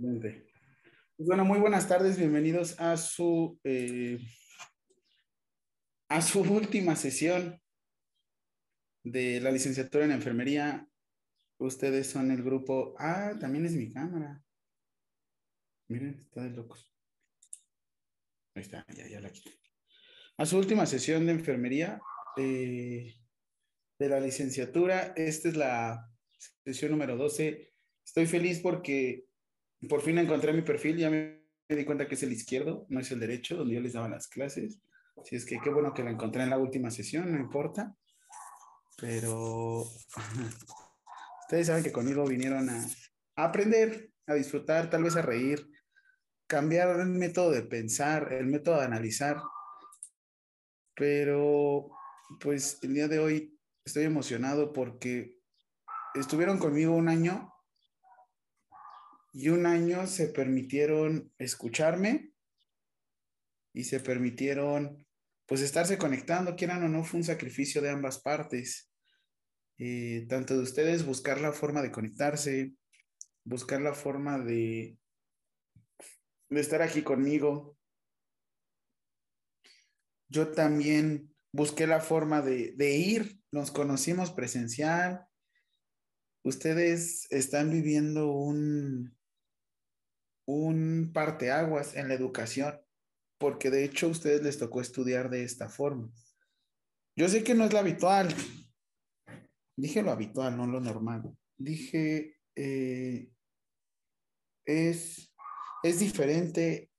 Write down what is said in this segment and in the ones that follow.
Pues bueno, muy buenas tardes, bienvenidos a su eh, a su última sesión de la licenciatura en enfermería. Ustedes son el grupo. Ah, también es mi cámara. Miren, está de locos. Ahí está, ya, ya la quité. A su última sesión de enfermería eh, de la licenciatura. Esta es la sesión número 12. Estoy feliz porque por fin encontré mi perfil, ya me, di cuenta que es el izquierdo, no es el derecho, donde yo les daba las clases. Así es que qué bueno que la encontré en la última sesión, no importa. Pero ustedes saben que conmigo vinieron a, a aprender, a disfrutar, tal vez a reír, cambiar el método de pensar, el método de analizar. Pero pues el día de hoy estoy emocionado porque estuvieron conmigo un año y un año se permitieron escucharme y se permitieron pues estarse conectando, quieran o no, fue un sacrificio de ambas partes. Eh, tanto de ustedes buscar la forma de conectarse, buscar la forma de, de estar aquí conmigo. Yo también busqué la forma de, de ir, nos conocimos presencial. Ustedes están viviendo un, un parteaguas en la educación, porque de hecho a ustedes les tocó estudiar de esta forma. Yo sé que no es lo habitual, dije lo habitual, no lo normal. Dije, eh, es, es diferente,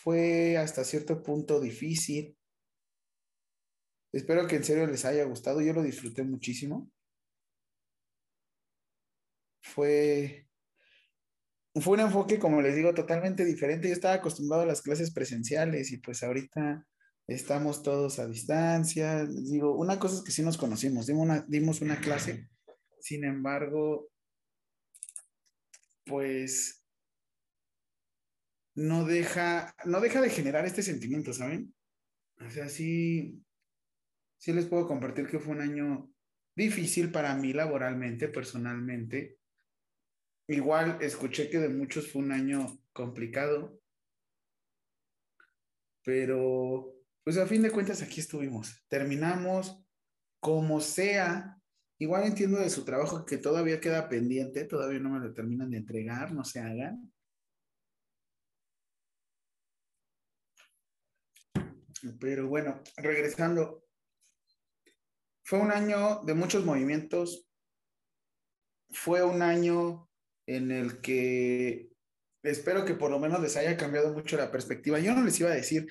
fue hasta cierto punto difícil. Espero que en serio les haya gustado, yo lo disfruté muchísimo. Fue, fue un enfoque, como les digo, totalmente diferente. Yo estaba acostumbrado a las clases presenciales y pues ahorita estamos todos a distancia. Les digo, una cosa es que sí nos conocimos, dimos una, dimos una clase, sin embargo, pues no deja, no deja de generar este sentimiento, ¿saben? O sea, sí, sí les puedo compartir que fue un año difícil para mí laboralmente, personalmente, Igual escuché que de muchos fue un año complicado, pero pues a fin de cuentas aquí estuvimos. Terminamos como sea. Igual entiendo de su trabajo que todavía queda pendiente, todavía no me lo terminan de entregar, no se hagan. Pero bueno, regresando, fue un año de muchos movimientos, fue un año en el que espero que por lo menos les haya cambiado mucho la perspectiva. Yo no les iba a decir,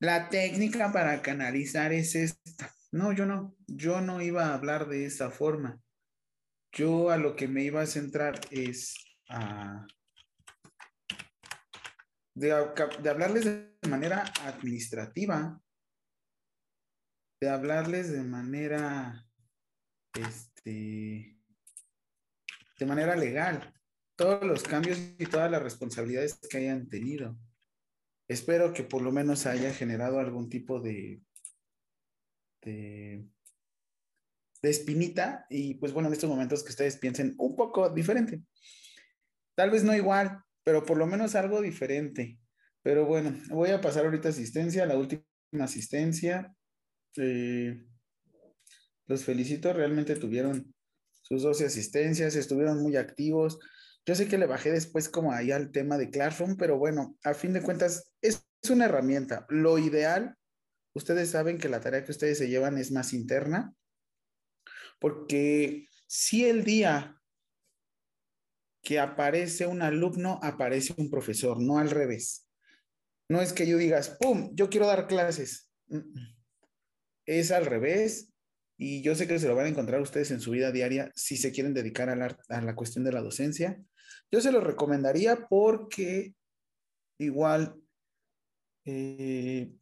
la técnica para canalizar es esta. No, yo no, yo no iba a hablar de esa forma. Yo a lo que me iba a centrar es a... De, de hablarles de manera administrativa, de hablarles de manera, este, de manera legal todos los cambios y todas las responsabilidades que hayan tenido. Espero que por lo menos haya generado algún tipo de, de, espinita y pues bueno, en estos momentos que ustedes piensen un poco diferente. Tal vez no igual, pero por lo menos algo diferente. Pero bueno, voy a pasar ahorita asistencia, la última asistencia. Eh, los felicito, realmente tuvieron sus 12 asistencias, estuvieron muy activos. Yo sé que le bajé después como ahí al tema de Classroom, pero bueno, a fin de cuentas es, una herramienta. Lo ideal, ustedes saben que la tarea que ustedes se llevan es más interna, porque si el día que aparece un alumno, aparece un profesor, no al revés. No es que yo digas, ¡pum!, yo quiero dar clases. Es al revés, y yo sé que se lo van a encontrar ustedes en su vida diaria si se quieren dedicar a la, a la cuestión de la docencia. Yo se lo recomendaría porque igual, eh,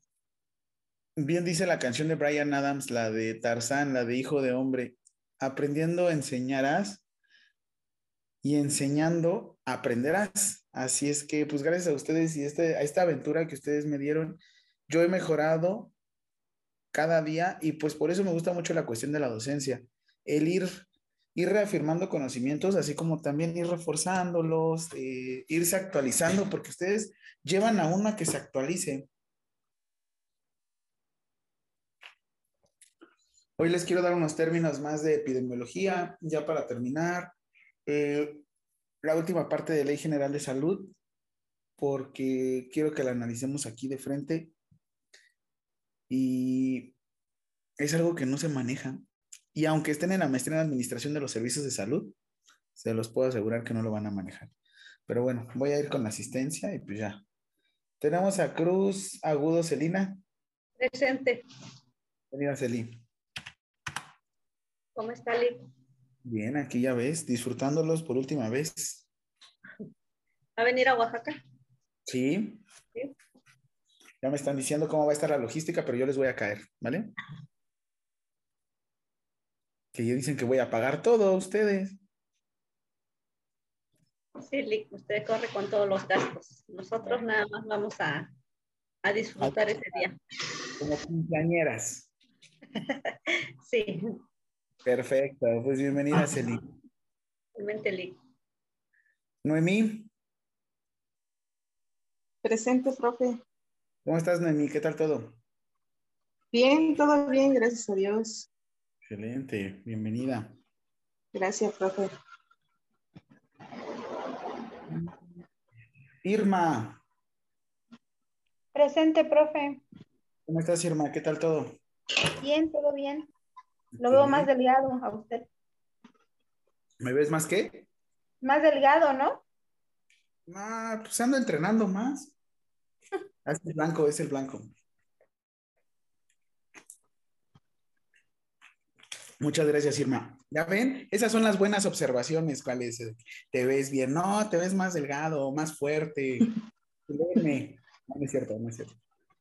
bien dice la canción de Brian Adams, la de Tarzán, la de Hijo de Hombre, aprendiendo enseñarás y enseñando aprenderás. Así es que, pues gracias a ustedes y este, a esta aventura que ustedes me dieron, yo he mejorado cada día y pues por eso me gusta mucho la cuestión de la docencia, el ir ir reafirmando conocimientos, así como también ir reforzándolos, eh, irse actualizando, porque ustedes llevan a una que se actualice. Hoy les quiero dar unos términos más de epidemiología, ya para terminar. Eh, la última parte de Ley General de Salud, porque quiero que la analicemos aquí de frente. Y es algo que no se maneja. Y aunque estén en la maestría en Administración de los Servicios de Salud, se los puedo asegurar que no lo van a manejar. Pero bueno, voy a ir con la asistencia y pues ya. Tenemos a Cruz Agudo Celina. Presente. Bienvenida, Celina. ¿Cómo está, Lick? Bien, aquí ya ves, disfrutándolos por última vez. ¿Va a venir a Oaxaca? Sí. sí. Ya me están diciendo cómo va a estar la logística, pero yo les voy a caer, ¿vale? Que ya dicen que voy a pagar todo a ustedes. Sí, Lick, usted corre con todos los gastos. Nosotros nada más vamos a, a disfrutar ese día. Como quinceañeras. sí. Perfecto, pues bienvenida, Celi. Lick. Noemí. Presente, profe. ¿Cómo estás, Noemí? ¿Qué tal todo? Bien, todo bien, gracias a Dios. Excelente, bienvenida. Gracias, profe. Irma. Presente, profe. ¿Cómo estás, Irma? ¿Qué tal todo? Bien, todo bien. Lo veo más delgado a usted. ¿Me ves más qué? Más delgado, ¿no? Ah, pues ando entrenando más. Ah, es el blanco, es el blanco. Muchas gracias, Irma. Ya ven, esas son las buenas observaciones, cuáles te ves bien, no, te ves más delgado, más fuerte. No, no es cierto, no es cierto.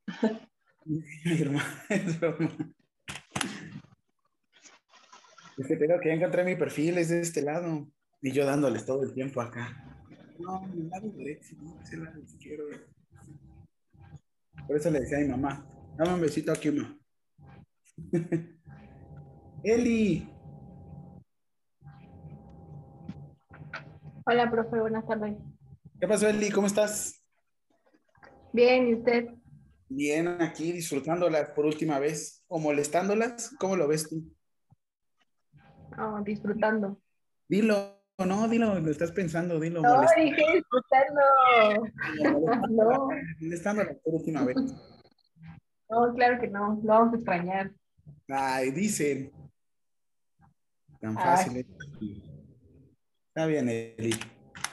Irma, es broma. Es que tengo que encontrar mi perfil, es de este lado. Y yo dándoles todo el tiempo acá. No, mi lado derecho, no, ese lado izquierdo. Por eso le decía a mi mamá, dame un besito aquí, mamá. Eli. Hola, profe, buenas tardes. ¿Qué pasó, Eli? ¿Cómo estás? Bien, ¿y usted? Bien, aquí disfrutándolas por última vez o molestándolas. ¿Cómo lo ves tú? Oh, disfrutando. Dilo, no, dilo, lo estás pensando, dilo. No, dije disfrutando. no. Molestando por última vez. No, claro que no, lo vamos a extrañar. Ay, dicen. Tan fácil. Está bien, Eli.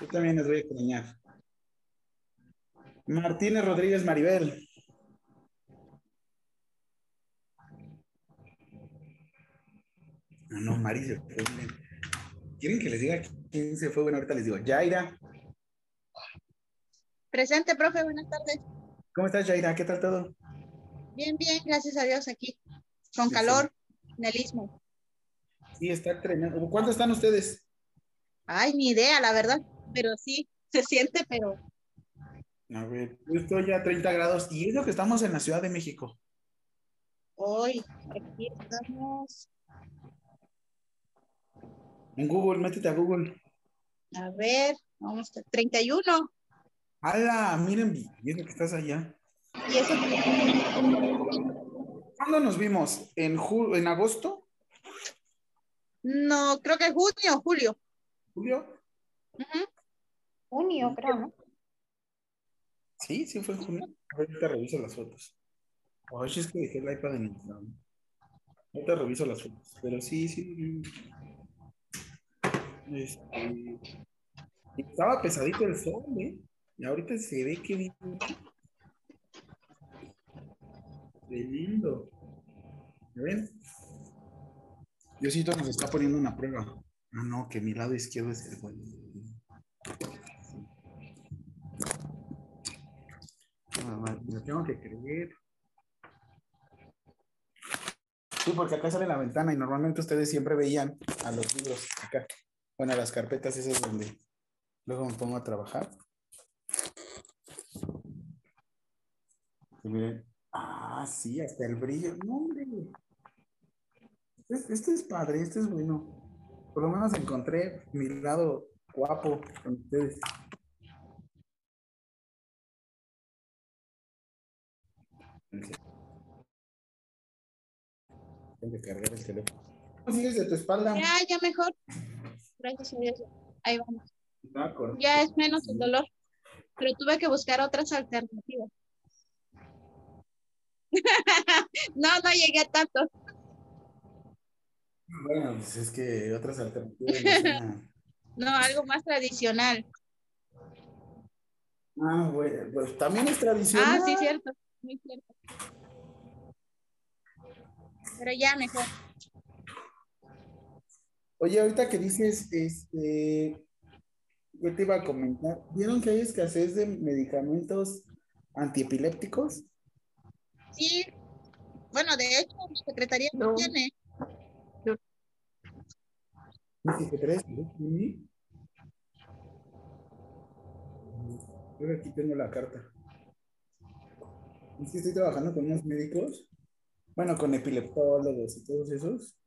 Yo también les voy a extrañar. Martínez Rodríguez Maribel. No, no, Mari se fue. ¿Quieren que les diga quién se fue? Bueno, ahorita les digo. Yaira. Presente, profe, buenas tardes. ¿Cómo estás, Yaira? ¿Qué tal todo? Bien, bien, gracias a Dios aquí. Con calor, en el istmo. Sí, está tremendo. ¿Cuánto están ustedes? Ay, ni idea, la verdad. Pero sí, se siente, pero. A ver, yo estoy a 30 grados y es lo que estamos en la Ciudad de México. Hoy, aquí estamos en Google, métete a Google. A ver, vamos a 31. ¡Hala! Miren, miren que estás allá. ¿Y eso? ¿Cuándo nos vimos? ¿En, ¿En agosto? No, creo que junio, julio. ¿Julio? Junio, creo, ¿no? Sí, sí fue en junio. Ahorita reviso las fotos. Oye, es que dejé el iPad en el Ahorita reviso las fotos. Pero sí, sí. Este, estaba pesadito el sol, ¿eh? Y ahorita se ve que Qué lindo. ¿Ven? Diosito nos está poniendo una prueba. Ah, no, que mi lado izquierdo es el bueno. Ah, me tengo que creer. Sí, porque acá sale la ventana y normalmente ustedes siempre veían a los libros acá. Bueno, las carpetas esas donde luego me pongo a trabajar. Miren, ah, sí, hasta el brillo. No, hombre. Este, este, es padre, este es bueno. Por lo menos encontré mi lado guapo con ustedes. Tengo que cargar el teléfono. ¿Cómo sigues de tu espalda? Ya, ya mejor. Gracias. Ahí vamos. Acuerdo. Ya es menos el dolor. Pero tuve que buscar otras alternativas. no, no llegué a tanto. Bueno, pues es que otras alternativas. no No, algo más tradicional. Ah, bueno, pues también es tradicional. Ah, sí, cierto. Muy cierto. Pero ya mejor. Oye, ahorita que dices, este, yo te iba a comentar, ¿vieron que hay escasez de medicamentos antiepilépticos? Sí. Bueno, de hecho, la secretaría no No. tiene. ¿no? Sí. Yo aquí tengo la carta. Es que estoy trabajando con unos médicos, bueno, con epileptólogos y todos esos.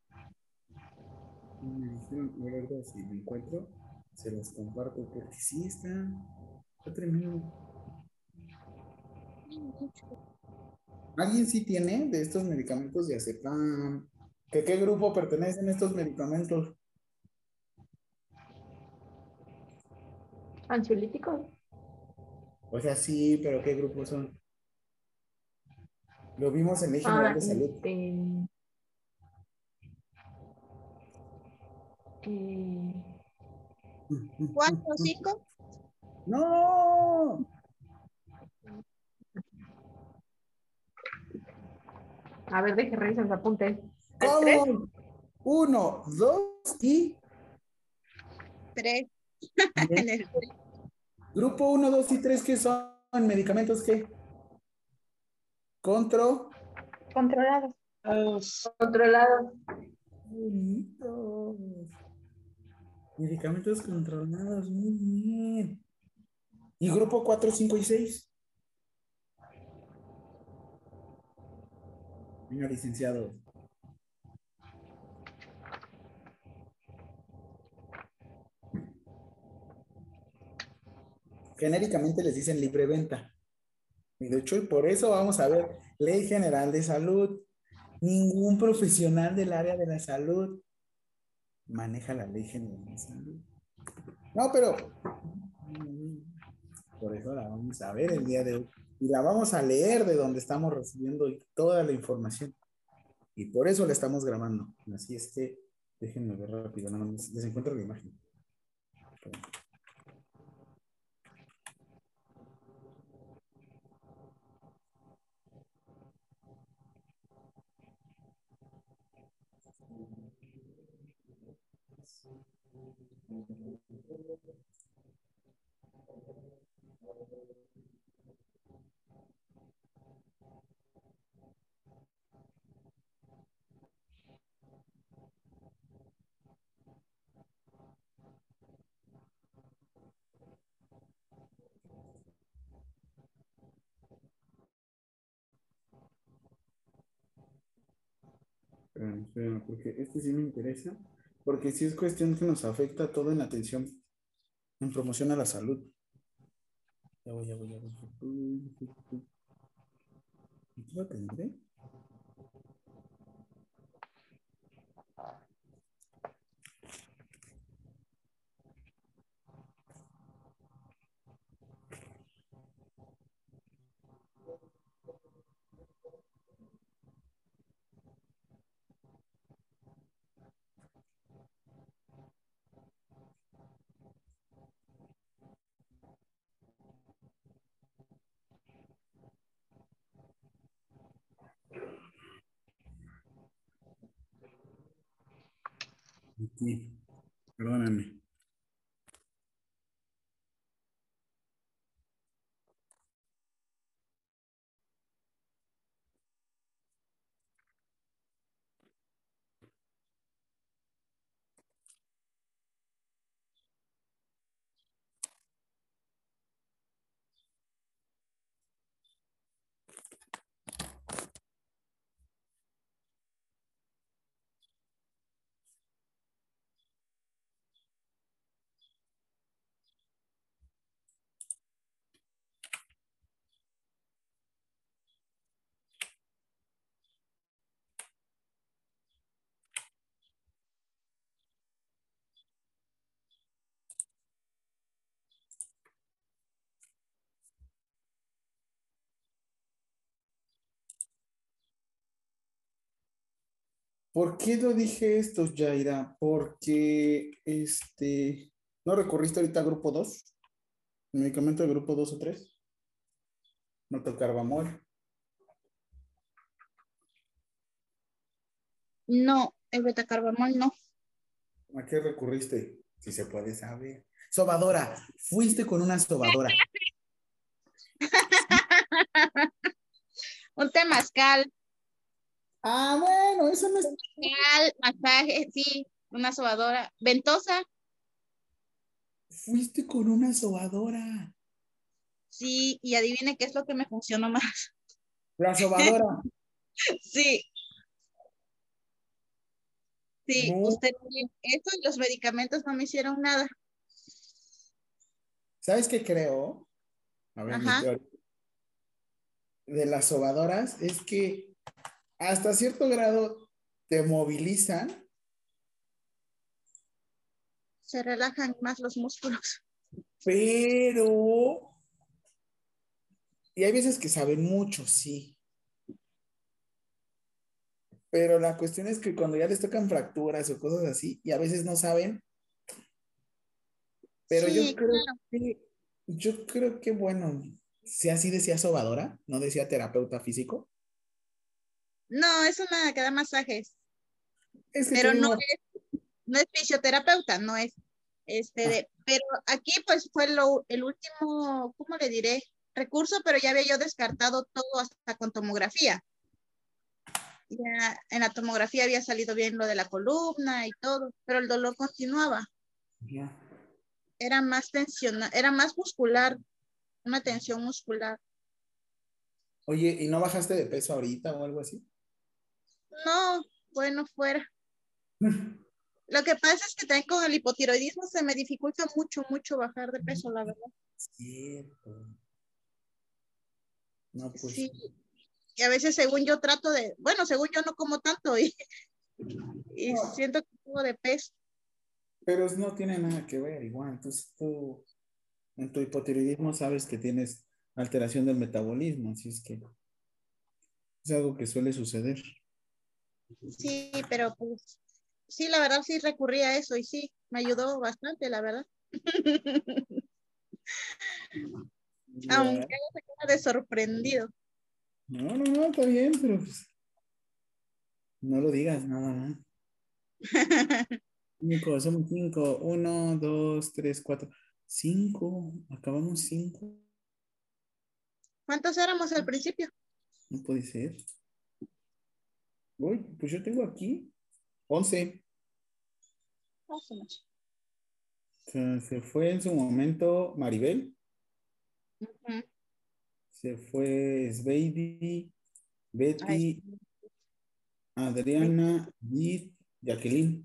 Y me dijeron, a ver si me encuentro, se los comparto porque sí está, está tremendo. ¿Alguien sí tiene de estos medicamentos de acepam? ¿Que qué grupo pertenecen estos medicamentos? Ansiolíticos. O sea, sí, pero ¿qué grupos son? Lo vimos en Ley Ah, General de Salud. este. ¿Cuatro o cinco? ¡No! a ver, deje revisar los apuntes. ¿Cómo? Uno, dos y Tres. Grupo uno, dos y tres, ¿qué son? ¿Medicamentos qué? Contro. Controlados. Controlado. Bonitos. Medicamentos controlados, muy bien. ¿Y grupo 4, 5 y 6? Venga, licenciado. Genéricamente les dicen libre venta. Y de hecho, por eso vamos a ver Ley General de Salud. Ningún profesional del área de la salud maneja la Ley General. No, pero por eso la vamos a ver el día de hoy. Y la vamos a leer de donde estamos recibiendo toda la información. Y por eso la estamos grabando. Así es que déjenme ver rápido, nada más. Les encuentro la imagen. Espérame, espérame, porque este sí me interesa. Porque sí es cuestión que nos afecta todo en atención, en promoción a la salud. Ya voy, ya voy, ya voy. ¿Aquí lo tendré? Perdóname. ¿Por qué lo dije esto, Jaira? Porque este, ¿no recurriste ahorita al grupo 2? ¿Medicamento del grupo 2 o 3? No tocar amor. No, el betacarbamol no. ¿A qué recurriste? Si se puede saber. Sobadora, fuiste con una sobadora. Un temazcal, Ah, bueno, eso no es. masaje, sí, una sobadora. Ventosa, Fuiste con una sobadora. sí, y adivine qué es lo que me funcionó más. La sobadora. Sí. Sí, No. usted, eso y los medicamentos no me hicieron nada. ¿Sabes qué creo? A ver, mi teoría. De las sobadoras es que hasta cierto grado te movilizan, Se relajan más los músculos. pero. Y hay veces que saben mucho, sí. Pero la cuestión es que cuando ya les tocan fracturas o cosas así, y a veces no saben. Pero Sí, yo creo claro. que, yo creo que, bueno, si así decía sobadora, no decía terapeuta físico. No, es una que da masajes, Es que pero no es, no es fisioterapeuta, no es. Este, Ah. de- pero aquí pues fue lo, el último, ¿cómo le diré? Recurso, pero ya había yo descartado todo hasta con tomografía. Ya en la tomografía había salido bien lo de la columna y todo, pero el dolor continuaba. ya. Era más tensiona, era más muscular, una tensión muscular. Oye, ¿y no bajaste de peso ahorita o algo así? No, bueno, fuera. Lo que pasa es que también con el hipotiroidismo se me dificulta mucho, mucho bajar de peso, la verdad. Cierto. No, pues. Sí. Y a veces según yo trato de, bueno, según yo no como tanto y, y No. siento que subo de peso. Pero no tiene nada que ver, igual. Entonces tú, en tu hipotiroidismo, sabes que tienes alteración del metabolismo, así es que es algo que suele suceder. Sí, pero pues, sí, la verdad sí recurrí a eso y sí, me ayudó bastante, la verdad. Aunque Ya. se queda de sorprendido. No, no, no, está bien, pero pues, no lo digas nada más. Cinco, somos cinco. Uno, dos, tres, cuatro. Cinco. Acabamos cinco. ¿Cuántos éramos al principio? No puede ser. Uy, pues yo tengo aquí 11. Más o menos. Se, se fue en su momento Maribel, se fue Sveidi, Betty, Ay. Adriana, Bit, Jacqueline.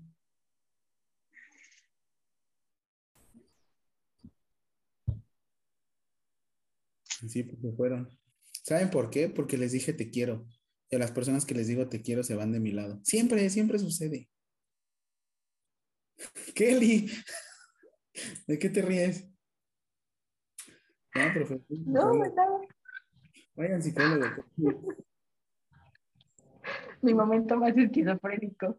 Sí, pues se fueron. ¿Saben por qué? Porque les dije te quiero. Y a las personas que les digo te quiero se van de mi lado. Siempre, siempre sucede. Kelly, ¿de qué te ríes? No, profesor. No, no. Vayan psicólogo. Mi momento más esquizofrénico.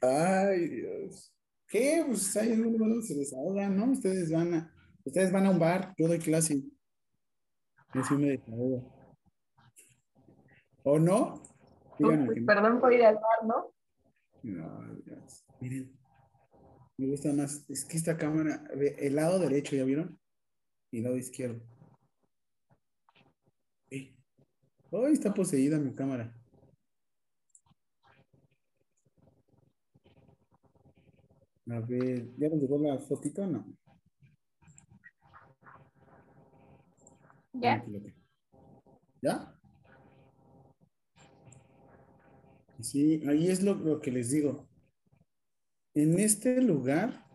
Ay, Dios. ¿Qué? Pues hay algunos buenos se desahogan, ¿no? Ustedes van a, ustedes van a un bar, yo doy clase. Yo sí me desahogo. ¿O no? Díganme. Perdón por ir al bar, ¿no? No. Miren. Me gusta más. Es que esta cámara, el lado derecho, ¿ya vieron? Y el lado izquierdo. Eh. Está poseída mi cámara. A ver, ¿ya les llegó la fotito o no? Ya. ¿Ya? Sí, ahí es lo, que les digo. En este lugar,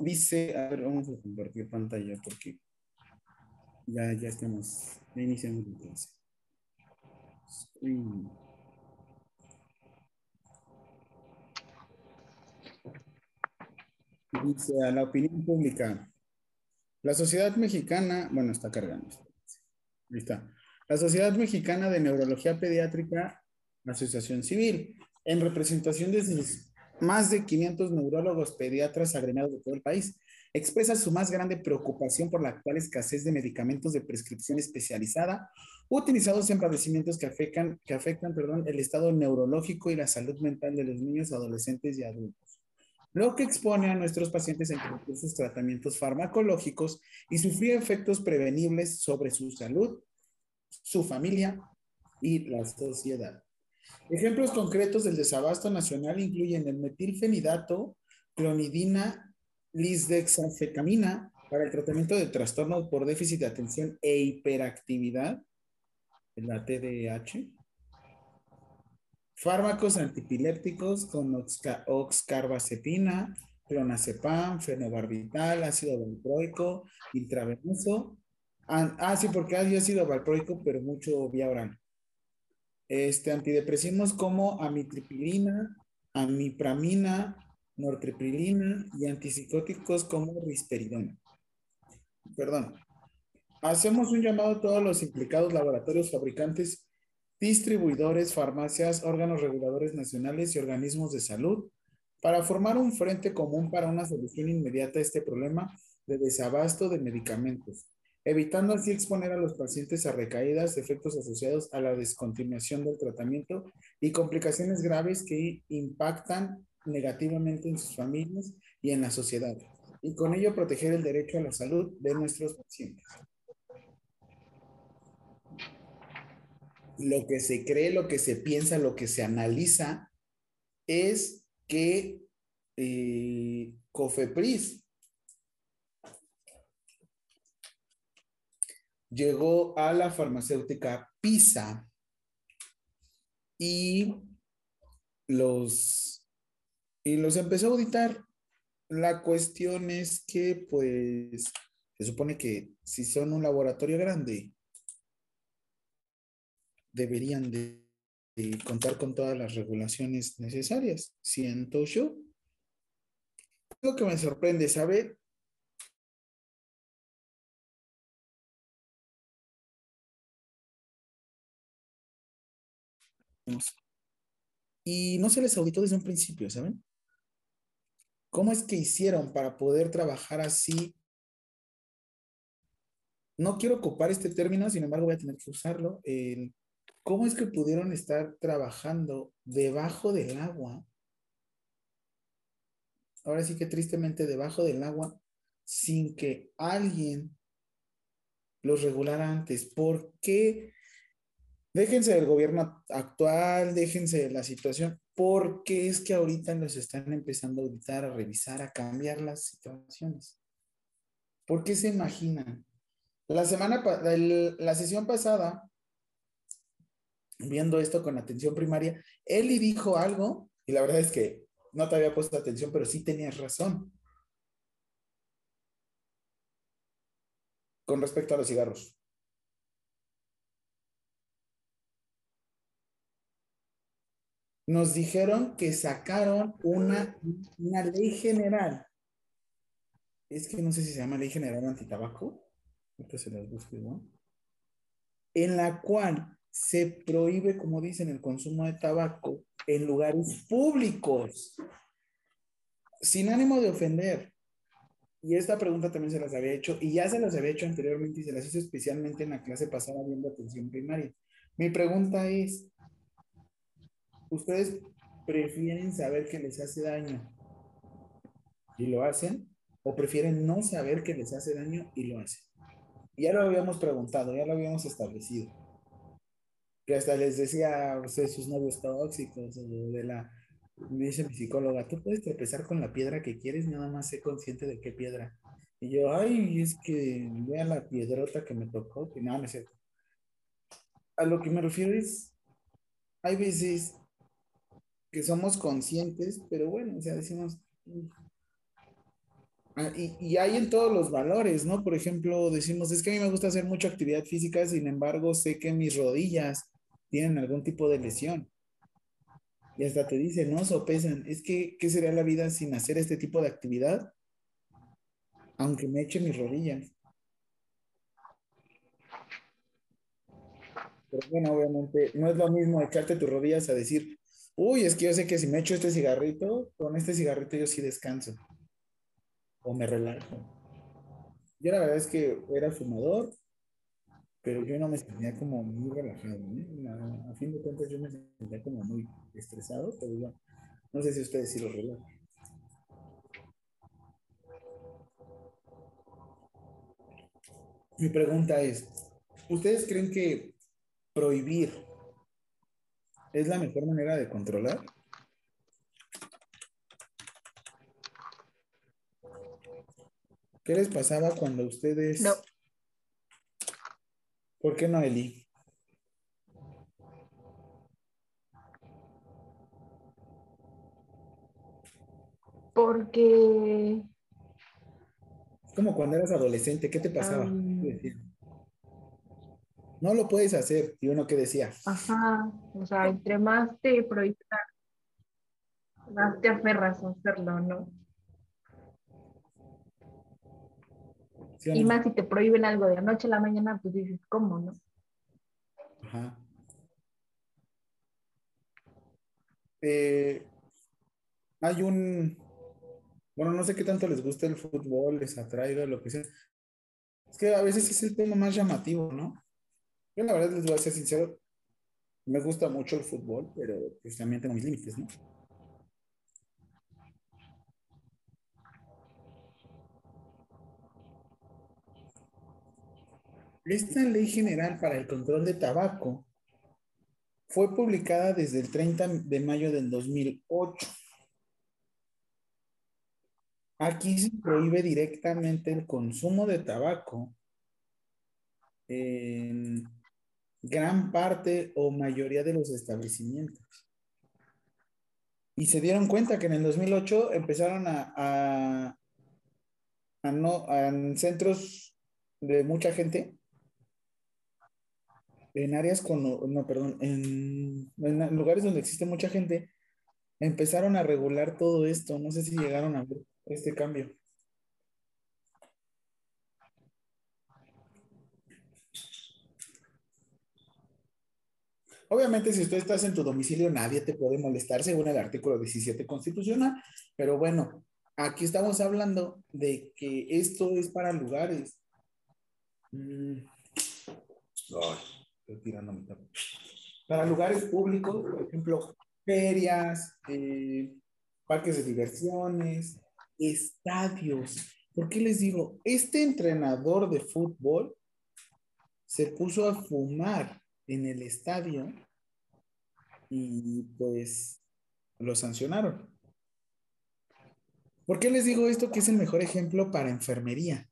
dice, a ver, vamos a compartir pantalla porque ya, ya estamos, ya iniciamos la clase. Screen. Dice a la opinión pública. La sociedad mexicana, bueno, está cargando. Ahí está. La Sociedad Mexicana de Neurología Pediátrica asociación civil, en representación de más de 500 neurólogos pediatras agremiados de todo el país. Expresa su más grande preocupación por la actual escasez de medicamentos de prescripción especializada utilizados en padecimientos que afectan, que afectan el estado neurológico y la salud mental de los niños, adolescentes y adultos. Lo que expone a nuestros pacientes a interrumpir sus tratamientos farmacológicos y sufrir efectos prevenibles sobre su salud, su familia y la sociedad. Ejemplos concretos del desabasto nacional incluyen el metilfenidato, clonidina, lisdexanfetamina para el tratamiento de trastorno por déficit de atención e hiperactividad, la TDAH, fármacos antipilépticos con oxcarbazepina, clonazepam, fenobarbital, ácido valproico, intravenoso. Ah, ah, sí, porque hay ácido valproico, pero mucho vía oral. Este, antidepresivos como amitriptilina, amipramina, nortriptilina y antipsicóticos como risperidona. Perdón. Hacemos un llamado a todos los implicados laboratorios, fabricantes, distribuidores, farmacias, órganos reguladores nacionales y organismos de salud para formar un frente común para una solución inmediata a este problema de desabasto de medicamentos, evitando así exponer a los pacientes a recaídas, efectos asociados a la descontinuación del tratamiento y complicaciones graves que impactan negativamente en sus familias y en la sociedad, y con ello proteger el derecho a la salud de nuestros pacientes. Lo que se cree, lo que se piensa, lo que se analiza es que eh, Cofepris llegó a la farmacéutica PISA y los, y los empezó a auditar. La cuestión es que, pues, se supone que si son un laboratorio grande, deberían de, contar con todas las regulaciones necesarias. Siento yo. Lo que me sorprende saber Y no se les auditó desde un principio, ¿saben? ¿Cómo es que hicieron para poder trabajar así? No quiero ocupar este término, sin embargo voy a tener que usarlo. ¿Cómo es que pudieron estar trabajando debajo del agua? Ahora sí que tristemente debajo del agua, sin que alguien los regulara antes. ¿Por qué Déjense del gobierno actual, déjense de la situación, porque es que ahorita los están empezando a auditar, a revisar, a cambiar las situaciones. ¿Por qué se imaginan? La semana, la sesión pasada, viendo esto con atención primaria, Eli dijo algo, y la verdad es que no te había puesto atención, pero sí tenías razón. Con respecto a los cigarros. Nos dijeron que sacaron una, una ley general. Es que no sé si se llama ley general antitabaco. se las busco, ¿no? En la cual se prohíbe, como dicen, el consumo de tabaco en lugares públicos, sin ánimo de ofender. Y esta pregunta también se las había hecho, y ya se las había hecho anteriormente y se las hice especialmente en la clase pasada viendo atención primaria. Mi pregunta es, ¿Ustedes prefieren saber que les hace daño y lo hacen? ¿O prefieren no saber que les hace daño y lo hacen? Ya lo habíamos preguntado, ya lo habíamos establecido. Que hasta les decía a ustedes sus novios tóxicos o de la... Me dice mi psicóloga, tú puedes tropezar con la piedra que quieres, nada más sé consciente de qué piedra. Y yo, ay, es que vea la piedrota que me tocó, que no, no es cierto. A lo que me refiero es, hay veces que somos conscientes, pero bueno, o sea, decimos... Ah, y, hay en todos los valores, ¿no? Por ejemplo, decimos, es que a mí me gusta hacer mucha actividad física, sin embargo, sé que mis rodillas tienen algún tipo de lesión. Y hasta te dicen, no, sopesan, es que, ¿qué sería la vida sin hacer este tipo de actividad? Aunque me eche mis rodillas. Pero bueno, obviamente no es lo mismo echarte tus rodillas a decir, uy, es que yo sé que si me echo este cigarrito, con este cigarrito yo sí descanso. O me relajo. Yo la verdad es que era fumador, pero yo no me sentía como muy relajado. A, a fin de cuentas yo me sentía como muy estresado, pero bueno, no sé si ustedes sí lo relajan. Mi pregunta es, ¿ustedes creen que prohibir es la mejor manera de controlar? ¿Qué les pasaba cuando ustedes... No. ¿Por qué no, Eli? Porque Es como cuando eras adolescente, ¿qué te pasaba? Am. ¿Qué decían? No lo puedes hacer. ¿Y uno qué decía? Ajá, o sea, entre más te prohíban, más te aferras a hacerlo, ¿no? ¿Sí o Y más si te prohíben algo de la noche a la mañana, pues dices, ¿cómo, no? Ajá. Eh, hay un, bueno, no sé qué tanto les gusta el fútbol, les atraiga, lo que sea. Es que a veces es el tema más llamativo, ¿no? Yo la verdad les voy a ser sincero, me gusta mucho el fútbol, pero pues también tengo mis límites, ¿no? Esta ley general para el control de tabaco fue publicada desde el 30 de mayo del 2008. Aquí se prohíbe directamente el consumo de tabaco en gran parte o mayoría de los establecimientos. Y se dieron cuenta que en el 2008 empezaron a, a, no, a- en centros de mucha gente, en áreas con, no, perdón, en, en lugares donde existe mucha gente, empezaron a regular todo esto. No sé si llegaron a ver este cambio. Obviamente, si tú estás en tu domicilio, nadie te puede molestar según el artículo 17 constitucional, pero bueno, aquí estamos hablando de que esto es para lugares. Mm. Ay, estoy tirando mi tapa. Para lugares públicos, por ejemplo, ferias, eh, parques de diversiones, estadios. ¿Por qué les digo? Este entrenador de fútbol se puso a fumar en el estadio y pues lo sancionaron. ¿Por qué les digo esto que es el mejor ejemplo para enfermería?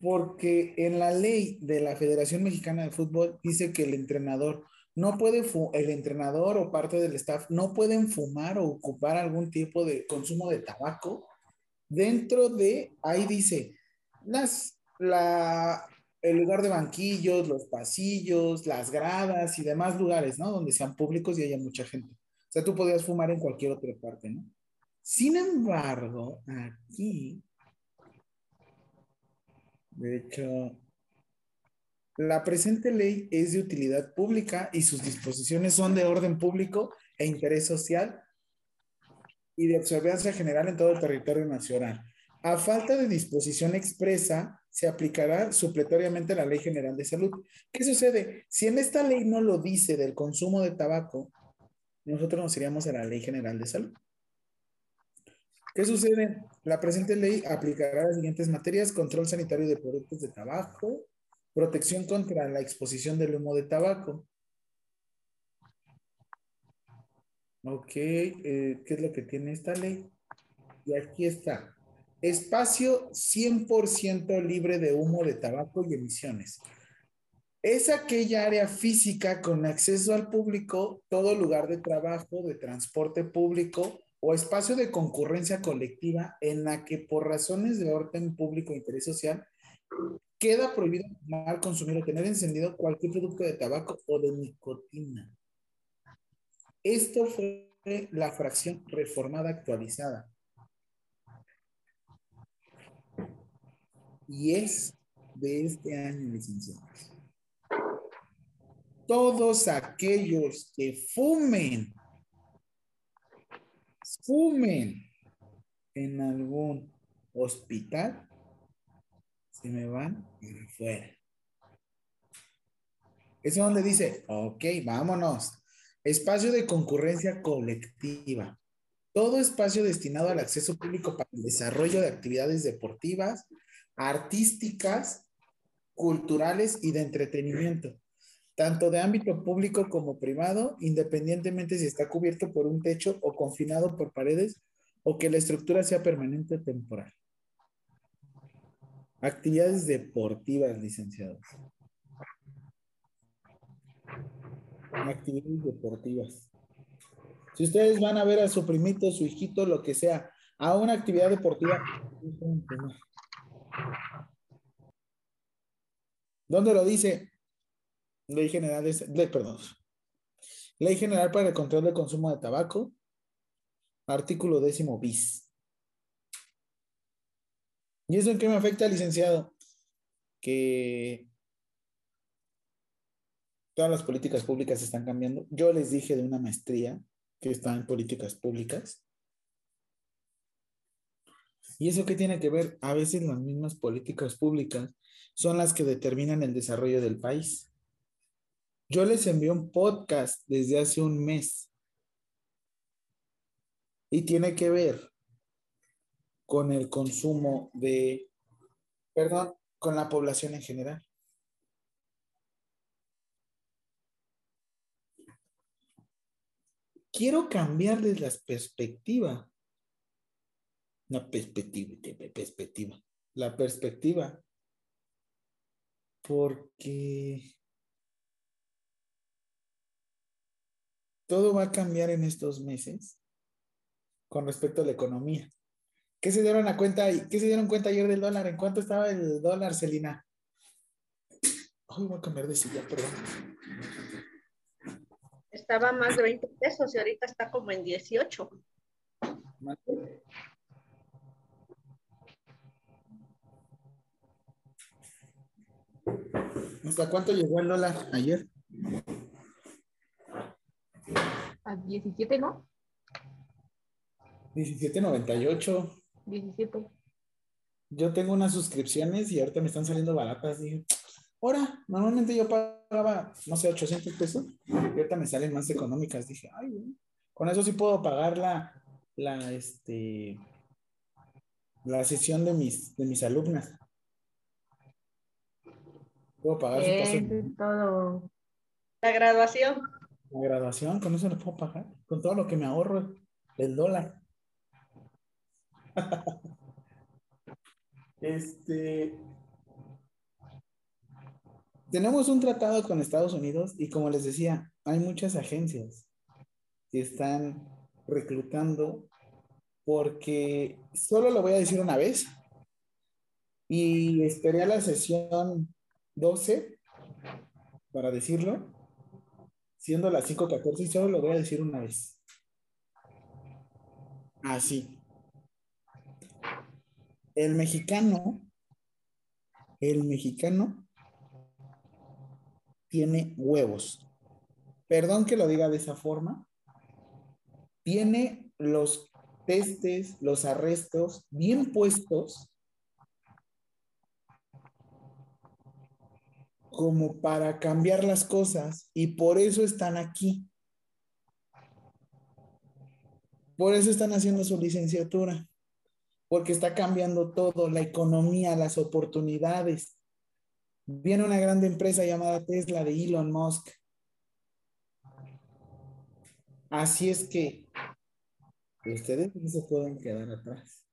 Porque en la ley de la Federación Mexicana de Fútbol dice que el entrenador no puede, el entrenador o parte del staff no pueden fumar o ocupar algún tipo de consumo de tabaco dentro de, ahí dice, las, la, el lugar de banquillos, los pasillos, las gradas y demás lugares, ¿no? Donde sean públicos y haya mucha gente. O sea, tú podías fumar en cualquier otra parte, ¿no? Sin embargo, aquí, de hecho, la presente ley es de utilidad pública y sus disposiciones son de orden público e interés social y de observancia general en todo el territorio nacional. A falta de disposición expresa, se aplicará supletoriamente la Ley General de Salud. ¿Qué sucede? Si en esta ley no lo dice del consumo de tabaco, nosotros nos iríamos a la Ley General de Salud. ¿Qué sucede? La presente ley aplicará las siguientes materias: control sanitario de productos de tabaco, protección contra la exposición del humo de tabaco. Ok, eh, ¿qué es lo que tiene esta ley? Y aquí está. Espacio 100% libre de humo de tabaco y emisiones. Es aquella área física con acceso al público, todo lugar de trabajo, de transporte público o espacio de concurrencia colectiva en la que por razones de orden público e interés social queda prohibido fumar, consumir o tener encendido cualquier producto de tabaco o de nicotina. Esto fue la fracción reformada actualizada. Y es de este año, licenciados. todos aquellos que fumen, fumen en algún hospital, se me van afuera. Eso es donde dice, ok, vámonos. Espacio de concurrencia colectiva. Todo espacio destinado al acceso público para el desarrollo de actividades deportivas, artísticas, culturales y de entretenimiento, tanto de ámbito público como privado, independientemente si está cubierto por un techo o confinado por paredes o que la estructura sea permanente o temporal. Actividades deportivas, licenciados. Actividades deportivas. Si ustedes van a ver a su primito, su hijito, lo que sea, a una actividad deportiva, ¿dónde lo dice? Ley General, perdón. Ley General para el Control del Consumo de Tabaco, artículo décimo bis. ¿Y eso en qué me afecta, licenciado? Que todas las políticas públicas están cambiando. Yo les dije de una maestría que está en políticas públicas. ¿Y eso qué tiene que ver? A veces las mismas políticas públicas son las que determinan el desarrollo del país. Yo les envié un podcast desde hace un mes y tiene que ver con el consumo de, perdón, con la población en general. quiero cambiarles la perspectiva. La perspectiva, perspectiva, la perspectiva. Porque todo va a cambiar en estos meses con respecto a la economía. ¿Qué se dieron a cuenta? ¿Qué se dieron cuenta ayer del dólar? ¿En cuánto estaba el dólar, Celina? Ay, voy a cambiar de silla, perdón estaba más de 20 pesos y ahorita está como en 18. ¿Hasta cuánto llegó el dólar ayer? A 17, ¿no? 17.98. 17. Yo tengo unas suscripciones y ahorita me están saliendo baratas. Dije, ahora, normalmente yo pagaba, no sé, 800 pesos y ahorita me salen más económicas. Dije, ay, con eso sí puedo pagar la, la, este, la sesión de mis, de mis alumnas. Puedo pagar su todo. La graduación. La graduación, con eso le puedo pagar, con todo lo que me ahorro el dólar. este, tenemos un tratado con Estados Unidos y como les decía, hay muchas agencias que están reclutando porque solo lo voy a decir una vez y esperé a la sesión 12 para decirlo, siendo las 5.14 y solo lo voy a decir una vez. Así. El mexicano, el mexicano tiene huevos. Perdón que lo diga de esa forma. Tiene los testes, los arrestos bien puestos como para cambiar las cosas y por eso están aquí. Por eso están haciendo su licenciatura, porque está cambiando todo, la economía, las oportunidades. Viene una grande empresa llamada Tesla de Elon Musk. Así es que ustedes no se pueden quedar atrás.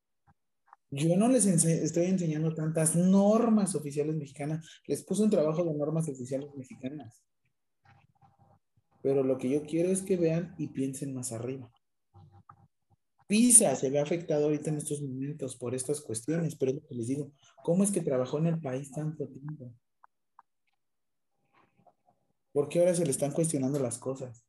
Yo no les estoy enseñando tantas normas oficiales mexicanas. Les puse un trabajo de normas oficiales mexicanas. Pero lo que yo quiero es que vean y piensen más arriba. PISA se ve afectado ahorita en estos momentos por estas cuestiones, pero es lo que les digo, ¿cómo es que trabajó en el país tanto tiempo? ¿Por qué ahora se le están cuestionando las cosas?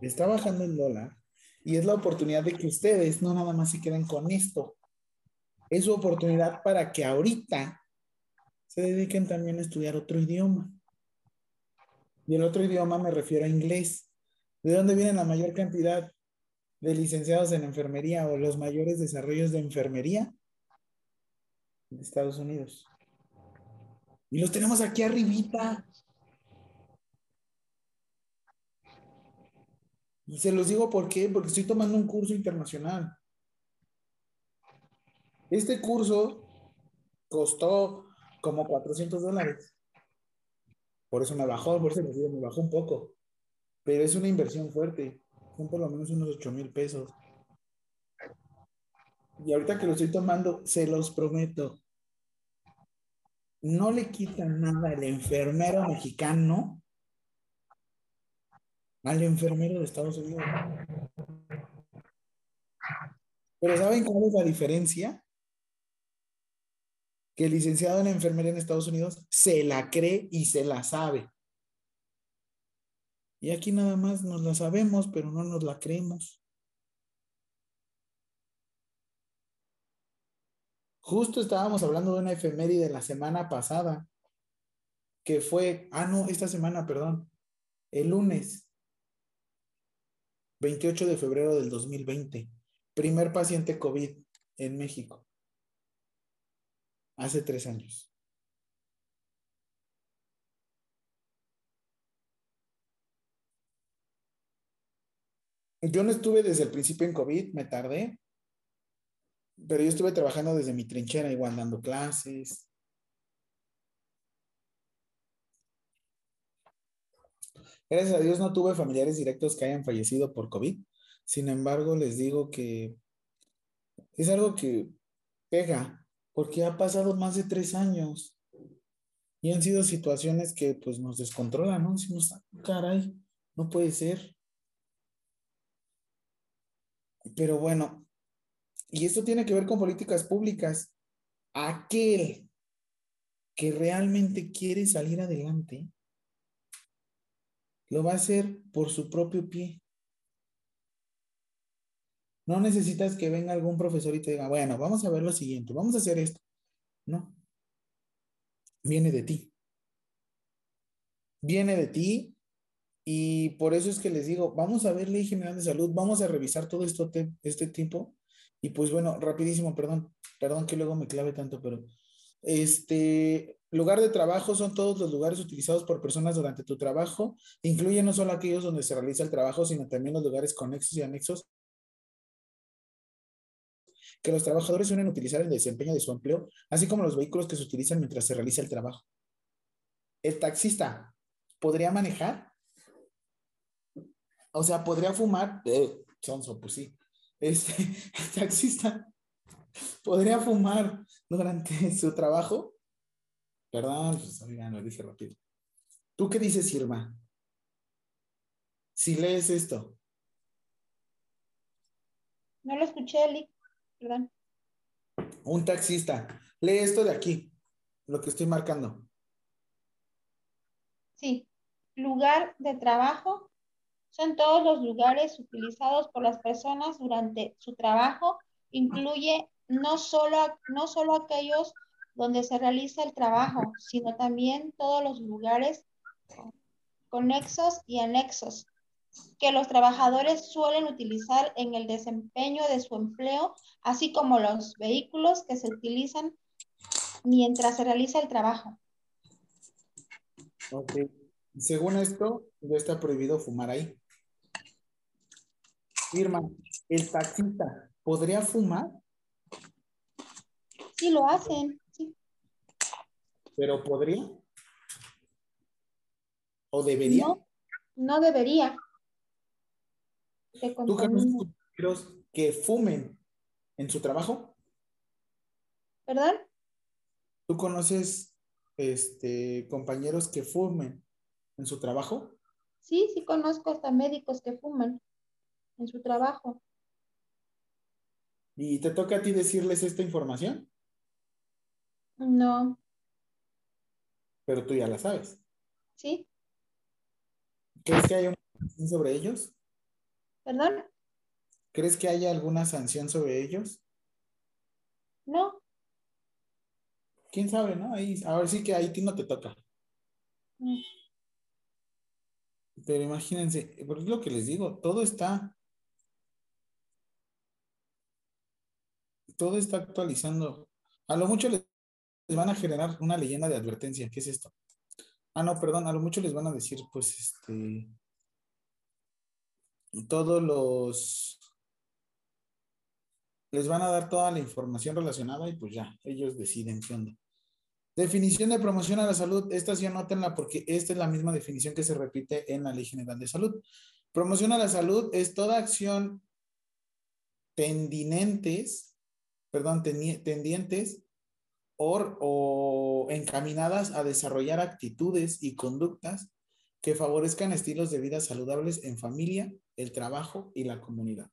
Está bajando el dólar y es la oportunidad de que ustedes no nada más se queden con esto. Es su oportunidad para que ahorita se dediquen también a estudiar otro idioma. Y el otro idioma me refiero a inglés. ¿De dónde viene la mayor cantidad de licenciados en enfermería o los mayores desarrollos de enfermería? De Estados Unidos. Y los tenemos aquí arribita. Y se los digo por qué, porque estoy tomando un curso internacional. Este curso costó como 400 dólares. Por eso me bajó, por eso me, me bajó un poco. Pero es una inversión fuerte. Son por lo menos unos 8 mil pesos. Y ahorita que lo estoy tomando, se los prometo. No le quitan nada al enfermero mexicano al enfermero de Estados Unidos. Pero ¿saben cuál es la diferencia? Que el licenciado en enfermería en Estados Unidos se la cree y se la sabe. Y aquí nada más nos la sabemos, pero no nos la creemos. Justo estábamos hablando de una efeméride la semana pasada, que fue, ah, no, esta semana, perdón, el lunes, 28 de febrero del 2020. Primer paciente COVID en México. Hace tres años. Yo no estuve desde el principio en COVID, me tardé, pero yo estuve trabajando desde mi trinchera, igual dando clases, Gracias a Dios no tuve familiares directos que hayan fallecido por COVID. Sin embargo, les digo que es algo que pega, porque ha pasado más de tres años y han sido situaciones que pues nos descontrolan, ¿no? Decimos, ah, caray, no puede ser. Pero bueno, y esto tiene que ver con políticas públicas. Aquel que realmente quiere salir adelante lo va a hacer por su propio pie. No necesitas que venga algún profesor y te diga, bueno, vamos a ver lo siguiente, vamos a hacer esto. No. Viene de ti. Viene de ti y por eso es que les digo, vamos a ver ley general de salud, vamos a revisar todo esto este tiempo. Y pues bueno, rapidísimo, perdón, perdón que luego me clave tanto, pero este, lugar de trabajo son todos los lugares utilizados por personas durante tu trabajo. Incluye no solo aquellos donde se realiza el trabajo, sino también los lugares conexos y anexos que los trabajadores suelen utilizar en el desempeño de su empleo, así como los vehículos que se utilizan mientras se realiza el trabajo. El taxista podría manejar, o sea, podría fumar, eh, sonso, pues sí. Este, el taxista podría fumar durante su trabajo. Perdón, pues oigan, lo dije rápido. ¿Tú qué dices, Irma? Si lees esto. No lo escuché, Eli. Perdón. Un taxista. Lee esto de aquí, lo que estoy marcando. Sí. Lugar de trabajo son todos los lugares utilizados por las personas durante su trabajo. Incluye no solo, no solo aquellos donde se realiza el trabajo, sino también todos los lugares conexos y anexos que los trabajadores suelen utilizar en el desempeño de su empleo, así como los vehículos que se utilizan mientras se realiza el trabajo. Ok. Según esto, ya está prohibido fumar ahí. Irma, ¿el taxista podría fumar? Sí, lo hacen. ¿Pero podría? ¿O debería? No, no debería. ¿Tú conoces compañeros que fumen en su trabajo? ¿Perdón? ¿Tú conoces este, compañeros que fumen en su trabajo? Sí, sí conozco hasta médicos que fuman en su trabajo. ¿Y te toca a ti decirles esta información? No. Pero tú ya la sabes. Sí. ¿Crees que haya una sanción sobre ellos? ¿Perdón? ¿Crees que haya alguna sanción sobre ellos? No. quién sabe, ¿no? Ahí, ahora sí que ti no te toca. Mm. Pero imagínense, porque es lo que les digo, todo está, todo está actualizando. A lo mucho les van a generar una leyenda de advertencia. ¿Qué es esto? Ah, no, perdón, a lo mucho les van a decir, pues, este, todos los, les van a dar toda la información relacionada y pues ya, ellos deciden qué onda. Definición de promoción a la salud, esta sí anótenla porque esta es la misma definición que se repite en la Ley General de Salud. Promoción a la salud es toda acción tendinentes, perdón, tendientes o, encaminadas a desarrollar actitudes y conductas que favorezcan estilos de vida saludables en familia, el trabajo y la comunidad.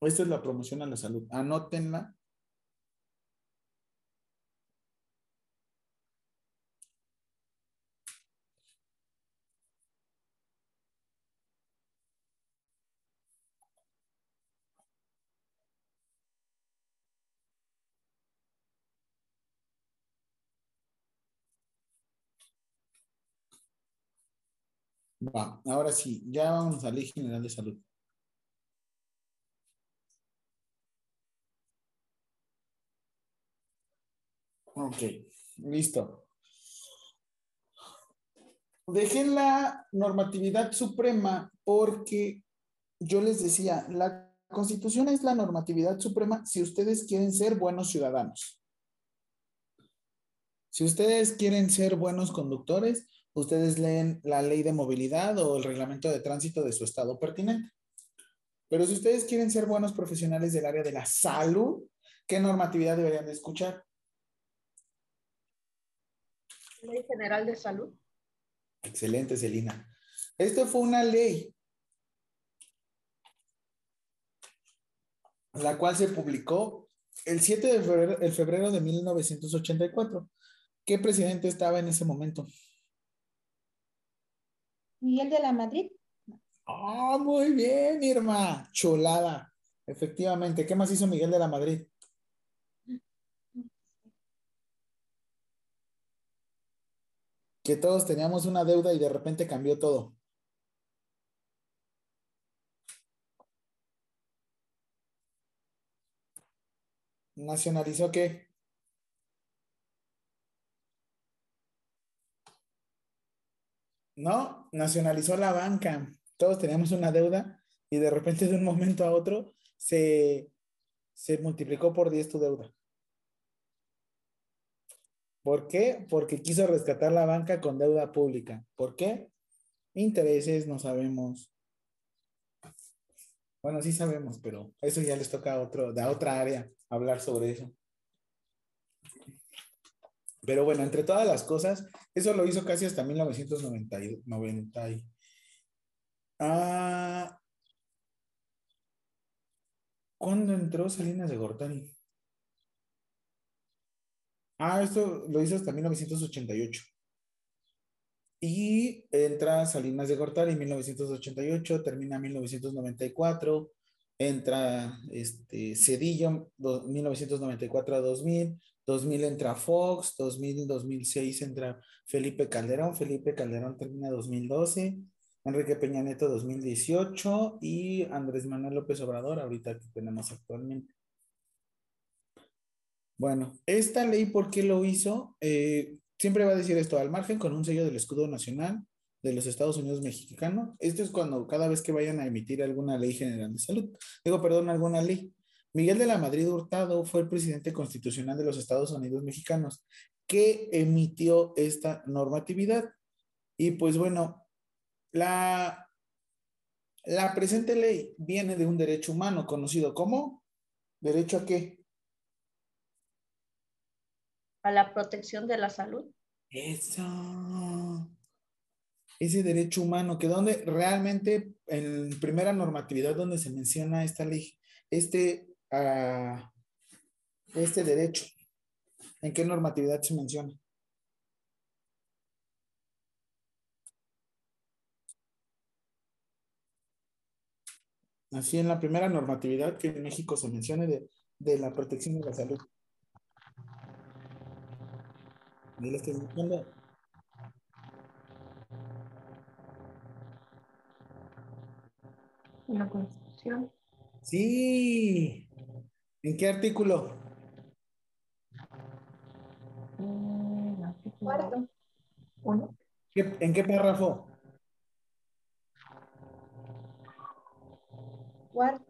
Esta es la promoción a la salud. Anótenla. Ahora sí, ya vamos a Ley General de Salud. Ok, listo. Dejen la normatividad suprema porque yo les decía, la constitución es la normatividad suprema si ustedes quieren ser buenos ciudadanos. Si ustedes quieren ser buenos conductores, ustedes leen la ley de movilidad o el reglamento de tránsito de su estado pertinente. Pero si ustedes quieren ser buenos profesionales del área de la salud, ¿qué normatividad deberían de escuchar? Ley General de Salud. Excelente, Celina. Esta fue una ley la cual se publicó el 7 de febrero, el febrero de 1984. ¿Qué presidente estaba en ese momento? Miguel de la Madrid. Ah, muy bien, Irma. Chulada. Efectivamente. ¿Qué más hizo Miguel de la Madrid? Que todos teníamos una deuda y de repente cambió todo. ¿Nacionalizó qué? No, nacionalizó la banca. Todos teníamos una deuda y de repente de un momento a otro se, se multiplicó por 10 tu deuda. ¿Por qué? Porque quiso rescatar la banca con deuda pública. ¿Por qué? Intereses, no sabemos. Bueno, sí sabemos, pero eso ya les toca a otro, de otra área hablar sobre eso. Pero bueno, entre todas las cosas, eso lo hizo casi hasta 1990. ah, ¿Cuándo entró Salinas de Gortari? Ah, esto lo hizo hasta 1988. Y entra Salinas de Gortari en 1988, termina en 1994, entra este, Cedillo 1994 a 2000, 2000 entra Fox, 2000, 2006 entra Felipe Calderón, Felipe Calderón termina 2012, Enrique Peña Neto 2018 y Andrés Manuel López Obrador ahorita que tenemos actualmente. Bueno, esta ley, ¿por qué lo hizo? Eh, siempre va a decir esto, al margen con un sello del escudo nacional de los Estados Unidos mexicanos. Esto es cuando cada vez que vayan a emitir alguna ley general de salud, digo, perdón, alguna ley. Miguel de la Madrid Hurtado fue el presidente constitucional de los Estados Unidos mexicanos que emitió esta normatividad. Y pues bueno, la, la presente ley viene de un derecho humano conocido como derecho a qué? A la protección de la salud. Eso. Ese derecho humano, que donde realmente en primera normatividad donde se menciona esta ley, este, uh, este derecho, ¿en qué normatividad se menciona? Así en la primera normatividad que en México se menciona de, de la protección de la salud. Ahí lo estoy buscando. La Constitución. Sí. ¿En qué artículo? Cuarto. uno. ¿Qué- ¿En qué párrafo? Cuarto.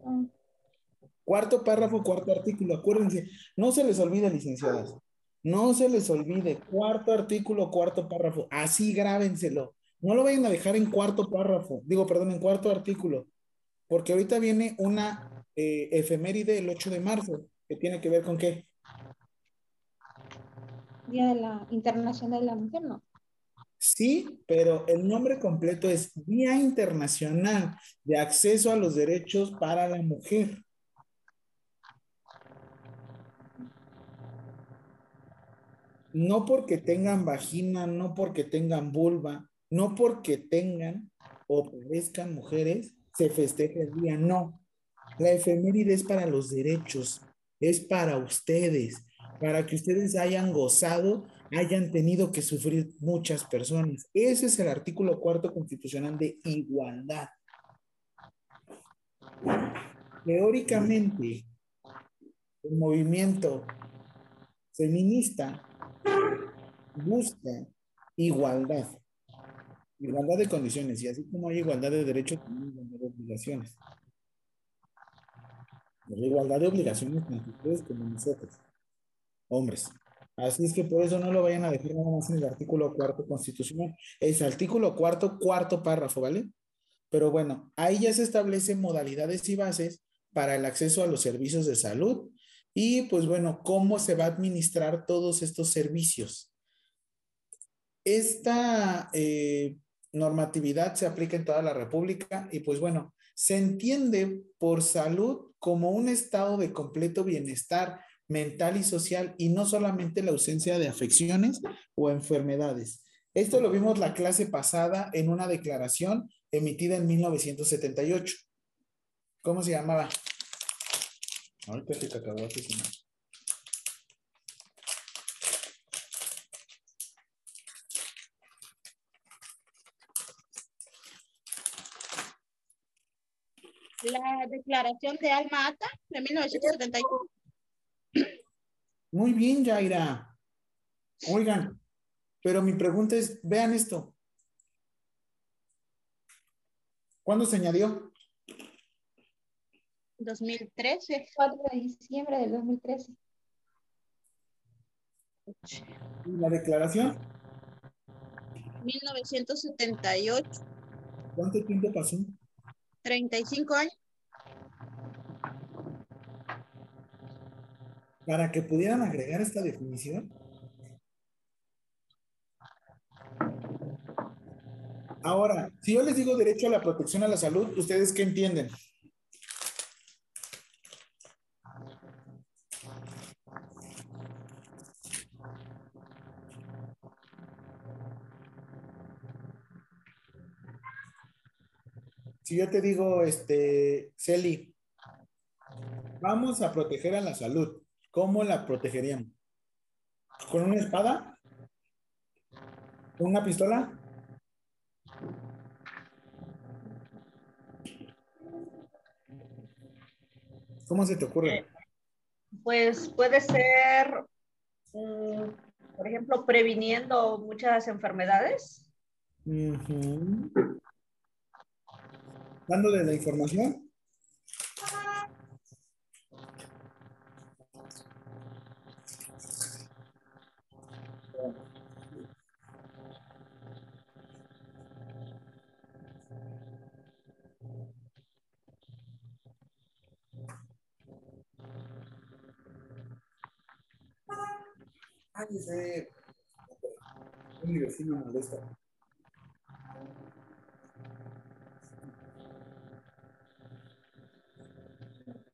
Cuarto párrafo, cuarto artículo. Acuérdense, no se les olvide, licenciadas. No se les olvide. Cuarto artículo, cuarto párrafo. Así grábenselo. No lo vayan a dejar en cuarto párrafo. Digo, perdón, en cuarto artículo. Porque ahorita viene una eh, efeméride el 8 de marzo, que tiene que ver con qué. Día de la Internacional de la Mujer, ¿no? Sí, pero el nombre completo es Día Internacional de Acceso a los Derechos para la Mujer. No porque tengan vagina, no porque tengan vulva, no porque tengan o parezcan mujeres, se festeja el día. No. La efeméride es para los derechos, es para ustedes, para que ustedes hayan gozado hayan tenido que sufrir muchas personas. Ese es el artículo cuarto constitucional de igualdad. Teóricamente, el movimiento feminista busca igualdad, igualdad de condiciones, y así como hay igualdad de derechos, también igualdad de obligaciones. Hay igualdad de obligaciones tanto ustedes como nosotros, hombres. Así es que por eso no lo vayan a dejar nada más en el artículo cuarto constitucional. Es artículo cuarto, cuarto párrafo, ¿vale? Pero bueno, ahí ya se establecen modalidades y bases para el acceso a los servicios de salud y pues bueno, cómo se va a administrar todos estos servicios. Esta eh, normatividad se aplica en toda la República y pues bueno, se entiende por salud como un estado de completo bienestar mental y social y no solamente la ausencia de afecciones o enfermedades. Esto lo vimos la clase pasada en una declaración emitida en 1978. ¿Cómo se llamaba? Ahorita se La declaración de Alma Ata de 1971. Muy bien, Yaira. Oigan, pero mi pregunta es, vean esto. ¿Cuándo se añadió? 2013. 4 de diciembre del 2013. ¿Y la declaración? 1978. ¿Cuánto tiempo pasó? 35 años. Para que pudieran agregar esta definición. Ahora, si yo les digo derecho a la protección a la salud, ¿ustedes qué entienden? Si yo te digo, este, Celi, vamos a proteger a la salud, ¿cómo la protegeríamos? ¿Con una espada? ¿Con una pistola? ¿Cómo se te ocurre? Pues puede ser, mm, por ejemplo, previniendo muchas enfermedades. Ujú. Dándole la información. Ay, ese... Mi vecino molesta.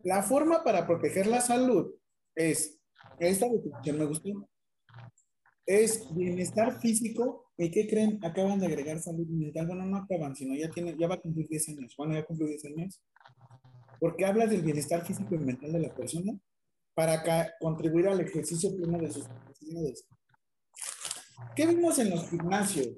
La forma para proteger la salud es, esta definición me gustó, es bienestar físico. ¿Y qué creen? Acaban de agregar salud mental. Bueno, no acaban, sino ya, tiene, ya va a cumplir 10 años. Bueno, ya cumplió 10 años. Porque habla del bienestar físico y mental de la persona para contribuir al ejercicio pleno de sus capacidades. ¿Qué vimos en los gimnasios?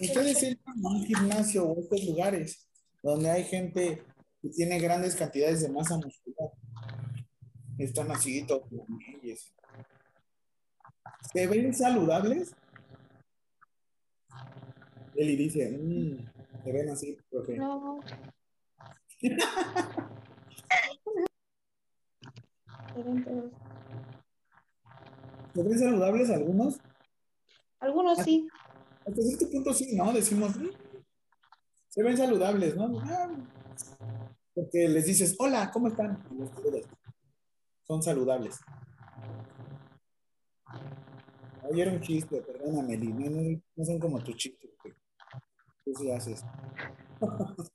Ustedes entran a un gimnasio o estos lugares donde hay gente que tiene grandes cantidades de masa muscular. Están así todos. ¿Se ven saludables? Eli dice, "Mm, se ven así, profe. No. Se ven todos. ¿Se ven saludables algunos? Algunos sí. Hasta cierto punto sí, ¿no? Decimos, "Mm, se ven saludables, ¿no? Ah, Porque les dices, hola, ¿cómo están? Son saludables. Oye, era un chiste, perdóname, no, no, son como tu chiste. que Tú sí haces.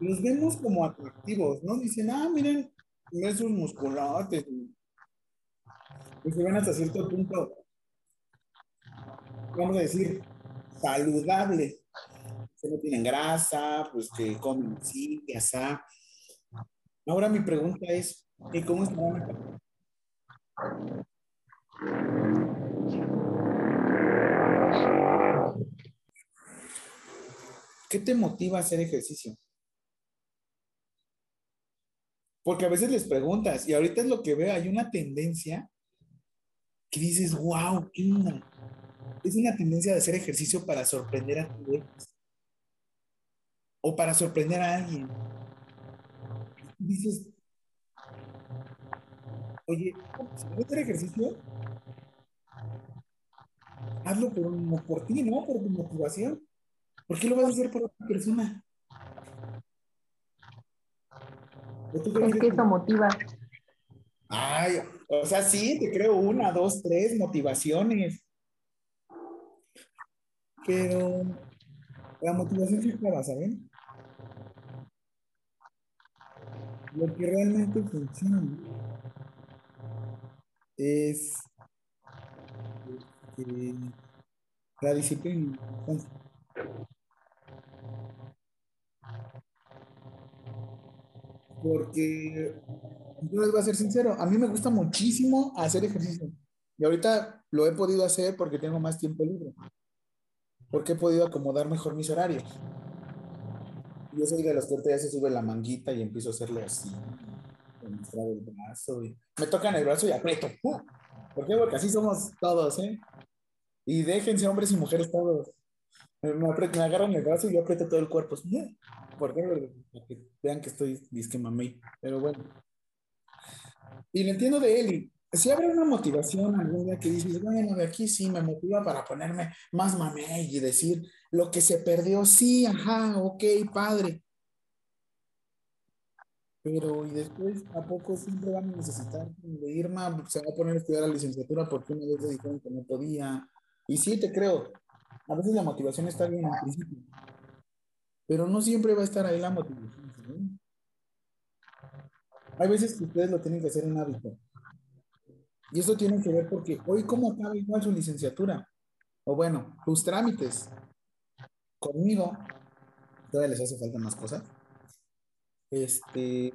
Los vemos como atractivos, ¿no? Dicen, ah, miren, sus musculotes. Y se ven hasta cierto punto, vamos a decir, saludables. Que no tienen grasa, pues que comen así, que asá. Ahora mi pregunta es, ¿y cómo estarán? ¿Qué te motiva a hacer ejercicio? Porque a veces les preguntas, y ahorita es lo que veo, hay una tendencia que dices, wow, ¿qué onda? Es una tendencia de hacer ejercicio para sorprender a tu ex. O para sorprender a alguien. Y dices, oye, si vas a hacer ejercicio, hazlo por, por ti, ¿no? Por tu motivación. ¿Por qué lo vas a hacer por otra persona? ¿O tú qué Es que eso motiva. Ay, o sea, sí, te creo una, dos, tres motivaciones. Pero la motivación se acaba, ¿saben? Lo que realmente funciona es la disciplina. Porque yo les voy a ser sincero, a mí me gusta muchísimo hacer ejercicio. Y ahorita lo he podido hacer porque tengo más tiempo libre. Porque he podido acomodar mejor mis horarios. Yo soy de los que ya se sube la manguita y empiezo a hacerle así. el brazo. y- Me tocan el brazo y aprieto. ¿Por qué? Porque así somos todos, ¿eh? Y déjense hombres y mujeres todos. Me, me agarran el brazo y yo aprieto todo el cuerpo. ¿Por qué? Para que vean que estoy disque mamey. Pero bueno. Y lo entiendo de Eli. Si habrá una motivación algún día que dices, bueno, de aquí sí me motiva para ponerme más mamey y decir lo que se perdió, sí, ajá, ok, padre. Pero, y después, ¿a poco siempre van a necesitar de Irma? Se va a poner a estudiar la licenciatura porque una vez le dijeron que no podía. Y sí, te creo. A veces la motivación está bien al principio. Pero no siempre va a estar ahí la motivación. Hay veces que ustedes lo tienen que hacer en hábito. Y eso tiene que ver porque hoy, ¿cómo acaba igual su licenciatura? O bueno, sus trámites. Conmigo, todavía les hace falta más cosas. Este.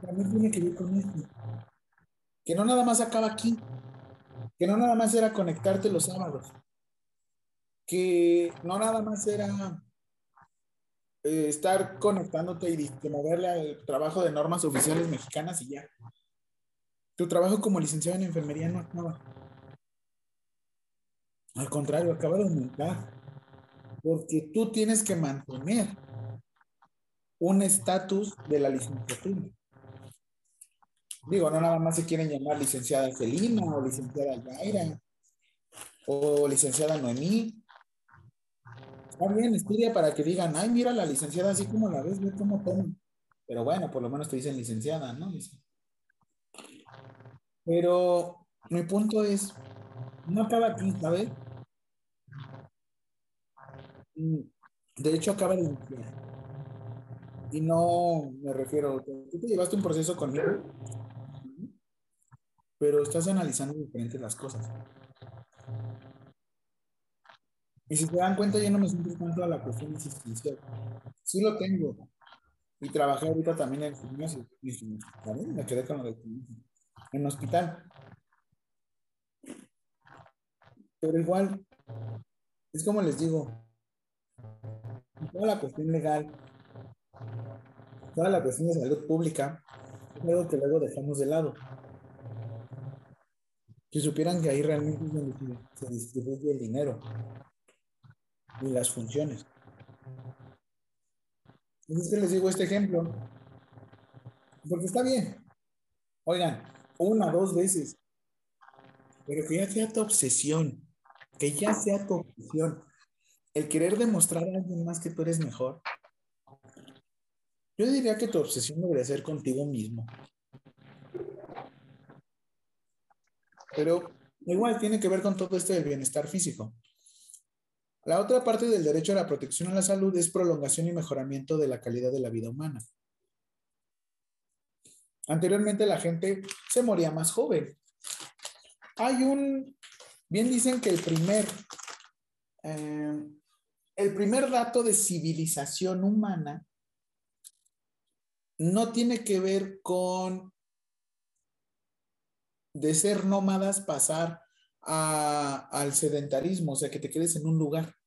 También tiene que ver con esto. Que no nada más acaba aquí. Que no nada más era conectarte los sábados. Que no nada más era eh, estar conectándote y disque moverle al trabajo de normas oficiales mexicanas y ya. Tu trabajo como licenciado en enfermería no acaba. Al contrario, acaba de aumentar. Porque tú tienes que mantener un estatus de la licenciatura. Digo, no nada más se quieren llamar licenciada Celina o licenciada Yaira o licenciada Noemí. Está bien, estudia para que digan, ay, mira la licenciada así como la ves, ve cómo toma. Pero bueno, por lo menos te dicen licenciada, ¿no? Pero mi punto es, no acaba aquí, ¿sabes? Mm, De hecho, acaba de iniciar. Y no me refiero, tú te llevaste un proceso conmigo, pero estás analizando diferentes las cosas. Y si se dan cuenta, yo no me siento tanto a la cuestión existencial. Sí lo tengo, Y trabajé ahorita también en gimnasio. gimnasio, Me quedé con lo de. En hospital. Pero igual, es como les digo, toda la cuestión legal, toda la cuestión de salud pública, es algo que luego dejamos de lado. Si supieran que ahí realmente es donde se distribuye el dinero y las funciones. Es que les digo este ejemplo, porque está bien. Oigan, una, dos veces, pero que ya sea tu obsesión, que ya sea tu obsesión, el querer demostrar a alguien más que tú eres mejor. Yo diría que tu obsesión debería ser contigo mismo. Pero igual tiene que ver con todo esto del bienestar físico. La otra parte del derecho a la protección a la salud es prolongación y mejoramiento de la calidad de la vida humana. Anteriormente la gente se moría más joven. Hay un, bien dicen que el primer, eh, el primer dato de civilización humana no tiene que ver con de ser nómadas pasar a- al sedentarismo, o sea, que te quedes en un lugar.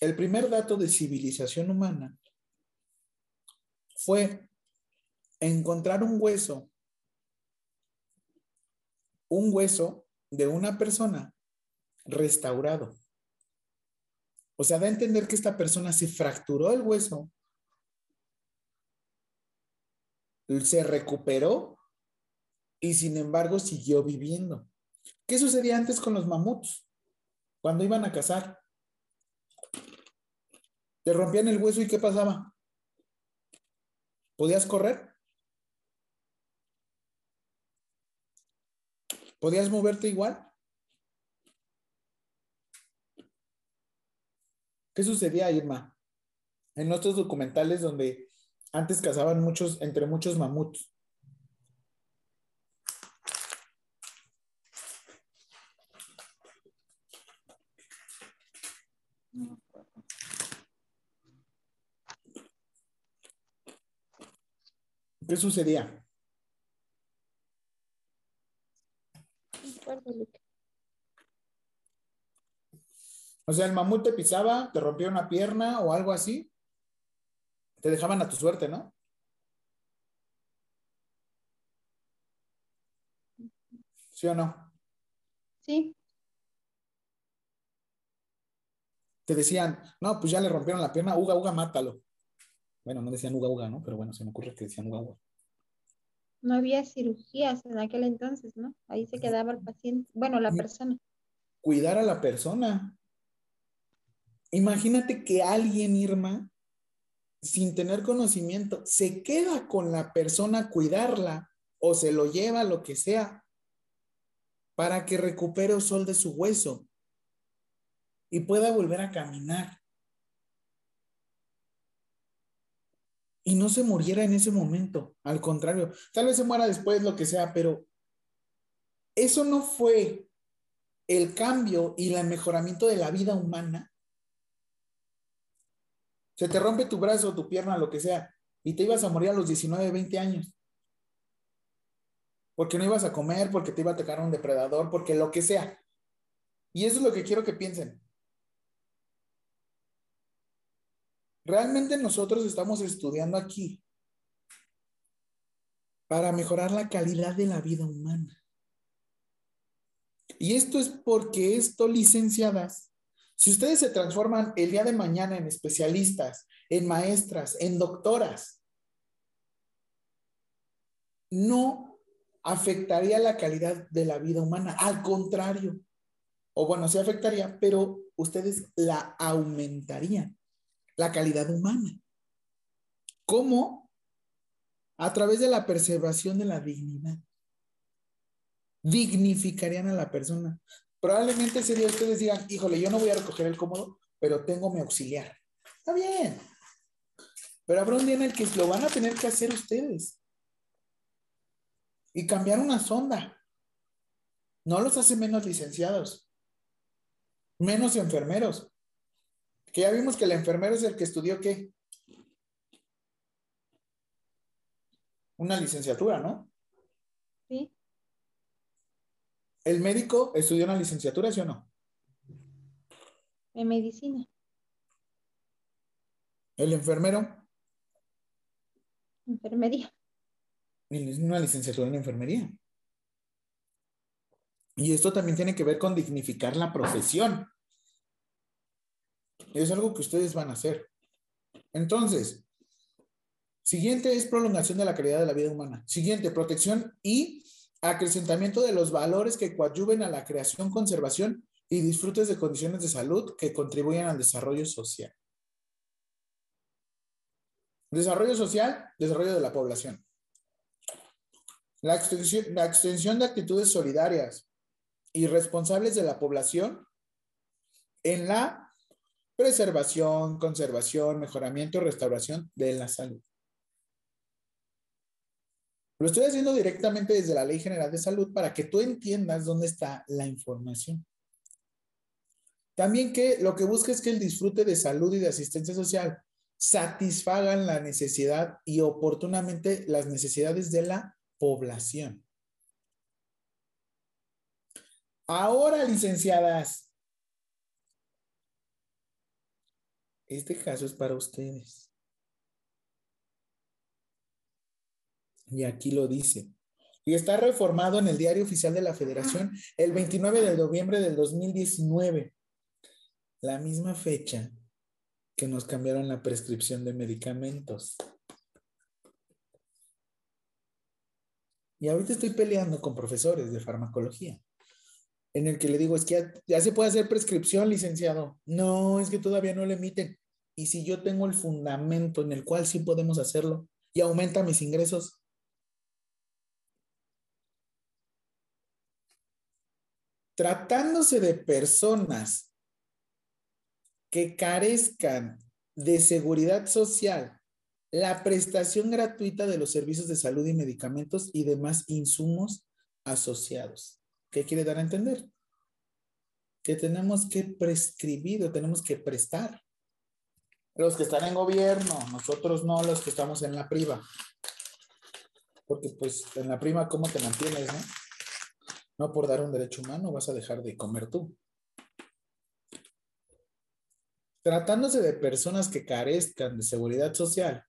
El primer dato de civilización humana fue encontrar un hueso, un hueso de una persona restaurado. O sea, da a entender que esta persona se fracturó el hueso, se recuperó y sin embargo siguió viviendo. ¿Qué sucedía antes con los mamuts? Cuando iban a cazar. Te rompían el hueso y ¿qué pasaba? ¿Podías correr? ¿Podías moverte igual? ¿Qué sucedía, Irma? En nuestros documentales donde antes cazaban muchos, entre muchos mamuts. ¿Qué sucedía? O sea, el mamut te pisaba, te rompía una pierna o algo así. Te dejaban a tu suerte, ¿no? ¿Sí o no? Sí, Te decían, no, pues ya le rompieron la pierna, uga, uga, mátalo. Bueno, no decían uga, uga, ¿no? Pero bueno, se me ocurre que decían uga, uga. no había cirugías en aquel entonces, ¿no? Ahí se quedaba el paciente, bueno, la Sí. persona. Cuidar a la persona. Imagínate que alguien, Irma, sin tener conocimiento, se queda con la persona a cuidarla o se lo lleva, lo que sea, para que recupere el sol de su hueso y pueda volver a caminar. Y no se muriera en ese momento, al contrario, tal vez se muera después, lo que sea, pero eso no fue el cambio y el mejoramiento de la vida humana. Se te rompe tu brazo, tu pierna, lo que sea, y te ibas a morir a los 19, 20 años. Porque no ibas a comer, porque te iba a atacar un depredador, porque lo que sea. Y eso es lo que quiero que piensen. Realmente nosotros estamos estudiando aquí para mejorar la calidad de la vida humana. Y esto es porque esto, licenciadas, si ustedes se transforman el día de mañana en especialistas, en maestras, en doctoras, no afectaría la calidad de la vida humana. Al contrario, o bueno, sí afectaría, pero ustedes la aumentarían, la calidad humana. ¿Cómo? A través de la preservación de la dignidad dignificarían a la persona. Probablemente ese día ustedes digan, híjole, yo no voy a recoger el cómodo, pero tengo mi auxiliar. Está bien. Pero habrá un día en el que lo van a tener que hacer ustedes. Y cambiar una sonda. No los hace menos licenciados. Menos enfermeros. Que ya vimos que el enfermero es el que estudió qué? una licenciatura, ¿no? Sí, ¿El médico estudió una licenciatura, sí o no? en medicina, ¿El enfermero? enfermería. en una licenciatura en enfermería. Y esto también tiene que ver con dignificar la profesión. Es algo que ustedes van a hacer. Entonces, siguiente es prolongación de la calidad de la vida humana. Siguiente, protección y acrecentamiento de los valores que coadyuven a la creación, conservación y disfrutes de condiciones de salud que contribuyan al desarrollo social. Desarrollo social, desarrollo de la población. La extensión, la extensión de actitudes solidarias y responsables de la población en la preservación, conservación, mejoramiento restauración de la salud. Lo estoy haciendo directamente desde la Ley General de Salud para que tú entiendas dónde está la información. También que lo que busca es que el disfrute de salud y de asistencia social satisfagan la necesidad y oportunamente las necesidades de la población. Ahora, licenciadas, este caso es para ustedes. Y aquí lo dice. Y está reformado en el Diario Oficial de la Federación el 29 de noviembre del 2019. La misma fecha que nos cambiaron la prescripción de medicamentos. Y ahorita estoy peleando con profesores de farmacología, en el que le digo, es que ya, ya, se puede hacer prescripción, licenciado. No, es que todavía no le emiten. Y si yo tengo el fundamento en el cual sí podemos hacerlo y aumenta mis ingresos, tratándose de personas que carezcan de seguridad social, la prestación gratuita de los servicios de salud y medicamentos y demás insumos asociados. ¿Qué quiere dar a entender? Que tenemos que prescribir o tenemos que prestar. Los que están en gobierno, nosotros no los que estamos en la priva. Porque pues en la prima, ¿cómo te mantienes, no? No por dar un derecho humano vas a dejar de comer tú. Tratándose de personas que carezcan de seguridad social,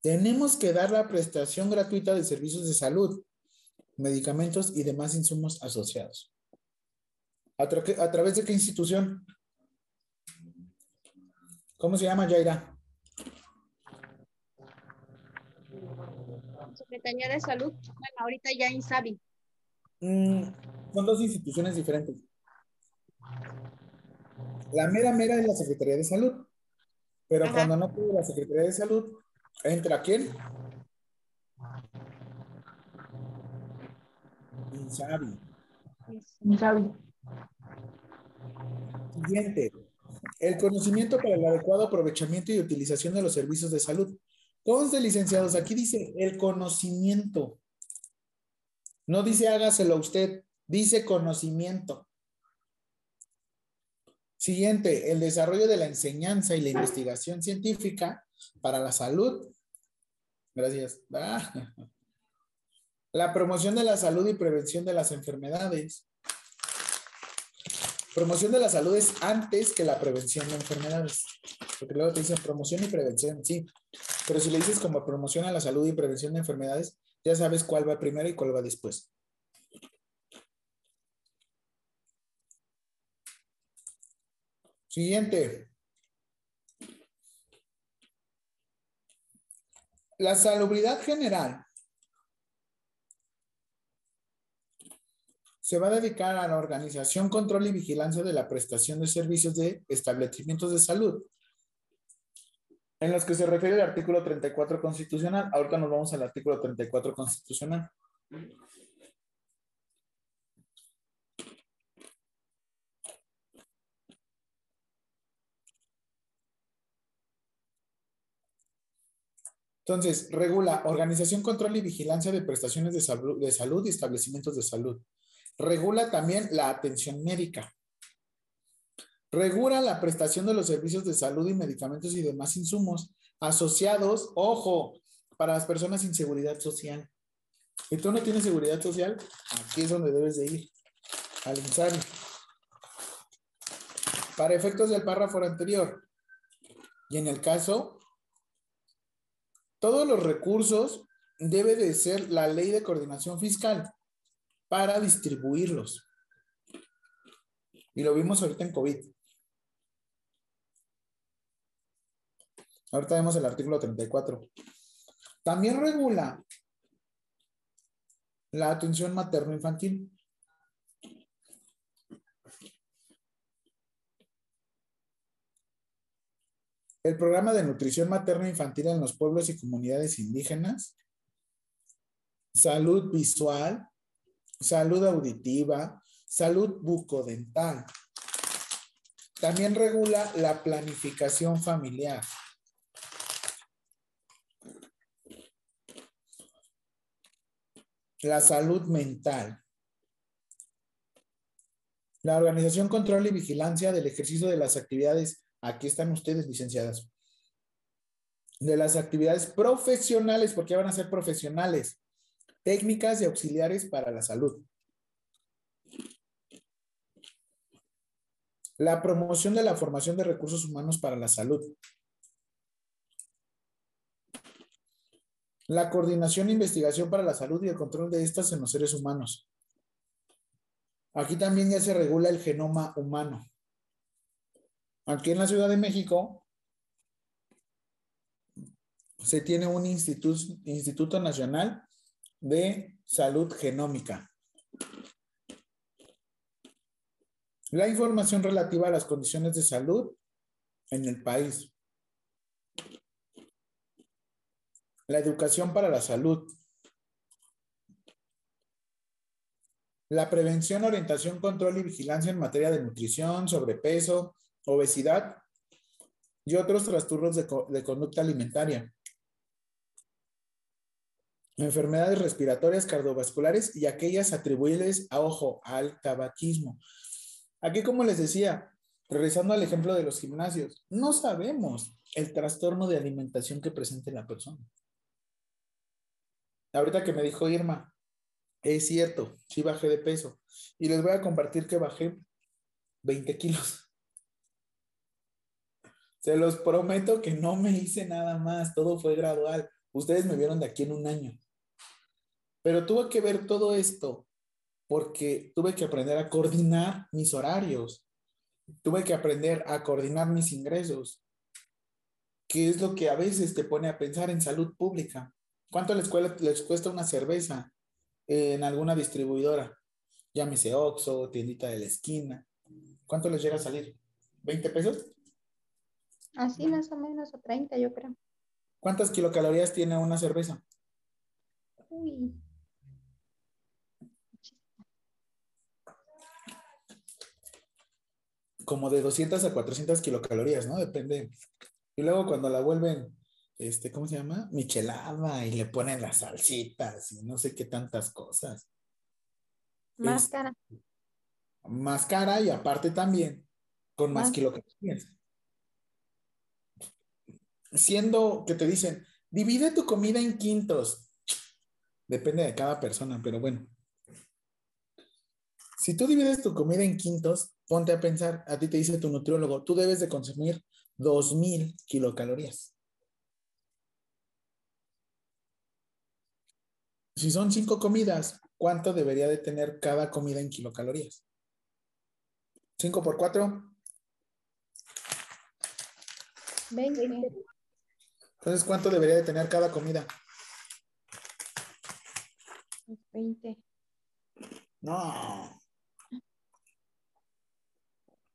tenemos que dar la prestación gratuita de servicios de salud, medicamentos y demás insumos asociados. ¿A, tra a través de qué institución? ¿Cómo se llama, Yaira? Secretaría de Salud. Bueno, ahorita ya INSABI. Mm, son dos instituciones diferentes. La mera mera es la Secretaría de Salud. Pero Ajá. cuando no puede la Secretaría de Salud, ¿entra quién? Insabi. Insabi. Siguiente. El conocimiento para el adecuado aprovechamiento y utilización de los servicios de salud. Conste, licenciados, aquí dice el conocimiento. No dice hágaselo a usted, dice conocimiento. Siguiente, el desarrollo de la enseñanza y la investigación científica para la salud. Gracias. Ah. La promoción de la salud y prevención de las enfermedades. Promoción de la salud es antes que la prevención de enfermedades. Porque luego te dicen promoción y prevención, sí. Pero si le dices como promoción a la salud y prevención de enfermedades, ya sabes cuál va primero y cuál va después. Siguiente. La salubridad general se va a dedicar a la organización, control y vigilancia de la prestación de servicios de establecimientos de salud, en los que se refiere el artículo 34 constitucional. Ahorita nos vamos al artículo 34 constitucional. Entonces, regula organización, control y vigilancia de prestaciones de salud, de salud y establecimientos de salud. Regula también la atención médica. Regula la prestación de los servicios de salud y medicamentos y demás insumos asociados, ojo, para las personas sin seguridad social. Si tú no tienes seguridad social, aquí es donde debes de ir, al INSABI. Para efectos del párrafo anterior, y en el caso, todos los recursos debe de ser la ley de coordinación fiscal para distribuirlos. Y lo vimos ahorita en COVID. Ahorita vemos el artículo 34. También regula la atención materno-infantil. El programa de nutrición materno-infantil en los pueblos y comunidades indígenas, salud visual, salud auditiva, salud bucodental. También regula la planificación familiar. La salud mental. La organización, control y vigilancia del ejercicio de las actividades. Aquí están ustedes, licenciadas. De las actividades profesionales, porque van a ser profesionales. Técnicas y auxiliares para la salud. La promoción de la formación de recursos humanos para la salud. La coordinación e investigación para la salud y el control de estas en los seres humanos. Aquí también ya se regula el genoma humano. Aquí en la Ciudad de México se tiene un instituto, Nacional de Salud Genómica. La información relativa a las condiciones de salud en el país. La educación para la salud. La prevención, orientación, control y vigilancia en materia de nutrición, sobrepeso, obesidad y otros trastornos de, de conducta alimentaria. Enfermedades respiratorias, cardiovasculares y aquellas atribuibles a ojo, al tabaquismo. Aquí, como les decía, regresando al ejemplo de los gimnasios, no sabemos el trastorno de alimentación que presente la persona. Ahorita que me dijo Irma, es cierto, sí bajé de peso. Y les voy a compartir que bajé 20 kilos. Se los prometo que no me hice nada más, todo fue gradual. Ustedes me vieron de aquí en un año. Pero tuve que ver todo esto porque tuve que aprender a coordinar mis horarios. Tuve que aprender a coordinar mis ingresos, que es lo que a veces te pone a pensar en salud pública. ¿Cuánto les, les cuesta una cerveza en alguna distribuidora? Llámese Oxxo, tiendita de la esquina. ¿Cuánto les llega a salir? ¿20 pesos? Así más o menos, o 30 yo creo. ¿Cuántas kilocalorías tiene una cerveza? Uy. Como de 200 a 400 kilocalorías, ¿no? Depende. Y luego cuando la vuelven este, ¿cómo se llama? Michelada y le ponen las salsitas y no sé qué tantas cosas. Más cara. Más cara y aparte también con más, más kilocalorías. Siendo que te dicen, divide tu comida en quintos. Depende de cada persona, pero bueno. Si tú divides tu comida en quintos, ponte a pensar, a ti te dice tu nutriólogo, tú debes de consumir 2000 kilocalorías. Si son cinco comidas, ¿cuánto debería de tener cada comida en kilocalorías? ¿Cinco por cuatro? 20. Entonces, ¿cuánto debería de tener cada comida? 20. No.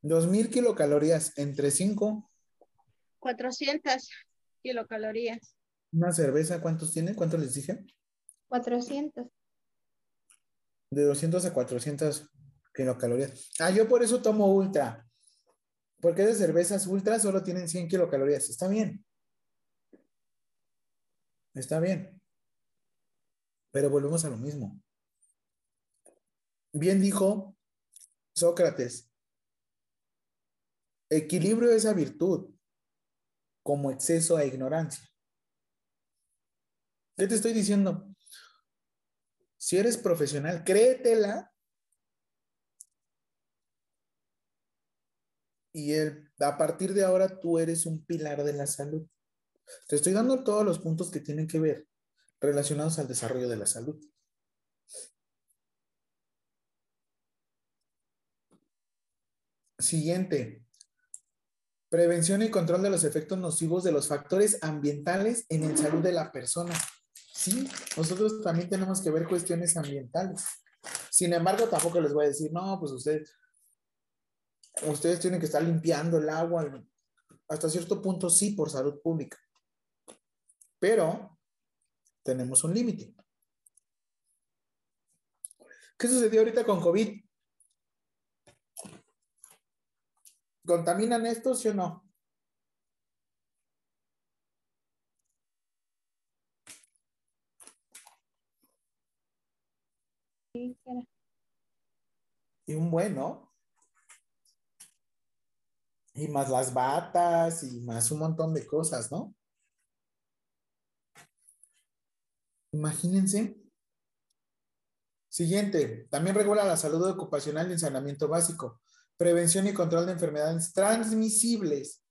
Dos mil kilocalorías entre cinco. 400 kilocalorías. Una cerveza, ¿cuántos tiene? ¿Cuánto les dije? 400. De 200 a 400 kilocalorías. Ah, yo por eso tomo ultra. Porque de cervezas ultra solo tienen 100 kilocalorías. Está bien. Está bien. Pero volvemos a lo mismo. Bien dijo Sócrates, equilibrio es a virtud como exceso a ignorancia. ¿Qué te estoy diciendo? Si eres profesional, créetela. Y el, a partir de ahora tú eres un pilar de la salud. Te estoy dando todos los puntos que tienen que ver relacionados al desarrollo de la salud. Siguiente. Prevención y control de los efectos nocivos de los factores ambientales en el salud de la persona. Sí, nosotros también tenemos que ver cuestiones ambientales. Sin embargo, tampoco les voy a decir, no, pues ustedes, ustedes tienen que estar limpiando el agua. Hasta cierto punto sí, por salud pública. Pero tenemos un límite. ¿Qué sucedió ahorita con COVID? ¿Contaminan esto, sí o no? Y un bueno. Y más las batas y más un montón de cosas, ¿no? Imagínense. Siguiente, también regula la salud ocupacional y el saneamiento básico, prevención y control de enfermedades transmisibles.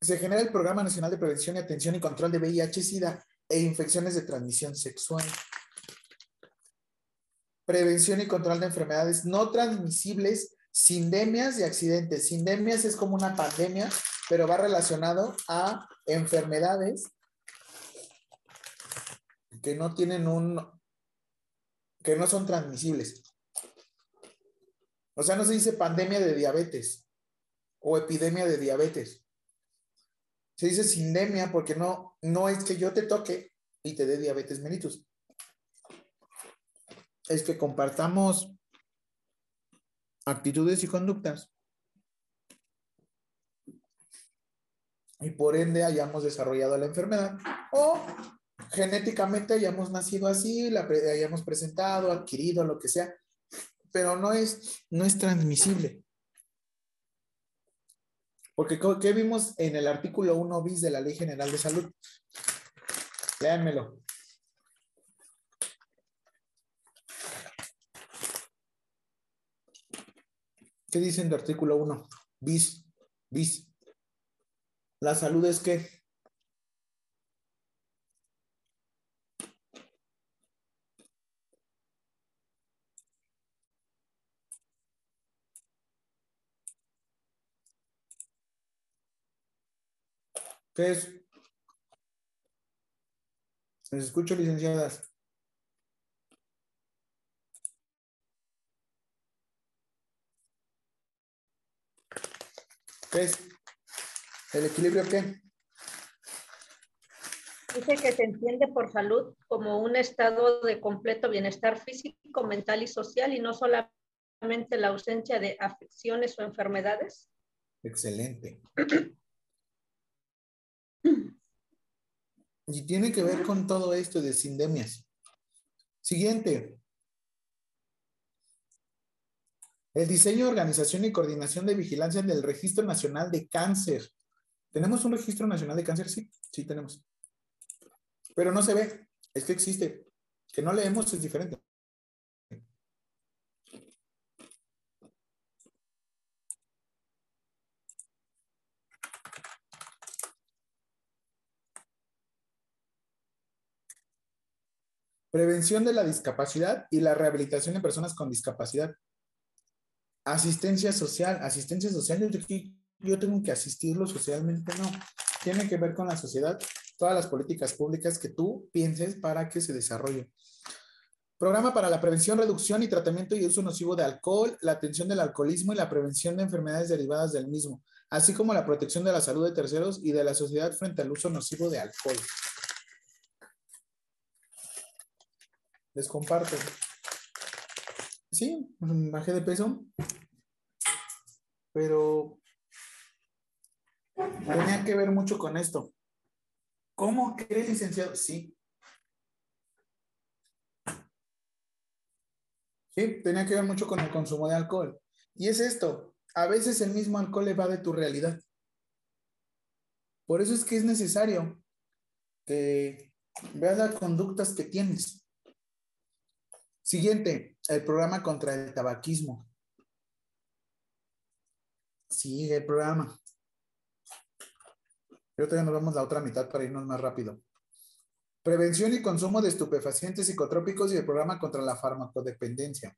Se genera el Programa Nacional de Prevención y Atención y Control de VIH, SIDA e infecciones de transmisión sexual. Prevención y control de enfermedades no transmisibles, sindemias y accidentes. Sindemias es como una pandemia, pero va relacionado a enfermedades que no tienen un, que no son transmisibles. O sea, no se dice pandemia de diabetes o epidemia de diabetes. Se dice sindemia porque no, no es que yo te toque y te dé diabetes mellitus. Es que compartamos actitudes y conductas. Y por ende hayamos desarrollado la enfermedad o genéticamente hayamos nacido así, la hayamos presentado, adquirido, lo que sea, pero no es, no es transmisible. Porque, ¿qué vimos en el artículo 1 bis de la Ley General de Salud? Léanmelo. ¿Qué dice en el artículo 1? Bis, bis. La salud es que ¿Qué es? Les escucho, licenciadas. ¿Qué es? ¿El equilibrio qué? Dice que se entiende por salud como un estado de completo bienestar físico, mental y social y no solamente la ausencia de afecciones o enfermedades. Excelente. Y tiene que ver con todo esto de sindemias. Siguiente. El diseño, organización y coordinación de vigilancia del Registro Nacional de Cáncer. ¿Tenemos un Registro Nacional de Cáncer? Sí, sí tenemos. Pero no se ve. Es que existe. Que no leemos es diferente. Prevención de la discapacidad y la rehabilitación de personas con discapacidad. Asistencia social. Asistencia social, yo, yo tengo que asistirlo socialmente, no. Tiene que ver con la sociedad, todas las políticas públicas que tú pienses para que se desarrolle. Programa para la prevención, reducción y tratamiento y uso nocivo de alcohol, la atención del alcoholismo y la prevención de enfermedades derivadas del mismo, así como la protección de la salud de terceros y de la sociedad frente al uso nocivo de alcohol. Les comparto. Sí, bajé de peso, pero tenía que ver mucho con esto. ¿Cómo crees, licenciado? Sí. Sí, tenía que ver mucho con el consumo de alcohol. Y es esto, a veces el mismo alcohol le va de tu realidad. Por eso es que es necesario que Veas las conductas que tienes. Siguiente, el programa contra el tabaquismo. Sigue el programa. Yo todavía nos vemos la otra mitad para irnos más rápido. Prevención y consumo de estupefacientes psicotrópicos y el programa contra la farmacodependencia.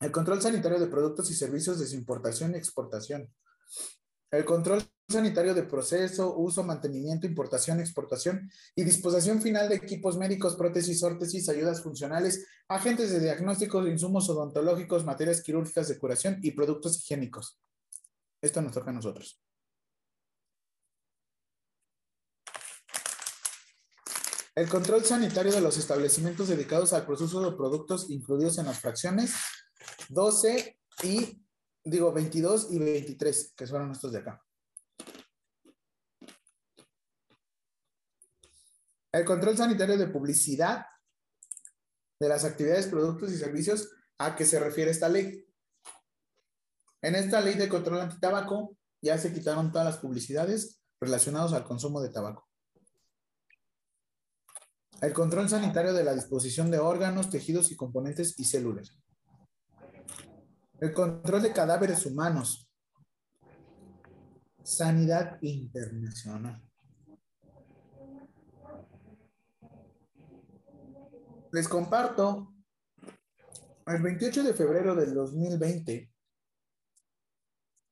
El control sanitario de productos y servicios de su importación y exportación. El control sanitario de proceso, uso, mantenimiento, importación, exportación y disposición final de equipos médicos, prótesis, órtesis, ayudas funcionales, agentes de diagnósticos, insumos odontológicos, materias quirúrgicas de curación y productos higiénicos. Esto nos toca a nosotros. El control sanitario de los establecimientos dedicados al proceso de productos incluidos en las fracciones 12 y, digo, 22 y 23, que fueron estos de acá. El control sanitario de publicidad de las actividades, productos y servicios a que se refiere esta ley. En esta ley de control antitabaco ya se quitaron todas las publicidades relacionadas al consumo de tabaco. El control sanitario de la disposición de órganos, tejidos y componentes y células. El control de cadáveres humanos. Sanidad internacional. Les comparto, el 28 de febrero del 2020,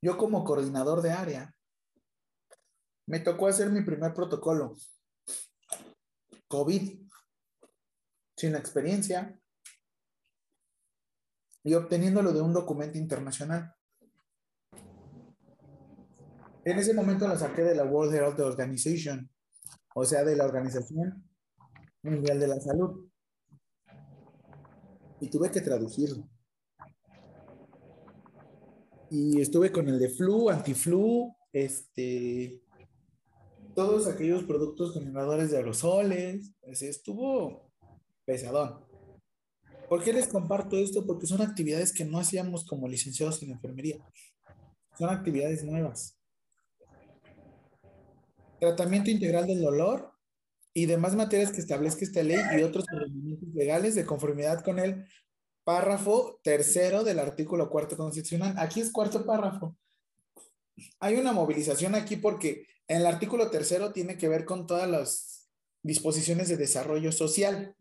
yo como coordinador de área, me tocó hacer mi primer protocolo. COVID, sin experiencia, y obteniéndolo de un documento internacional. En ese momento lo saqué de la World Health Organization, o sea, de la Organización Mundial de la Salud. Y tuve que traducirlo. Y estuve con el de flu, antiflu, este, todos aquellos productos generadores de aerosoles. estuvo pesadón. ¿Por qué les comparto esto? Porque son actividades que no hacíamos como licenciados en enfermería. Son actividades nuevas. Tratamiento integral del dolor y demás materias que establezca esta ley y otros legales de conformidad con el párrafo tercero del artículo cuarto constitucional. Aquí es cuarto párrafo. Hay una movilización aquí porque en el artículo tercero tiene que ver con todas las disposiciones de desarrollo social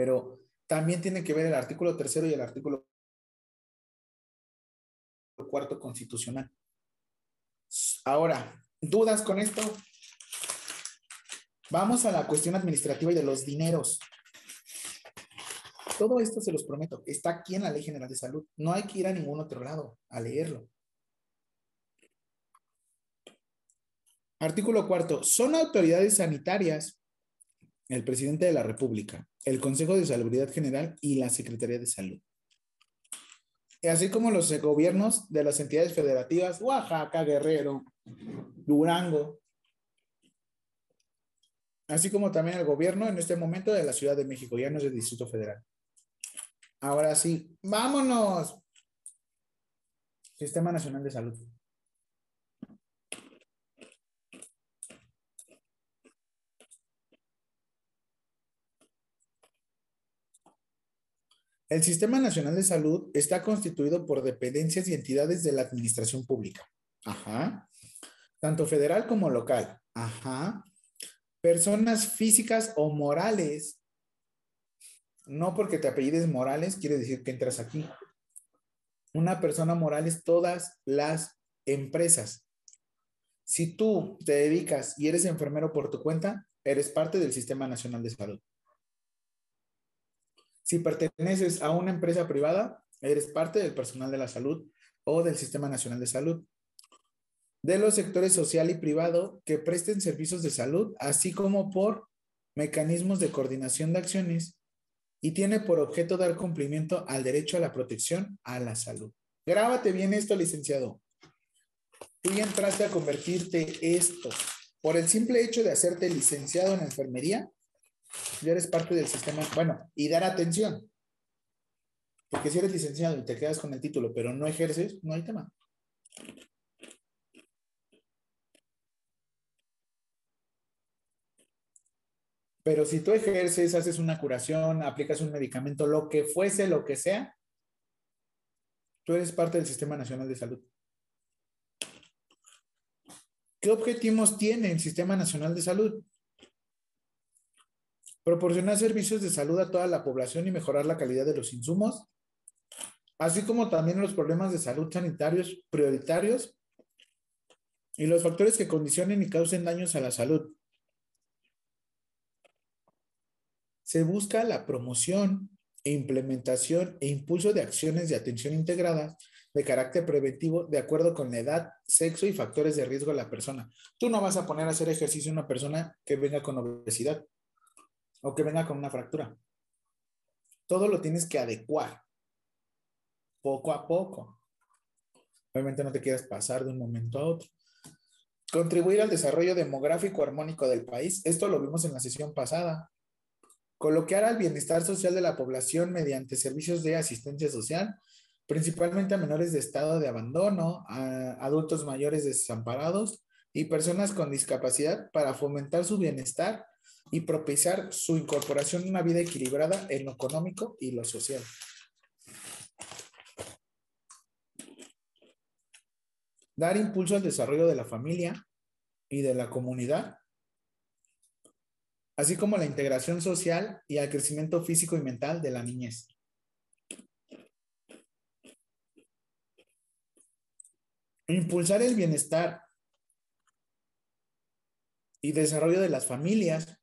pero también tiene que ver el artículo tercero y el artículo cuarto constitucional. Ahora, ¿dudas con esto? Vamos a la cuestión administrativa y de los dineros. Todo esto se los prometo, está aquí en la Ley General de Salud. No hay que ir a ningún otro lado a leerlo. Artículo cuarto. Son autoridades sanitarias el presidente de la República, el Consejo de Salubridad General y la Secretaría de Salud. Así como los gobiernos de las entidades federativas, Oaxaca, Guerrero, Durango, así como también el gobierno en este momento de la Ciudad de México, ya no es el Distrito Federal. Ahora sí, vámonos. Sistema Nacional de Salud. El Sistema Nacional de Salud está constituido por dependencias y entidades de la administración pública. Ajá. Tanto federal como local. Ajá. Personas físicas o morales. No porque te apellides Morales quiere decir que entras aquí. Una persona moral es todas las empresas. Si tú te dedicas y eres enfermero por tu cuenta, eres parte del Sistema Nacional de Salud. Si perteneces a una empresa privada, eres parte del personal de la salud o del Sistema Nacional de Salud. De los sectores social y privado que presten servicios de salud, así como por mecanismos de coordinación de acciones y tiene por objeto dar cumplimiento al derecho a la protección a la salud. Grábate bien esto, licenciado. Tú ya entraste a convertirte esto por el simple hecho de hacerte licenciado en enfermería, ya eres parte del sistema. Bueno, y dar atención. Porque si eres licenciado y te quedas con el título, pero no ejerces, no hay tema. Pero si tú ejerces, haces una curación, aplicas un medicamento, lo que fuese, lo que sea, tú eres parte del Sistema Nacional de Salud. ¿Qué objetivos tiene el Sistema Nacional de Salud? Proporcionar servicios de salud a toda la población y mejorar la calidad de los insumos, así como también los problemas de salud sanitarios prioritarios y los factores que condicionen y causen daños a la salud. Se busca la promoción e implementación e impulso de acciones de atención integrada de carácter preventivo de acuerdo con la edad, sexo y factores de riesgo de la persona. Tú no vas a poner a hacer ejercicio a una persona que venga con obesidad o que venga con una fractura. Todo lo tienes que adecuar poco a poco. Obviamente no te quieras pasar de un momento a otro. Contribuir al desarrollo demográfico armónico del país. Esto lo vimos en la sesión pasada. Colocar al bienestar social de la población mediante servicios de asistencia social, principalmente a menores de estado de abandono, a adultos mayores desamparados y personas con discapacidad para fomentar su bienestar y propiciar su incorporación a una vida equilibrada en lo económico y lo social. Dar impulso al desarrollo de la familia y de la comunidad, así como la integración social y al crecimiento físico y mental de la niñez. Impulsar el bienestar y desarrollo de las familias,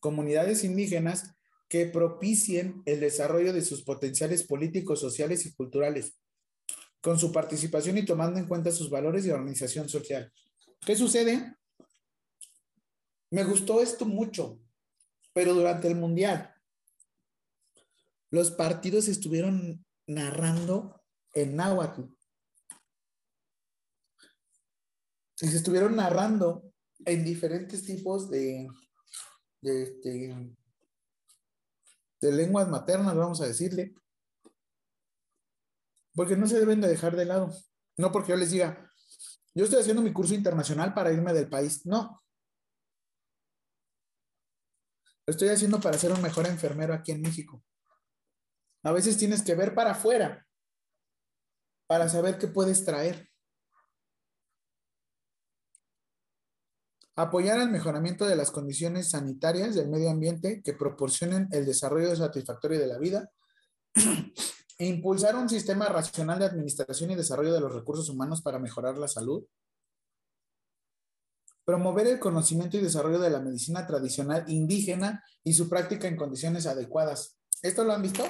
comunidades indígenas que propicien el desarrollo de sus potenciales políticos, sociales y culturales, con su participación y tomando en cuenta sus valores de organización social. ¿Qué sucede? Me gustó esto mucho, pero durante el Mundial, los partidos estuvieron narrando en náhuatl. Y se estuvieron narrando en diferentes tipos de, de, este, de lenguas maternas, vamos a decirle. Porque no se deben de dejar de lado. No porque yo les diga, yo estoy haciendo mi curso internacional para irme del país. No. Lo estoy haciendo para ser un mejor enfermero aquí en México. A veces tienes que ver para afuera para saber qué puedes traer. Apoyar al mejoramiento de las condiciones sanitarias del medio ambiente que proporcionen el desarrollo satisfactorio de la vida. E impulsar un sistema racional de administración y desarrollo de los recursos humanos para mejorar la salud. Promover el conocimiento y desarrollo de la medicina tradicional indígena y su práctica en condiciones adecuadas. ¿Esto lo han visto?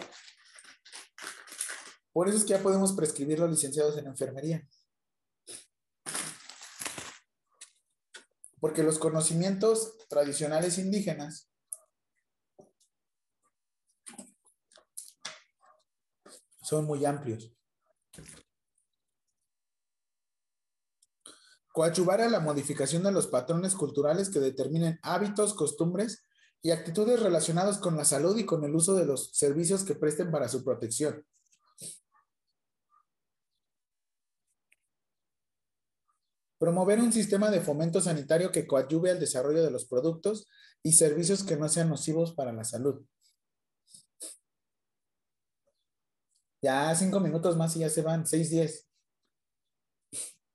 Por eso es que ya podemos prescribir los licenciados en enfermería. Porque los conocimientos tradicionales indígenas son muy amplios. Coachuvar a la modificación de los patrones culturales que determinen hábitos, costumbres y actitudes relacionadas con la salud y con el uso de los servicios que presten para su protección. Promover un sistema de fomento sanitario que coadyuve al desarrollo de los productos y servicios que no sean nocivos para la salud. Ya cinco minutos más y ya se van, seis, diez.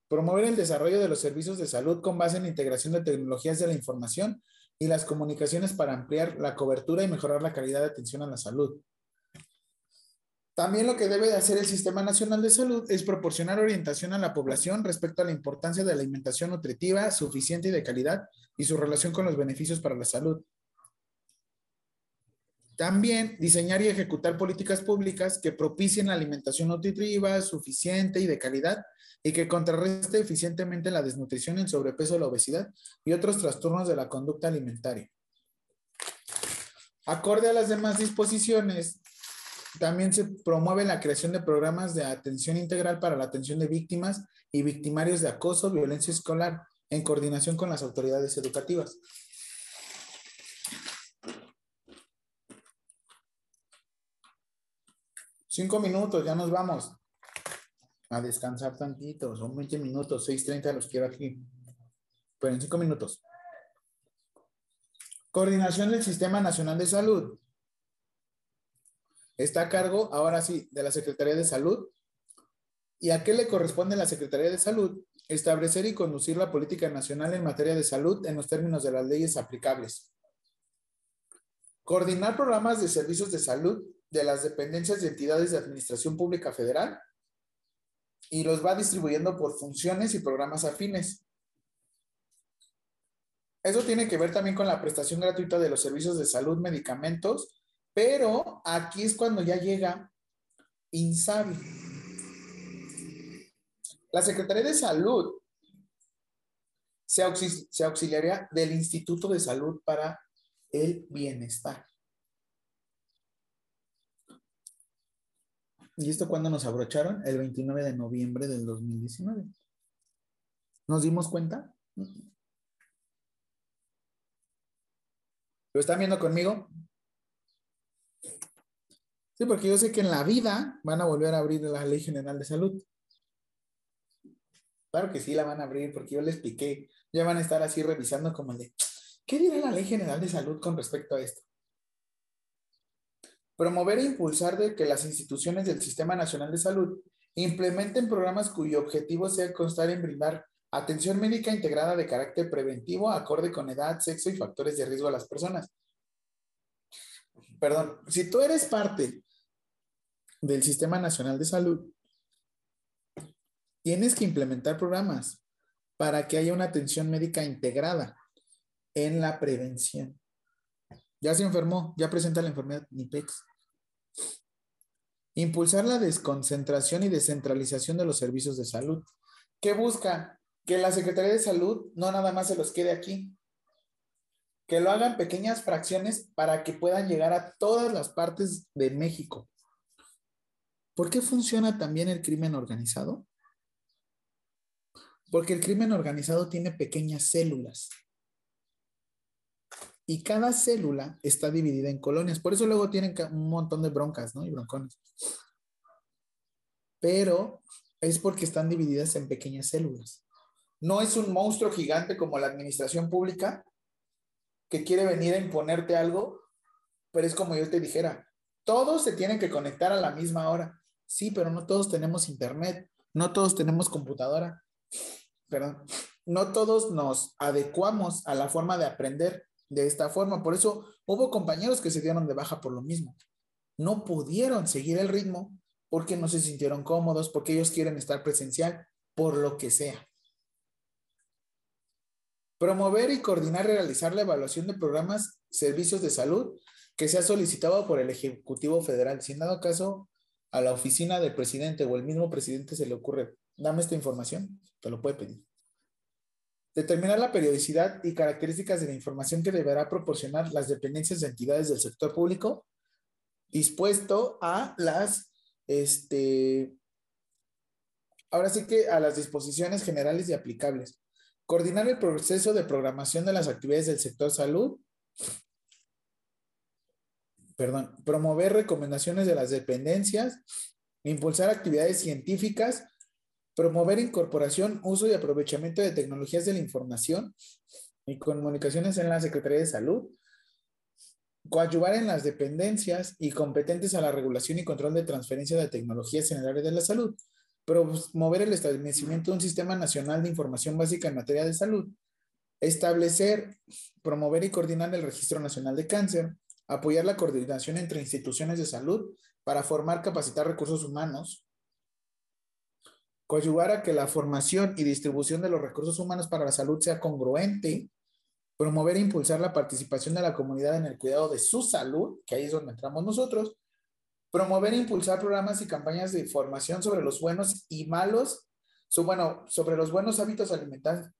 Promover el desarrollo de los servicios de salud con base en la integración de tecnologías de la información y las comunicaciones para ampliar la cobertura y mejorar la calidad de atención a la salud. También lo que debe de hacer el Sistema Nacional de Salud es proporcionar orientación a la población respecto a la importancia de la alimentación nutritiva, suficiente y de calidad y su relación con los beneficios para la salud. También diseñar y ejecutar políticas públicas que propicien la alimentación nutritiva, suficiente y de calidad y que contrarreste eficientemente la desnutrición, el sobrepeso, la obesidad y otros trastornos de la conducta alimentaria. Acorde a las demás disposiciones también se promueve la creación de programas de atención integral para la atención de víctimas y victimarios de acoso, violencia escolar, en coordinación con las autoridades educativas. Cinco minutos, ya nos vamos a descansar tantito. Son 20 minutos, 6.30 los quiero aquí. Pero en cinco minutos. Coordinación del Sistema Nacional de Salud. Está a cargo, ahora sí, de la Secretaría de Salud. ¿Y a qué le corresponde la Secretaría de Salud? Establecer y conducir la política nacional en materia de salud en los términos de las leyes aplicables. Coordinar programas de servicios de salud de las dependencias de entidades de administración pública federal y los va distribuyendo por funciones y programas afines. Eso tiene que ver también con la prestación gratuita de los servicios de salud, medicamentos, pero aquí es cuando ya llega INSABI. La Secretaría de Salud se, se auxiliaría del Instituto de Salud para el Bienestar. ¿Y esto cuándo nos abrocharon? El 29 de noviembre del 2019. ¿Nos dimos cuenta? ¿Lo están viendo conmigo? Sí, porque yo sé que en la vida van a volver a abrir la Ley General de Salud. Claro que sí la van a abrir porque yo les expliqué. Ya van a estar así revisando como de, ¿qué dirá la Ley General de Salud con respecto a esto? Promover e impulsar de que las instituciones del Sistema Nacional de Salud implementen programas cuyo objetivo sea constar en brindar atención médica integrada de carácter preventivo, acorde con edad, sexo y factores de riesgo a las personas. Perdón, si tú eres parte del Sistema Nacional de Salud, tienes que implementar programas para que haya una atención médica integrada en la prevención. Ya se enfermó, ya presenta la enfermedad NIPEX. Impulsar la desconcentración y descentralización de los servicios de salud. ¿Qué busca? Que la Secretaría de Salud no nada más se los quede aquí, que lo hagan pequeñas fracciones para que puedan llegar a todas las partes de México. ¿Por qué funciona también el crimen organizado? Porque el crimen organizado tiene pequeñas células y cada célula está dividida en colonias. Por eso luego tienen un montón de broncas, ¿no? Y broncones. Pero es porque están divididas en pequeñas células. No es un monstruo gigante como la administración pública que quiere venir a imponerte algo, pero es como yo te dijera, todos se tienen que conectar a la misma hora. Sí, pero no todos tenemos internet, no todos tenemos computadora, perdón, no todos nos adecuamos a la forma de aprender de esta forma. Por eso hubo compañeros que se dieron de baja por lo mismo. No pudieron seguir el ritmo porque no se sintieron cómodos, porque ellos quieren estar presencial, por lo que sea. Promover y coordinar realizar la evaluación de programas, servicios de salud que sea solicitado por el Ejecutivo Federal. Si en dado caso a la oficina del presidente o el mismo presidente se le ocurre, dame esta información, te lo puede pedir. Determinar la periodicidad y características de la información que deberá proporcionar las dependencias de entidades del sector público dispuesto a las, este, ahora sí que a las disposiciones generales y aplicables. Coordinar el proceso de programación de las actividades del sector salud. Perdón, promover recomendaciones de las dependencias, impulsar actividades científicas promover incorporación, uso y aprovechamiento de tecnologías de la información y comunicaciones en la Secretaría de Salud, coadyuvar en las dependencias y competentes a la regulación y control de transferencia de tecnologías en el área de la salud, promover el establecimiento de un sistema nacional de información básica en materia de salud, establecer, promover y coordinar el Registro Nacional de Cáncer, apoyar la coordinación entre instituciones de salud para formar, capacitar recursos humanos, coadyuvar a que la formación y distribución de los recursos humanos para la salud sea congruente, promover e impulsar la participación de la comunidad en el cuidado de su salud, que ahí es donde entramos nosotros, promover e impulsar programas y campañas de información sobre los buenos y malos, bueno, sobre los buenos hábitos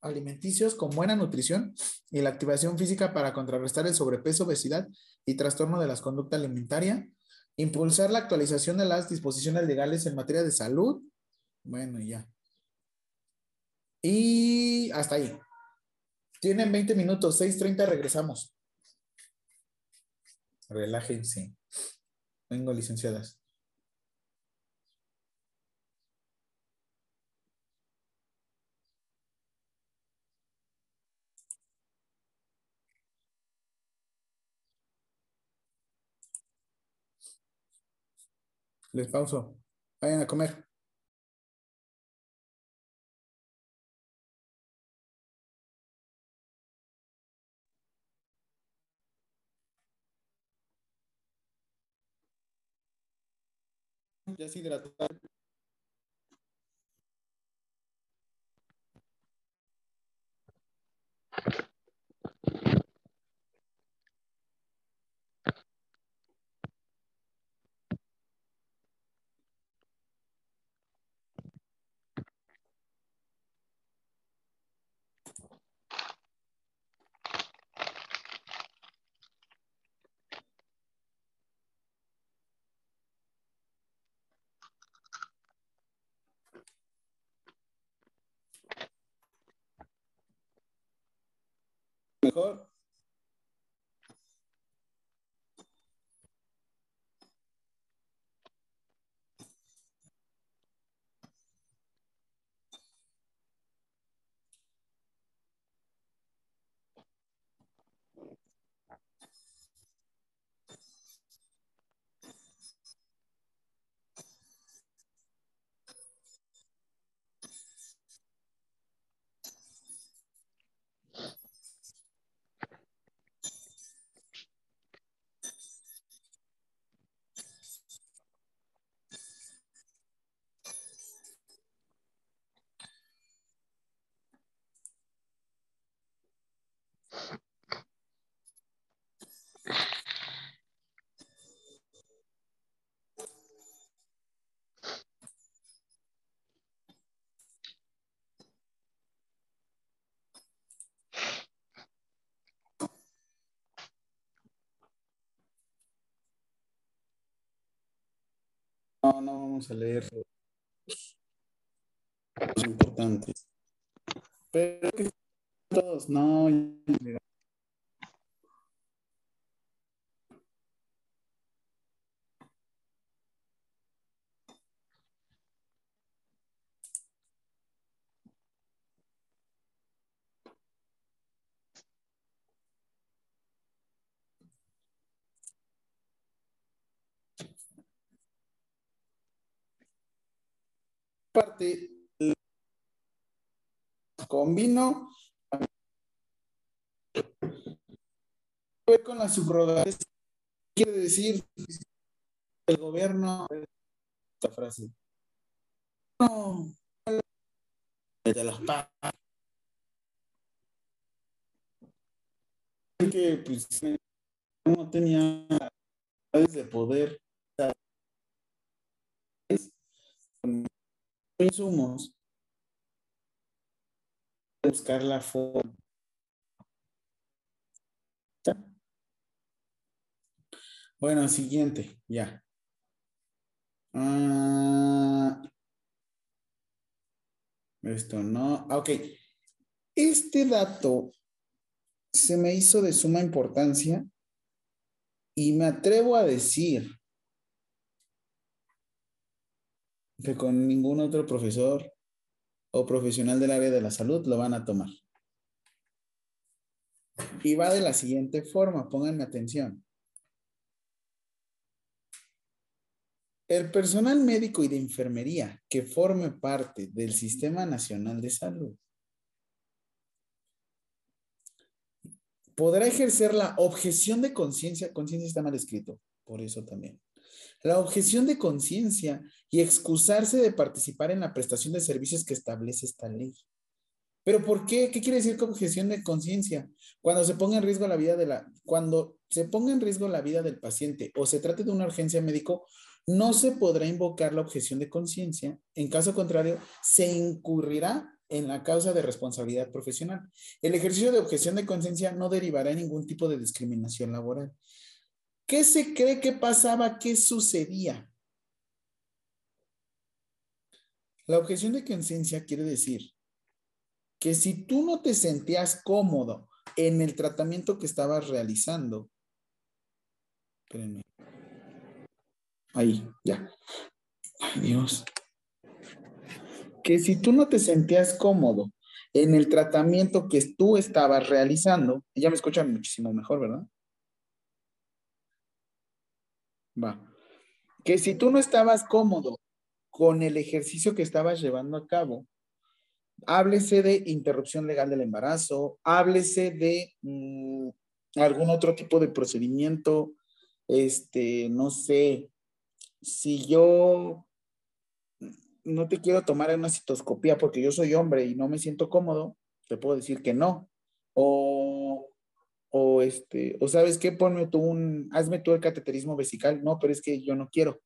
alimenticios con buena nutrición y la activación física para contrarrestar el sobrepeso, obesidad y trastorno de la conducta alimentaria, impulsar la actualización de las disposiciones legales en materia de salud, bueno, ya. Y hasta ahí. Tienen 20 minutos, 6.30 regresamos. Relájense. Tengo licenciadas. Les pauso. Vayan a comer. Ya Mejor. No, no vamos a leer los importantes. Pero que todos, no. Parte con vino con las subrogaciones quiere decir el gobierno esta frase. No de los pa- que pues no tenía de poder. Insumos buscar la forma Bueno, siguiente, ya. Ah, esto no. ah, Ok. Este dato se me hizo de suma importancia y me atrevo a decir que con ningún otro profesor o profesional del área de la salud lo van a tomar. Y va de la siguiente forma, pónganme atención. El personal médico y de enfermería que forme parte del Sistema Nacional de Salud podrá ejercer la objeción de conciencia, conciencia está mal escrito, por eso también. La objeción de conciencia y excusarse de participar en la prestación de servicios que establece esta ley. ¿Pero por qué? ¿Qué quiere decir con objeción de conciencia? Cuando se ponga en riesgo la vida de la, cuando se ponga en riesgo la vida del paciente o se trate de una urgencia médico, no se podrá invocar la objeción de conciencia. En caso contrario, se incurrirá en la causa de responsabilidad profesional. El ejercicio de objeción de conciencia no derivará en ningún tipo de discriminación laboral. ¿Qué se cree que pasaba? ¿Qué sucedía? La objeción de conciencia quiere decir que si tú no te sentías cómodo en el tratamiento que estabas realizando, espérenme. Ahí, ya. Ay, Dios. Que si tú no te sentías cómodo en el tratamiento que tú estabas realizando, ya me escuchan muchísimo mejor, ¿verdad? Va. que si tú no estabas cómodo con el ejercicio que estabas llevando a cabo, háblese de interrupción legal del embarazo, háblese de mm, algún otro tipo de procedimiento, este, no sé, si yo no te quiero tomar una citoscopía porque yo soy hombre y no me siento cómodo, te puedo decir que no. O, o este, o sabes qué, ponme tú un, hazme tú el cateterismo vesical. No, pero es que yo no quiero.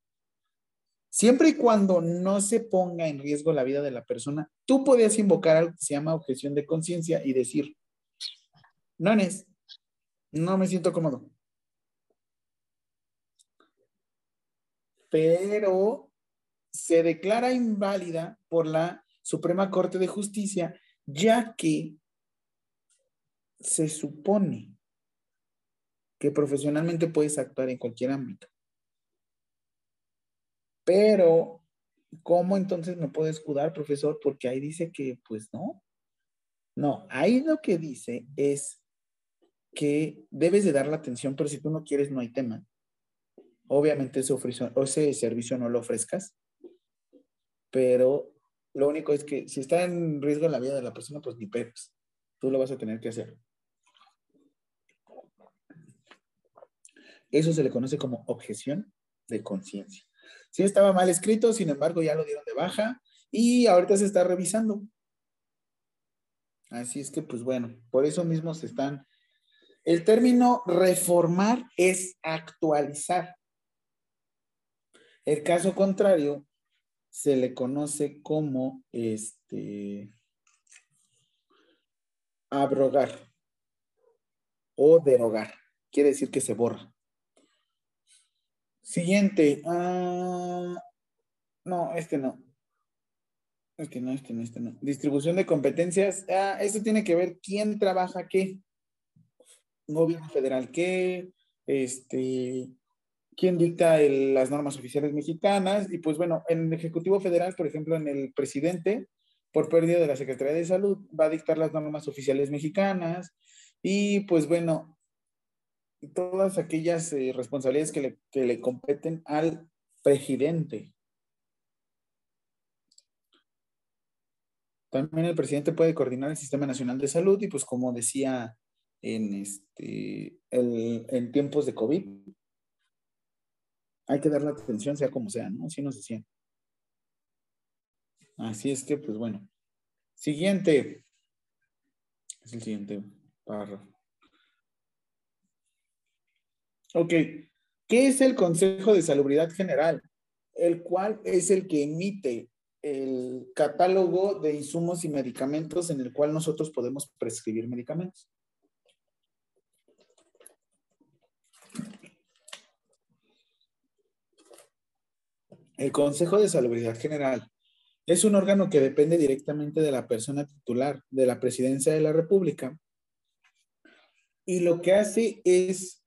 Siempre y cuando no se ponga en riesgo la vida de la persona, tú podías invocar algo que se llama objeción de conciencia y decir, no, es, no me siento cómodo. Pero se declara inválida por la Suprema Corte de Justicia, ya que se supone que profesionalmente puedes actuar en cualquier ámbito. Pero, ¿cómo entonces me puedo escudar, profesor? Porque ahí dice que, pues no. No, ahí lo que dice es que debes de dar la atención, pero si tú no quieres, no hay tema. Obviamente ese, servicio no lo ofrezcas, pero lo único es que si está en riesgo la vida de la persona, pues ni pegas. Tú lo vas a tener que hacer. Eso se le conoce como objeción de conciencia. Sí estaba mal escrito, sin embargo ya lo dieron de baja y ahorita se está revisando. Así es que, pues bueno, por eso mismo se están... El término reformar es actualizar. El caso contrario se le conoce como este abrogar o derogar. Quiere decir que se borra. Siguiente. Ah, no, este no. Este no, este no, este no. Distribución de competencias. Ah, esto tiene que ver quién trabaja qué. Gobierno federal qué. Este, quién dicta las normas oficiales mexicanas. Y pues bueno, en el Ejecutivo Federal, por ejemplo, en el presidente, por pérdida de la Secretaría de Salud, va a dictar las normas oficiales mexicanas. Y pues bueno, todas aquellas eh, responsabilidades que le, que le competen al presidente. También el presidente puede coordinar el Sistema Nacional de Salud y pues como decía en, este, el, en tiempos de COVID, hay que dar la atención sea como sea, ¿no? Así nos decían. Así es que, pues bueno. Siguiente. Es el siguiente párrafo. Ok, ¿qué es el Consejo de Salubridad General? El cual es el que emite el catálogo de insumos y medicamentos en el cual nosotros podemos prescribir medicamentos. El Consejo de Salubridad General es un órgano que depende directamente de la persona titular de la presidencia de la República y lo que hace es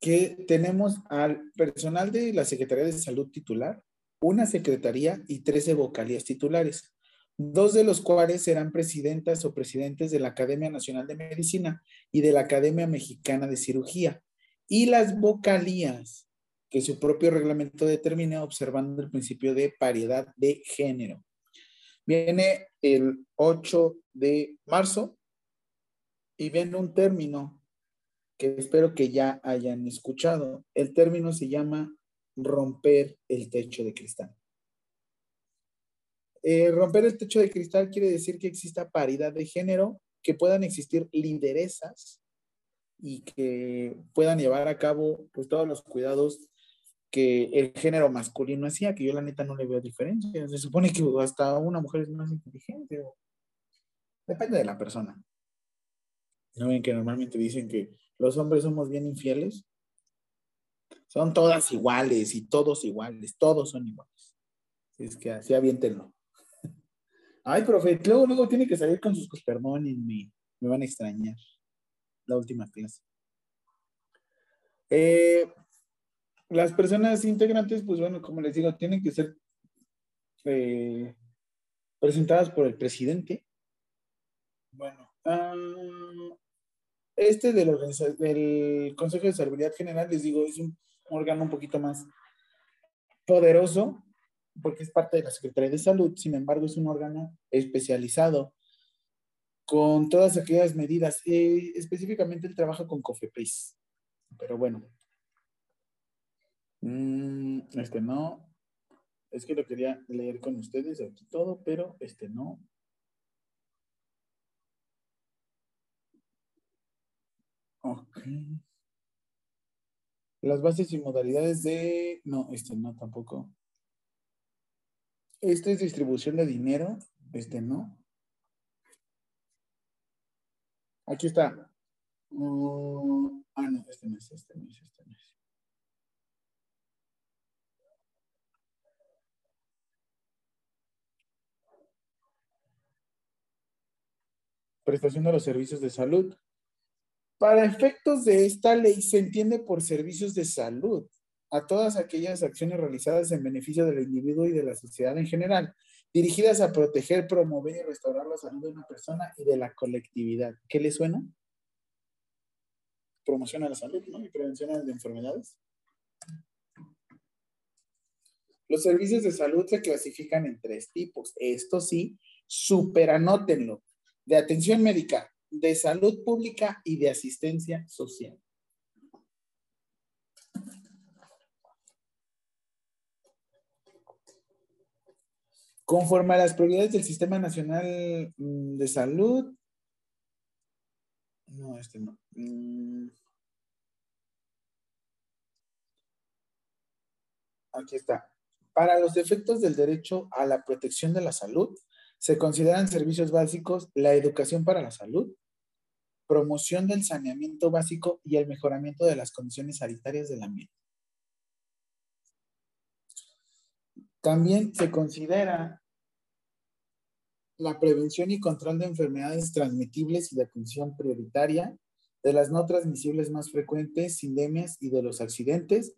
que tenemos al personal de la Secretaría de Salud titular, una secretaría y 13 vocalías titulares, dos de los cuales serán presidentas o presidentes de la Academia Nacional de Medicina y de la Academia Mexicana de Cirugía, y las vocalías que su propio reglamento determina observando el principio de paridad de género. Viene el 8 de marzo y viene un término que espero que ya hayan escuchado. El término se llama romper el techo de cristal. Eh, romper el techo de cristal quiere decir que exista paridad de género, que puedan existir lideresas y que puedan llevar a cabo pues, todos los cuidados que el género masculino hacía, que yo la neta no le veo diferencia. Se supone que hasta una mujer es más inteligente. Depende de la persona. ¿No ven que normalmente dicen que los hombres somos bien infieles. Son todas iguales y todos iguales, todos son iguales. Es que así aviéntenlo. Ay, profe, luego, luego tiene que salir con sus perdón y me, me van a extrañar. La última clase. Eh, las personas integrantes, pues bueno, como les digo, tienen que ser eh, presentadas por el presidente. Bueno, um, este del, del Consejo de Salubridad General, les digo, es un órgano un poquito más poderoso porque es parte de la Secretaría de Salud, sin embargo es un órgano especializado con todas aquellas medidas. Eh, específicamente él trabaja con COFEPRIS, pero bueno. Mm, este no. Es que lo quería leer con ustedes aquí todo, pero este no. Ok. Las bases y modalidades de... No, este no tampoco. Este es distribución de dinero. Este no. Aquí está. Uh, ah, no, este no es, este no es, este no es. Prestación de los servicios de salud. Para efectos de esta ley se entiende por servicios de salud a todas aquellas acciones realizadas en beneficio del individuo y de la sociedad en general, dirigidas a proteger, promover y restaurar la salud de una persona y de la colectividad. ¿Qué le suena? Promoción a la salud ¿no? y prevención de enfermedades. Los servicios de salud se clasifican en tres tipos. Esto sí, superanótenlo. De atención médica, de salud pública y de asistencia social. Conforme a las prioridades del Sistema Nacional mm, de Salud, no, este no. Mm. Aquí está. Para los efectos del derecho a la protección de la salud, se consideran servicios básicos la educación para la salud, promoción del saneamiento básico y el mejoramiento de las condiciones sanitarias del ambiente. También se considera la prevención y control de enfermedades transmitibles y de atención prioritaria, de las no transmisibles más frecuentes, sindemias y de los accidentes,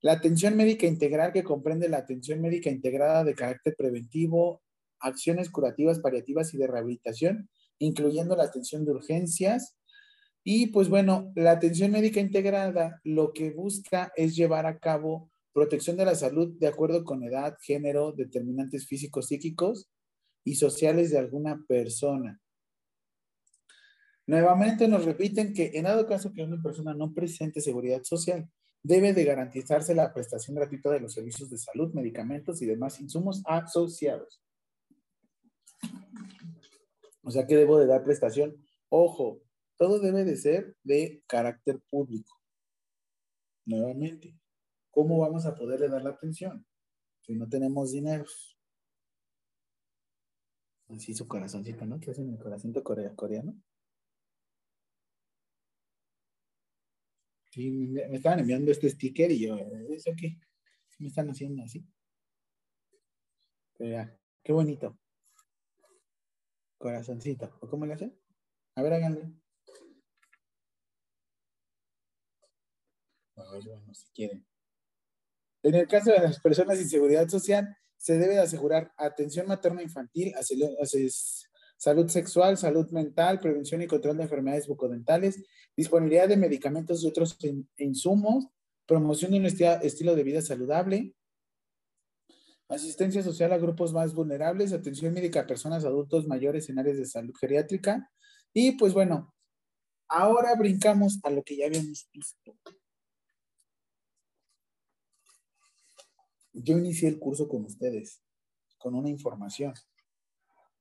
la atención médica integral que comprende la atención médica integrada de carácter preventivo, acciones curativas, paliativas y de rehabilitación, incluyendo la atención de urgencias. Y pues bueno, la atención médica integrada lo que busca es llevar a cabo protección de la salud de acuerdo con edad, género, determinantes físicos, psíquicos, y sociales de alguna persona. Nuevamente nos repiten que en dado caso que una persona no presente seguridad social, debe de garantizarse la prestación gratuita de los servicios de salud, medicamentos y demás insumos asociados. O sea que debo de dar prestación. Ojo, todo debe de ser de carácter público. Nuevamente, ¿cómo vamos a poderle dar la atención si no tenemos dinero? Así su corazoncito, ¿no? ¿Qué hacen el corazoncito coreano? Sí, me estaban enviando este sticker y yo, ¿eso qué? Me están haciendo así. Pero qué bonito. Corazoncito. ¿O cómo le hacen? A ver, háganle. bueno, si quieren. En el caso de las personas sin seguridad social, se debe asegurar atención materno-infantil, salud sexual, salud mental, prevención y control de enfermedades bucodentales, disponibilidad de medicamentos y otros insumos, promoción de un estilo de vida saludable, asistencia social a grupos más vulnerables, atención médica a personas adultos mayores en áreas de salud geriátrica. Y pues bueno, ahora brincamos a lo que ya habíamos visto. yo inicié el curso con ustedes, con una información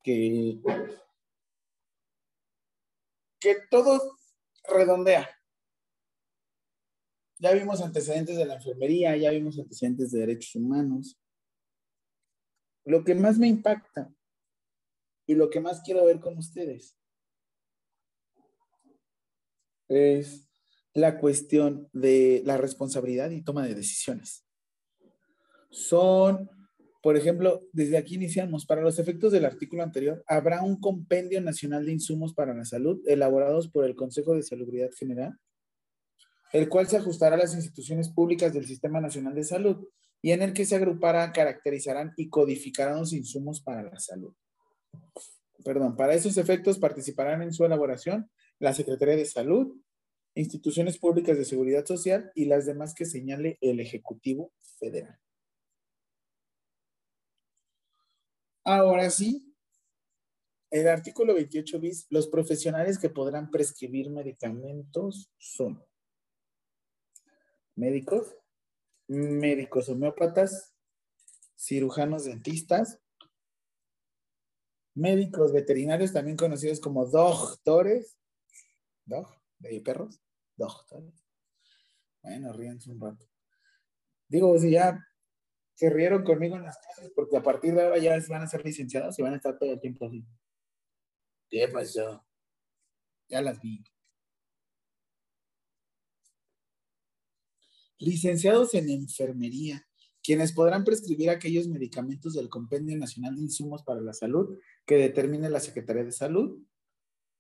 que, que todo redondea. Ya vimos antecedentes de la enfermería, ya vimos antecedentes de derechos humanos. Lo que más me impacta y lo que más quiero ver con ustedes es la cuestión de la responsabilidad y toma de decisiones. Son, por ejemplo, desde aquí iniciamos, para los efectos del artículo anterior, habrá un compendio nacional de insumos para la salud elaborados por el Consejo de Salubridad General, el cual se ajustará a las instituciones públicas del Sistema Nacional de Salud y en el que se agruparán, caracterizarán y codificarán los insumos para la salud. Perdón, para esos efectos participarán en su elaboración la Secretaría de Salud, instituciones públicas de seguridad social y las demás que señale el Ejecutivo Federal. Ahora sí, el artículo 28 bis, los profesionales que podrán prescribir medicamentos son médicos, médicos homeópatas, cirujanos dentistas, médicos veterinarios, también conocidos como doctores, dog, de perros, doctores. Bueno, ríense un rato. Digo, si ya se rieron conmigo en las clases, porque a partir de ahora ya van a ser licenciados y van a estar todo el tiempo así. ¿Qué pasó? Ya las vi. Licenciados en enfermería, quienes podrán prescribir aquellos medicamentos del Compendio Nacional de Insumos para la Salud que determine la Secretaría de Salud.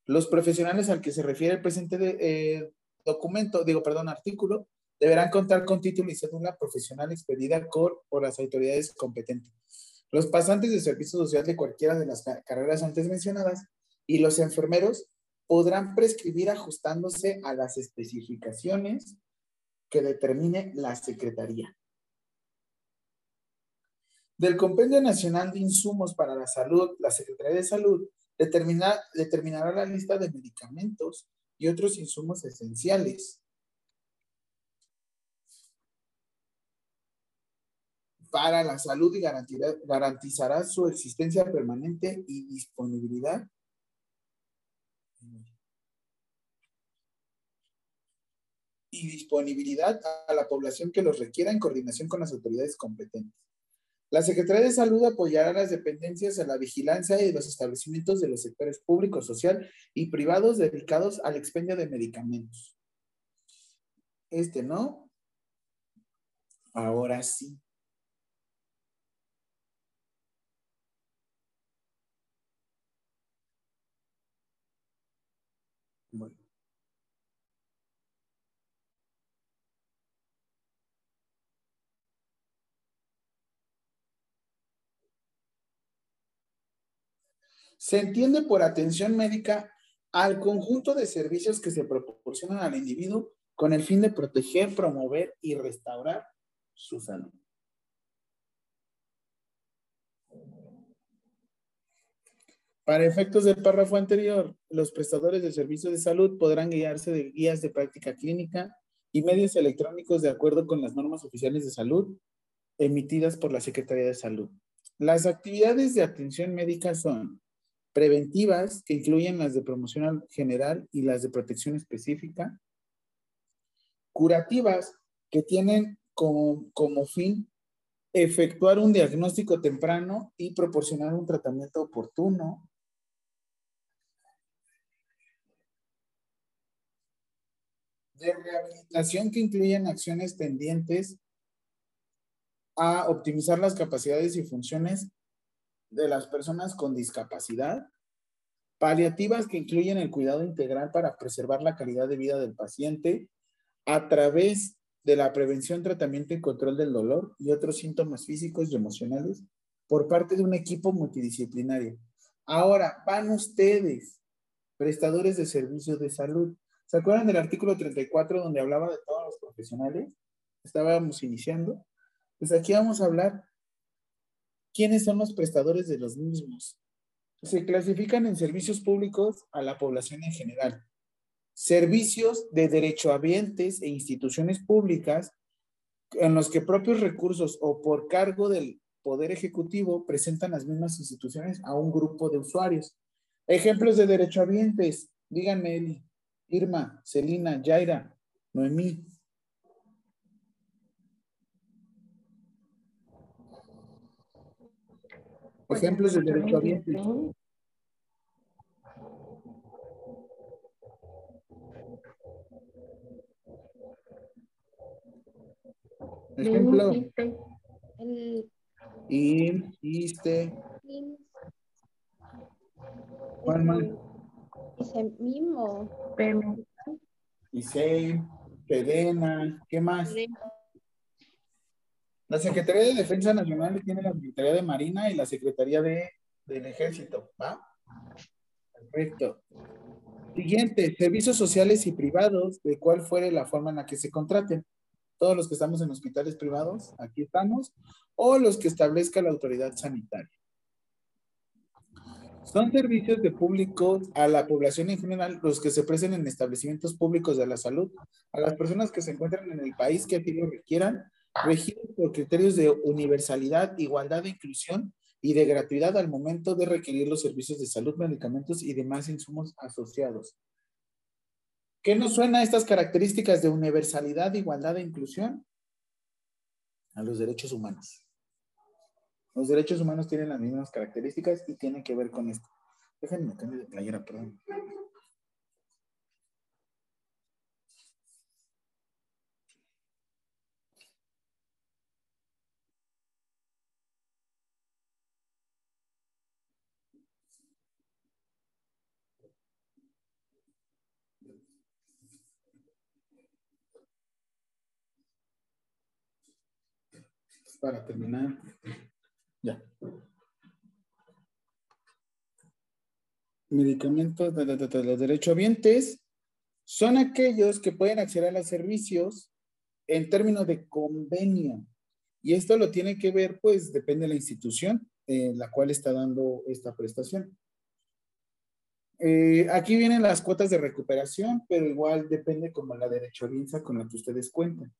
Los profesionales al que se refiere el presente de, eh, documento, digo, perdón, artículo, deberán contar con título y cédula profesional expedida por, por las autoridades competentes. Los pasantes de servicio social de cualquiera de las carreras antes mencionadas y los enfermeros podrán prescribir ajustándose a las especificaciones que determine la Secretaría. Del Compendio Nacional de Insumos para la Salud, la Secretaría de Salud determina, determinará la lista de medicamentos y otros insumos esenciales. para la salud y garantizará su existencia permanente y disponibilidad y disponibilidad a la población que los requiera en coordinación con las autoridades competentes. La Secretaría de Salud apoyará a las dependencias en la vigilancia y los establecimientos de los sectores público, social y privados dedicados al expendio de medicamentos. Este no. Ahora sí. Bueno. Se entiende por atención médica al conjunto de servicios que se proporcionan al individuo con el fin de proteger, promover y restaurar su salud. Para efectos del párrafo anterior, los prestadores de servicios de salud podrán guiarse de guías de práctica clínica y medios electrónicos de acuerdo con las normas oficiales de salud emitidas por la Secretaría de Salud. Las actividades de atención médica son preventivas, que incluyen las de promoción general y las de protección específica, curativas, que tienen como, como fin efectuar un diagnóstico temprano y proporcionar un tratamiento oportuno, de rehabilitación que incluyen acciones tendientes a optimizar las capacidades y funciones de las personas con discapacidad, paliativas que incluyen el cuidado integral para preservar la calidad de vida del paciente a través de la prevención, tratamiento y control del dolor y otros síntomas físicos y emocionales por parte de un equipo multidisciplinario. Ahora, van ustedes, prestadores de servicios de salud, ¿Se acuerdan del artículo 34 donde hablaba de todos los profesionales? Estábamos iniciando. Pues aquí vamos a hablar quiénes son los prestadores de los mismos. Se clasifican en servicios públicos a la población en general. Servicios de derechohabientes e instituciones públicas en los que propios recursos o por cargo del Poder Ejecutivo presentan las mismas instituciones a un grupo de usuarios. Ejemplos de derechohabientes, díganme, Eli. Irma, Celina, Yaira, Noemí. Ejemplos de derecho abierto. Ejemplo. Ir, iste. ¿Cuál más? Ese mismo. Isei, Pedena, ¿qué más? La Secretaría de Defensa Nacional tiene la Secretaría de Marina y la Secretaría de, del Ejército, ¿va? Perfecto. Siguiente, servicios sociales y privados, de cuál fuere la forma en la que se contraten. Todos los que estamos en hospitales privados, aquí estamos, o los que establezca la autoridad sanitaria. Son servicios de público a la población en general, los que se presten en establecimientos públicos de la salud, a las personas que se encuentran en el país que así lo requieran, regidos por criterios de universalidad, igualdad e inclusión y de gratuidad al momento de requerir los servicios de salud, medicamentos y demás insumos asociados. ¿Qué nos suena a estas características de universalidad, igualdad e inclusión? A los derechos humanos. Los derechos humanos tienen las mismas características y tienen que ver con esto. Déjenme cambiar de playera, perdón. Para terminar. Ya. Medicamentos de, de, de, los derechohabientes son aquellos que pueden acceder a los servicios en términos de convenio. Y esto lo tiene que ver, pues, depende de la institución en la cual está dando esta prestación. Eh, aquí vienen las cuotas de recuperación, pero igual depende como la derechohabienza con la que ustedes cuentan.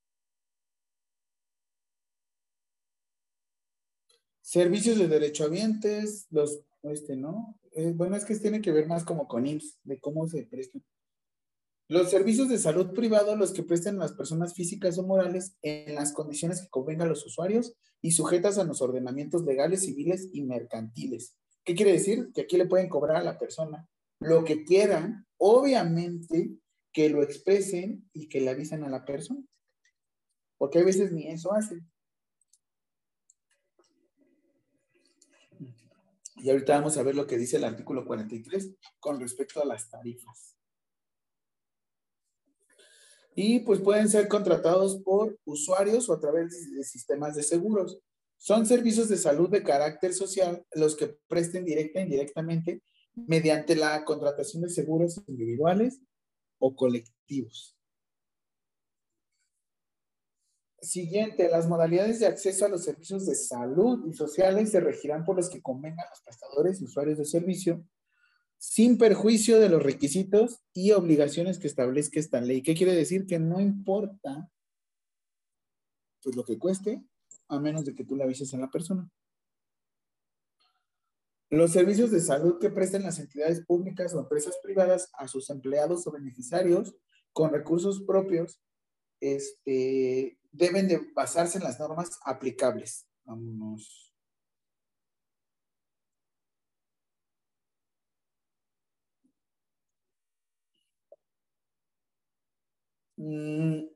Servicios de derechohabientes, los, este, ¿no? Eh, bueno, es que tiene que ver más como con IMSS, de cómo se prestan. Los servicios de salud privado, los que prestan las personas físicas o morales en las condiciones que convengan a los usuarios y sujetas a los ordenamientos legales, civiles y mercantiles. ¿Qué quiere decir? Que aquí le pueden cobrar a la persona lo que quieran, obviamente que lo expresen y que le avisen a la persona. Porque a veces ni eso hacen. Y ahorita vamos a ver lo que dice el artículo 43 con respecto a las tarifas. Y pues pueden ser contratados por usuarios o a través de sistemas de seguros. Son servicios de salud de carácter social los que presten directa e indirectamente mediante la contratación de seguros individuales o colectivos. Siguiente, las modalidades de acceso a los servicios de salud y sociales se regirán por los que convengan los prestadores y usuarios de servicio, sin perjuicio de los requisitos y obligaciones que establezca esta ley. ¿Qué quiere decir? Que no importa pues lo que cueste, a menos de que tú le avises a la persona. Los servicios de salud que presten las entidades públicas o empresas privadas a sus empleados o beneficiarios con recursos propios este, deben de basarse en las normas aplicables. Vámonos. Mm.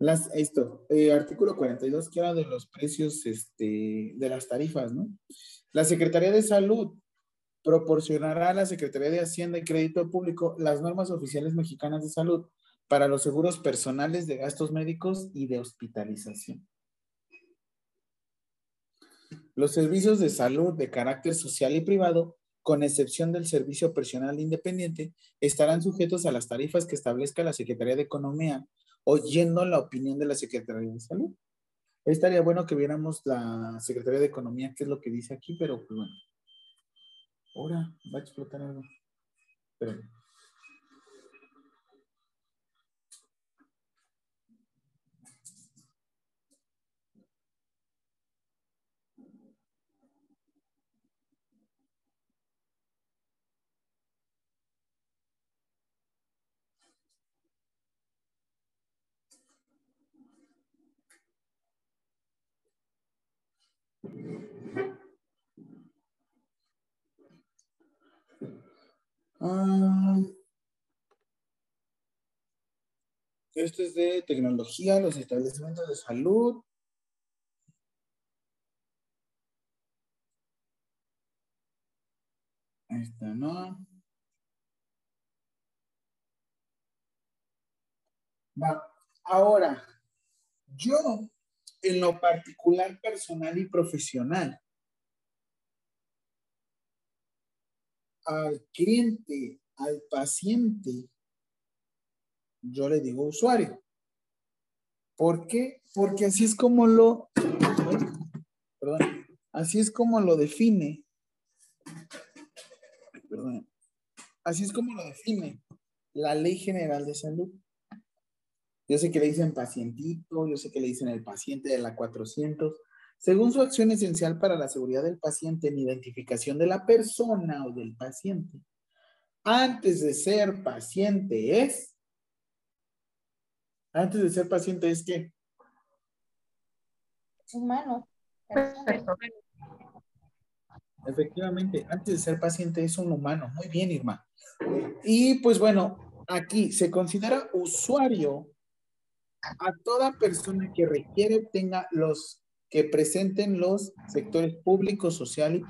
Las, esto, eh, artículo 42, que era de los precios este, de las tarifas, ¿no? La Secretaría de Salud proporcionará a la Secretaría de Hacienda y Crédito Público las normas oficiales mexicanas de salud para los seguros personales de gastos médicos y de hospitalización. Los servicios de salud de carácter social y privado, con excepción del servicio personal independiente, estarán sujetos a las tarifas que establezca la Secretaría de Economía, oyendo la opinión de la Secretaría de Salud. Estaría bueno que viéramos la Secretaría de Economía, qué es lo que dice aquí, pero pues bueno. Ahora va a explotar algo. Pero, Ah, esto es de tecnología, los establecimientos de salud. Está, ¿no? Va. Ahora, yo, en lo particular, personal y profesional, al cliente, al paciente, yo le digo usuario. ¿Por qué? Porque así es como lo, perdón, Así es como lo define. Perdón. Así es como lo define la Ley General de Salud. Yo sé que le dicen pacientito, yo sé que le dicen el paciente de la 400. Según su acción esencial para la seguridad del paciente en identificación de la persona o del paciente, antes de ser paciente es, antes de ser paciente es que Humano. Perfecto. Efectivamente, antes de ser paciente es un humano. Muy bien, Irma. Y pues bueno, aquí se considera usuario a toda persona que requiere tenga los que presenten los sectores público, social y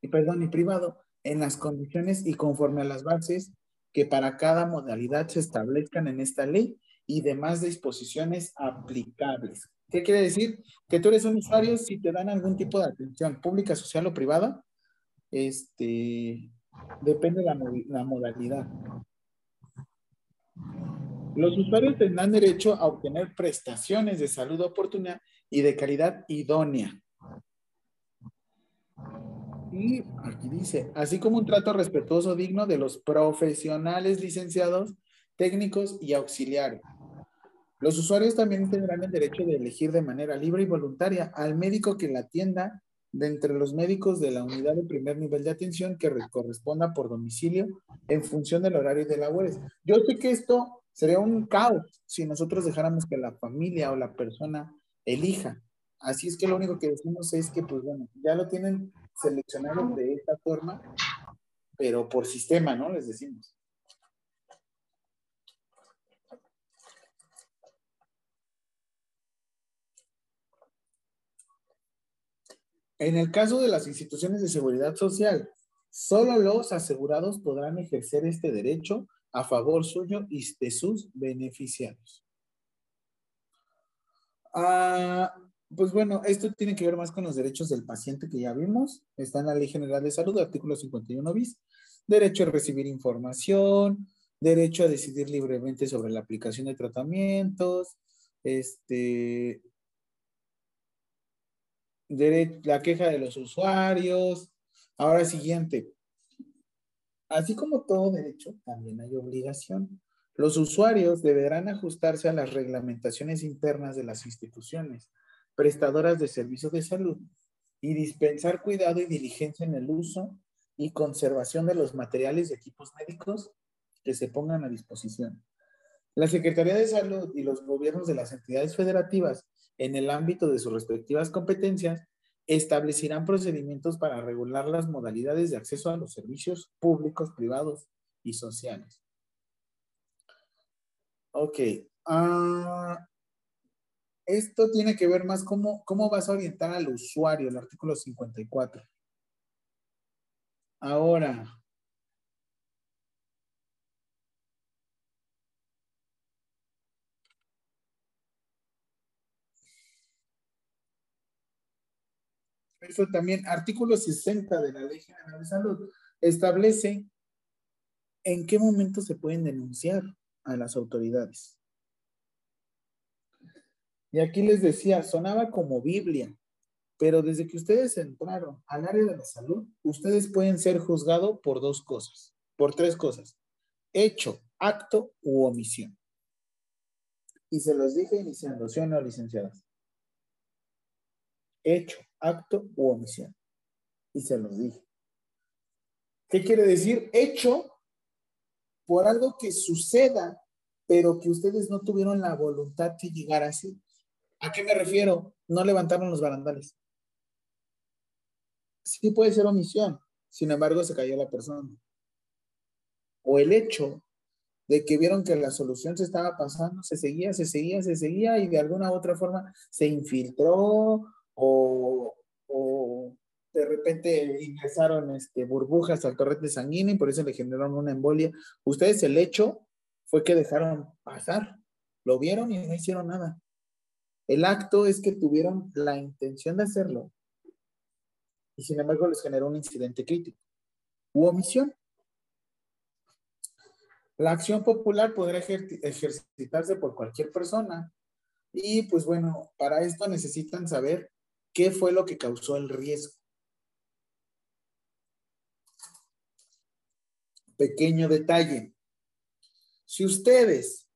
y perdón, y privado en las condiciones y conforme a las bases que para cada modalidad se establezcan en esta ley y demás disposiciones aplicables. ¿Qué quiere decir? Que tú eres un usuario si te dan algún tipo de atención pública, social o privada, este, depende de la, la modalidad. Los usuarios tendrán derecho a obtener prestaciones de salud oportuna y de calidad idónea. Y aquí dice, así como un trato respetuoso digno de los profesionales licenciados, técnicos y auxiliares. Los usuarios también tendrán el derecho de elegir de manera libre y voluntaria al médico que la atienda de entre los médicos de la unidad de primer nivel de atención que re- corresponda por domicilio en función del horario de labores. Yo sé que esto sería un caos si nosotros dejáramos que la familia o la persona elija. Así es que lo único que decimos es que, pues bueno, ya lo tienen seleccionado de esta forma, pero por sistema, ¿no? Les decimos. En el caso de las instituciones de seguridad social, solo los asegurados podrán ejercer este derecho a favor suyo y de sus beneficiarios. Ah, pues bueno, esto tiene que ver más con los derechos del paciente que ya vimos. Está en la Ley General de Salud, artículo 51 bis. Derecho a recibir información, derecho a decidir libremente sobre la aplicación de tratamientos, este, la queja de los usuarios. Ahora siguiente. Así como todo derecho, también hay obligación. Los usuarios deberán ajustarse a las reglamentaciones internas de las instituciones prestadoras de servicios de salud y dispensar cuidado y diligencia en el uso y conservación de los materiales y equipos médicos que se pongan a disposición. La Secretaría de Salud y los gobiernos de las entidades federativas en el ámbito de sus respectivas competencias establecerán procedimientos para regular las modalidades de acceso a los servicios públicos, privados y sociales. Ok. ah, esto tiene que ver más cómo, cómo vas a orientar al usuario, el artículo 54. Ahora, Eso también, artículo 60 de la Ley General de Salud establece en qué momento se pueden denunciar a las autoridades. Y aquí les decía, sonaba como Biblia, pero desde que ustedes entraron al área de la salud, ustedes pueden ser juzgados por dos cosas, por tres cosas, hecho, acto u omisión. Y se los dije iniciando, ¿sí o no, licenciadas? Hecho, acto u omisión. Y se los dije. ¿Qué quiere decir? Hecho por algo que suceda, pero que ustedes no tuvieron la voluntad de llegar así. ¿A qué me refiero? No levantaron los barandales. Sí puede ser omisión, sin embargo se cayó la persona. O el hecho de que vieron que la solución se estaba pasando, se seguía, se seguía, se seguía y de alguna u otra forma se infiltró o, o de repente ingresaron este, burbujas al torrente sanguíneo y por eso le generaron una embolia. Ustedes el hecho fue que dejaron pasar, lo vieron y no hicieron nada. El acto es que tuvieron la intención de hacerlo y sin embargo les generó un incidente crítico u omisión. La acción popular podrá ejer- ejercitarse por cualquier persona y pues bueno, para esto necesitan saber qué fue lo que causó el riesgo. Pequeño detalle. Si ustedes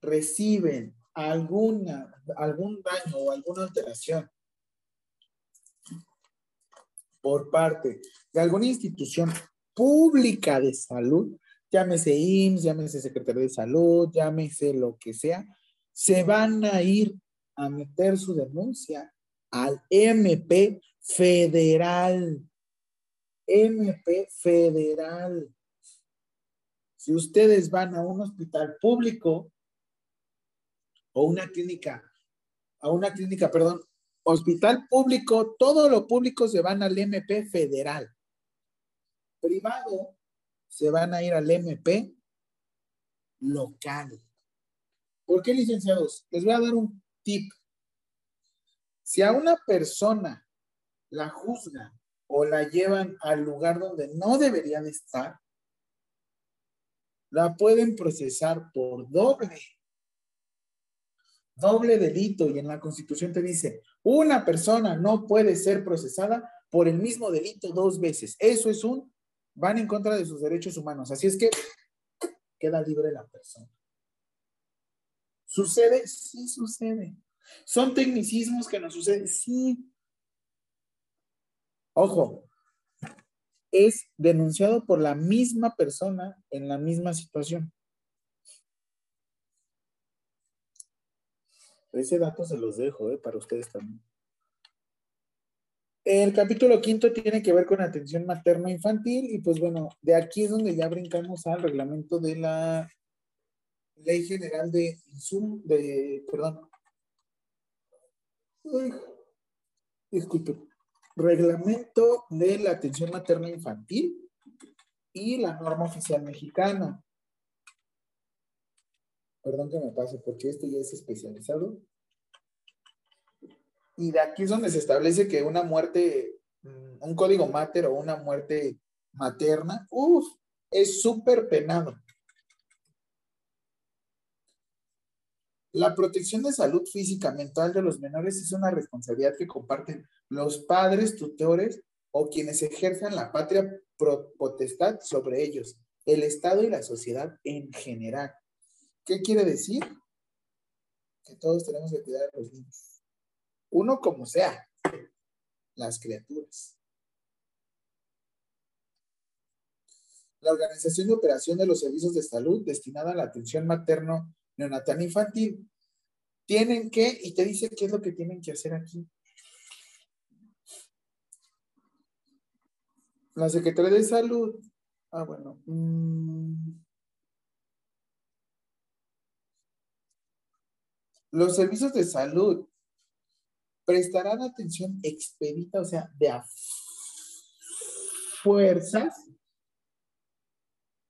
reciben alguna, algún daño o alguna alteración por parte de alguna institución pública de salud, llámese IMSS, llámese Secretaría de Salud, llámese lo que sea, se van a ir a meter su denuncia al MP federal. MP federal. Si ustedes van a un hospital público o una clínica, a una clínica, perdón, hospital público, todo lo público se van al MP federal. Privado, se van a ir al MP local. ¿Por qué, licenciados? Les voy a dar un tip. Si a una persona la juzgan o la llevan al lugar donde no debería de estar, la pueden procesar por doble. Doble delito. Y en la Constitución te dice, una persona no puede ser procesada por el mismo delito dos veces. Eso es un, van en contra de sus derechos humanos. Así es que queda libre la persona. ¿Sucede? Sí sucede. ¿Son tecnicismos que no suceden? Sí. Ojo, es denunciado por la misma persona en la misma situación. Ese dato se los dejo ¿eh? para ustedes también. El capítulo quinto tiene que ver con atención materno-infantil y pues bueno, de aquí es donde ya brincamos al reglamento de la Ley General de Insum, de, perdón, disculpe, reglamento de la atención materna infantil y la norma oficial mexicana. Perdón que me pase porque esto ya es especializado. Y de aquí es donde se establece que una muerte, mm, un código mater o una muerte materna, uff, es súper penado. La protección de salud física mental de los menores es una responsabilidad que comparten los padres, tutores o quienes ejerzan la patria potestad sobre ellos, el Estado y la sociedad en general. ¿Qué quiere decir? Que todos tenemos que cuidar a los niños. Uno como sea, las criaturas. La organización de operación de los servicios de salud destinada a la atención materno neonatal infantil, tienen que, y te dice qué es lo que tienen que hacer aquí. La Secretaría de Salud, ah, bueno, mm. los servicios de salud prestarán atención expedita, o sea, de fuerzas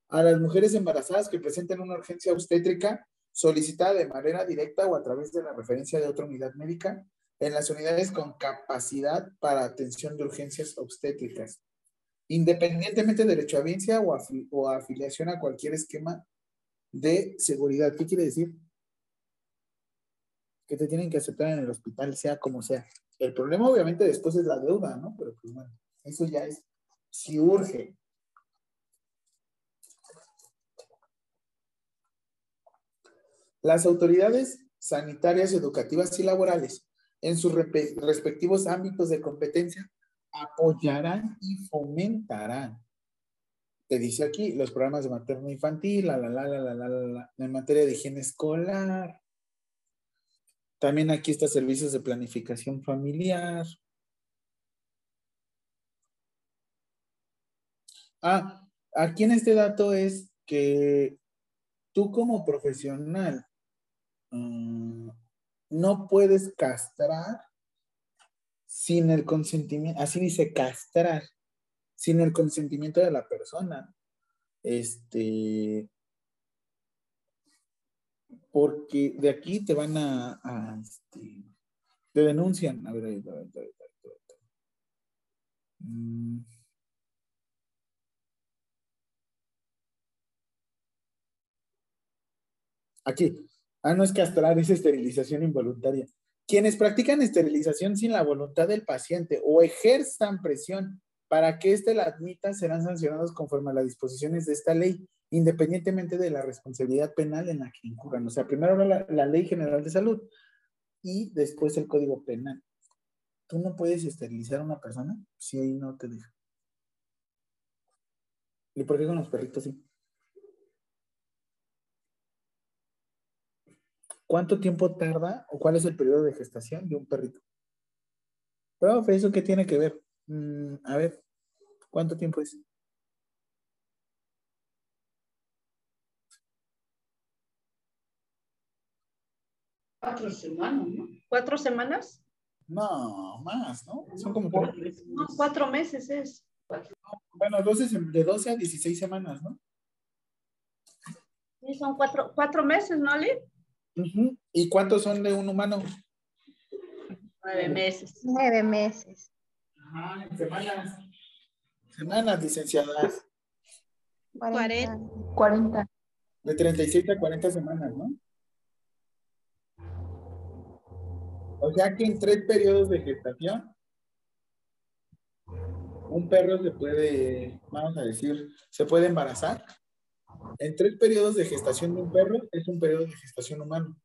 a las mujeres embarazadas que presenten una urgencia obstétrica solicitada de manera directa o a través de la referencia de otra unidad médica en las unidades con capacidad para atención de urgencias obstétricas, independientemente de derecho a o, o afiliación a cualquier esquema de seguridad. ¿Qué quiere decir? Que te tienen que aceptar en el hospital, sea como sea. El problema obviamente después es la deuda, ¿no? Pero pues bueno, eso ya es si urge. Las autoridades sanitarias, educativas y laborales, en sus respectivos ámbitos de competencia, apoyarán y fomentarán. Te dice aquí los programas de materno infantil, la, la, la, la, la, la, en materia de higiene escolar. También aquí está servicios de planificación familiar. Ah, aquí en este dato es que tú como profesional Mm, no puedes castrar sin el consentimiento, así dice castrar, sin el consentimiento de la persona. Este, porque de aquí te van a, este, te denuncian. A ver, a ver, a a. Aquí, Ah, no es castrar, es esterilización involuntaria. Quienes practican esterilización sin la voluntad del paciente o ejerzan presión para que éste la admita serán sancionados conforme a las disposiciones de esta ley, independientemente de la responsabilidad penal en la que incurran. O sea, primero la, la Ley General de Salud y después el Código Penal. Tú no puedes esterilizar a una persona si ahí no te deja. ¿Y por qué con los perritos sí? ¿Cuánto tiempo tarda o cuál es el periodo de gestación de un perrito? Profe, ¿eso qué tiene que ver? Mm, a ver, ¿cuánto tiempo es? Cuatro semanas, ¿no? ¿Cuatro semanas? No, más, ¿no? Son como tres. No, cuatro meses es. Bueno, 12 se- de 12 a 16 semanas, ¿no? Sí, son cuatro, cuatro meses, ¿no, ¿Y cuántos son de un humano? Nueve meses. Nueve meses. Ajá, en semanas. Semanas, licenciadas. Cuarenta. 40. De 36 a 40 semanas, ¿no? O sea que en tres periodos de gestación, un perro se puede, vamos a decir, se puede embarazar. En tres periodos de gestación de un perro es un periodo de gestación humano.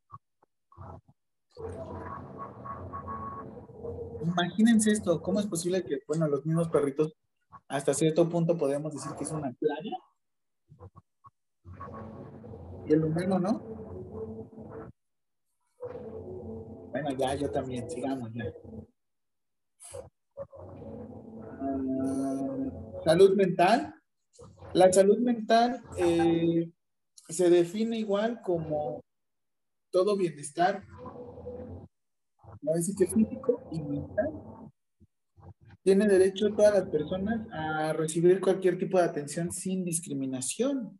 Imagínense esto, ¿cómo es posible que, bueno, los mismos perritos, hasta cierto punto podemos decir que es una plaga? Y el humano, ¿no? Bueno, ya, yo también, sigamos ya. Ah, salud mental. La salud mental eh, se define igual como todo bienestar, no decir que físico y mental. Tiene derecho todas las personas a recibir cualquier tipo de atención sin discriminación.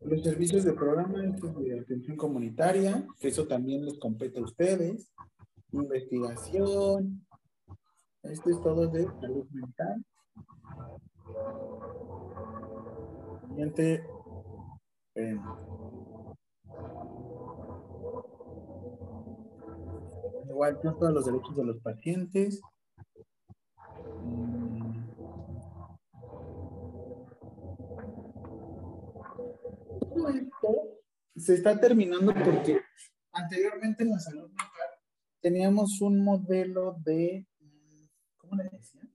Los servicios de programa estos de atención comunitaria, que eso también les compete a ustedes. Investigación. Esto es todo de salud mental. Siguiente. eh, igual todos los derechos de los pacientes. Mm. Todo esto se está terminando porque anteriormente en la salud mental teníamos un modelo de, mm, ¿cómo le decían?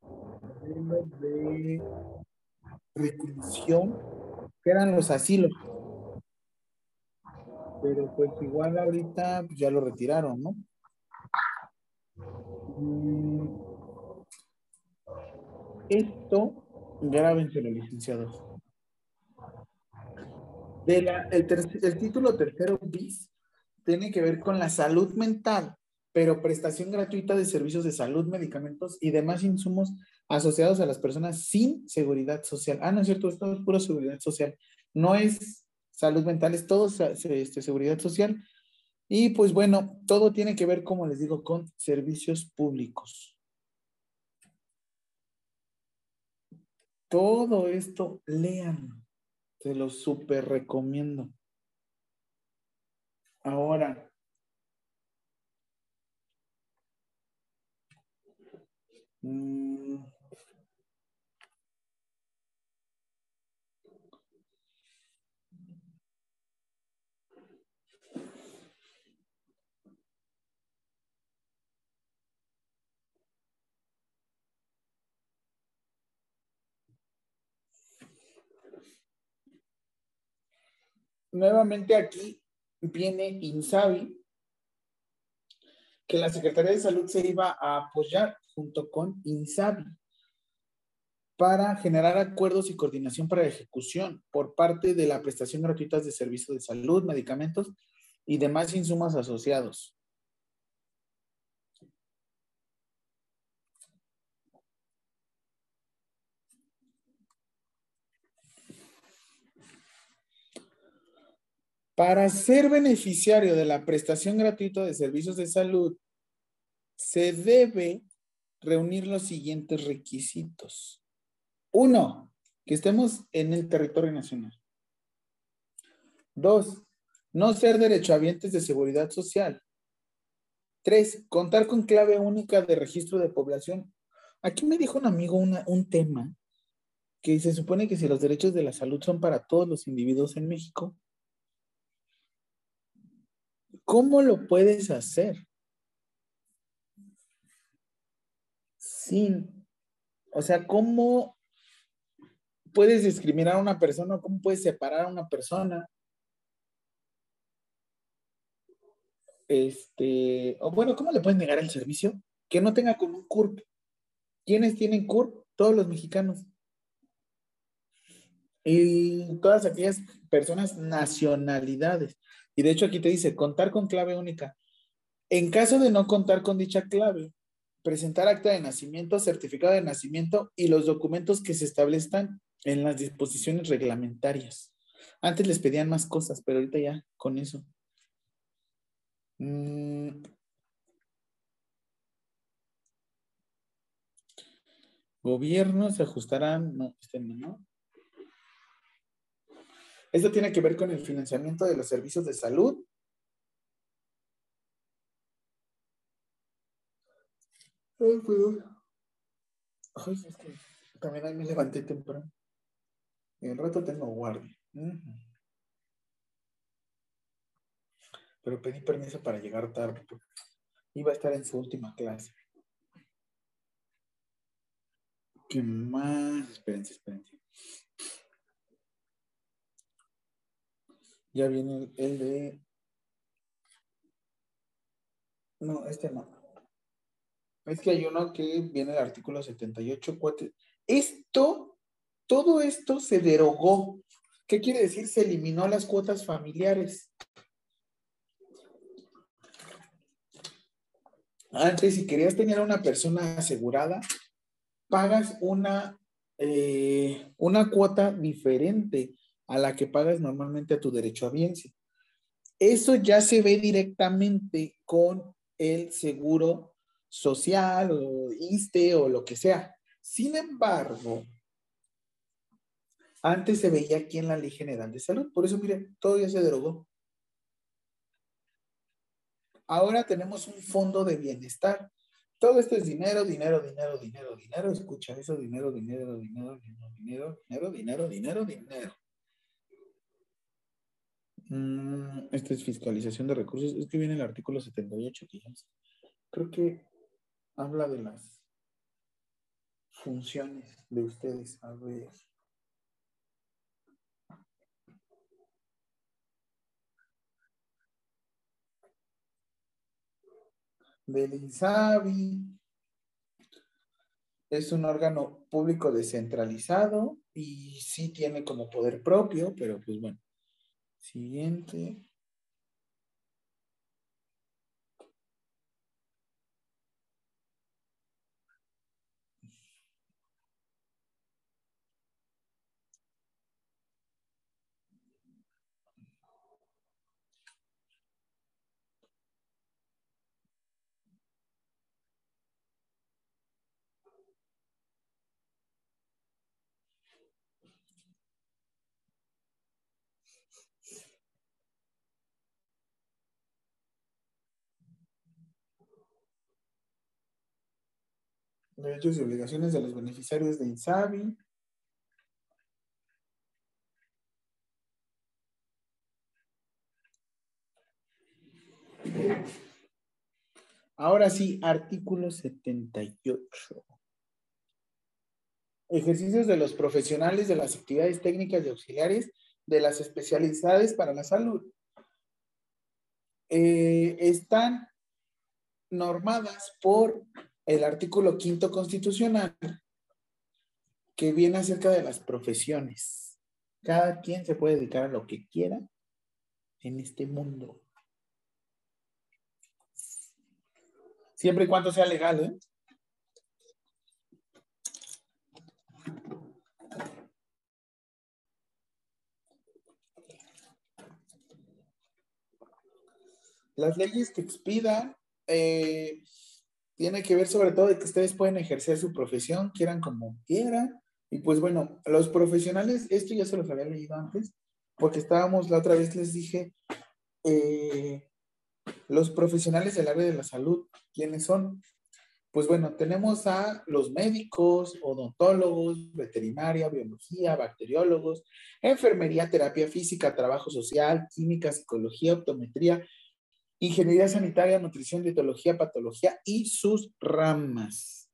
Modelo de reclusión, que eran los asilos. Pero pues igual ahorita pues, ya lo retiraron, ¿no? Mm, Esto, grábenselo, licenciados. El, título tercero bis tiene que ver con la salud mental, pero prestación gratuita de servicios de salud, medicamentos y demás insumos asociados a las personas sin seguridad social. Ah, no es cierto, esto es pura seguridad social. No es salud mental, es todo este, seguridad social. Y pues bueno, todo tiene que ver, como les digo, con servicios públicos. Todo esto, léanlo. Se los súper recomiendo. Ahora. mm, nuevamente aquí viene Insabi, que la Secretaría de Salud se iba a apoyar junto con Insabi para generar acuerdos y coordinación para ejecución por parte de la prestación gratuita de servicios de salud, medicamentos y demás insumos asociados. Para ser beneficiario de la prestación gratuita de servicios de salud, se debe reunir los siguientes requisitos. Uno, que estemos en el territorio nacional. Dos, no ser derechohabientes de seguridad social. Tres, contar con clave única de registro de población. Aquí me dijo un amigo un tema que se supone que si los derechos de la salud son para todos los individuos en México, ¿cómo lo puedes hacer? Sin, o sea, ¿cómo puedes discriminar a una persona? ¿Cómo puedes separar a una persona? Este, o bueno, ¿cómo le puedes negar el servicio? Que no tenga como un CURP. ¿Quiénes tienen CURP? Todos los mexicanos. Y todas aquellas personas nacionalidades. Y de hecho aquí te dice, contar con clave única. En caso de no contar con dicha clave, presentar acta de nacimiento, certificado de nacimiento y los documentos que se establezcan en las disposiciones reglamentarias. Antes les pedían más cosas, pero ahorita ya con eso. Mm. Gobiernos se ajustarán, no, este no. Esto tiene que ver con el financiamiento de los servicios de salud. Ay, Ay, es que también ahí me levanté temprano. En el rato tengo guardia. Pero pedí permiso para llegar tarde. Iba a estar en su última clase. ¿Qué más? Espérense, espérense. Ya viene el, de... No, este no. Es que hay uno que viene del artículo 78. Esto, todo esto se derogó. ¿Qué quiere decir? Se eliminó las cuotas familiares. Antes, si querías tener a una persona asegurada, pagas una, eh, una cuota diferente a la que pagas normalmente a tu derecho a biencia. Eso ya se ve directamente con el seguro social o ISTE o lo que sea. Sin embargo, antes se veía aquí en la Ley General de Salud. Por eso, miren, todo ya se derogó. Ahora tenemos un fondo de bienestar. Todo esto es dinero, dinero, dinero, dinero, dinero. Escucha eso, dinero, dinero, dinero, dinero, dinero, dinero, dinero, dinero, dinero. Mm, esta es fiscalización de recursos. Es que viene el artículo 78 que creo que habla de las funciones de ustedes. A ver. Del INSABI. Es un órgano público descentralizado y sí tiene como poder propio, pero pues bueno, Siguiente. Derechos y obligaciones de los beneficiarios de INSABI. Ahora sí, artículo 78. Ejercicios de los profesionales de las actividades técnicas y auxiliares de las especialidades para la salud. Eh, están normadas por el artículo quinto constitucional que viene acerca de las profesiones. Cada quien se puede dedicar a lo que quiera en este mundo. Siempre y cuando sea legal, ¿eh? las leyes que expidan eh, tiene que ver sobre todo de que ustedes pueden ejercer su profesión, quieran como quieran. Y pues bueno, los profesionales, esto ya se los había leído antes, porque estábamos, la otra vez les dije, eh, los profesionales del área de la salud, ¿quiénes son? Pues bueno, tenemos a los médicos, odontólogos, veterinaria, biología, bacteriólogos, enfermería, terapia física, trabajo social, química, psicología, optometría, ingeniería sanitaria, nutrición, dietología, patología y sus ramas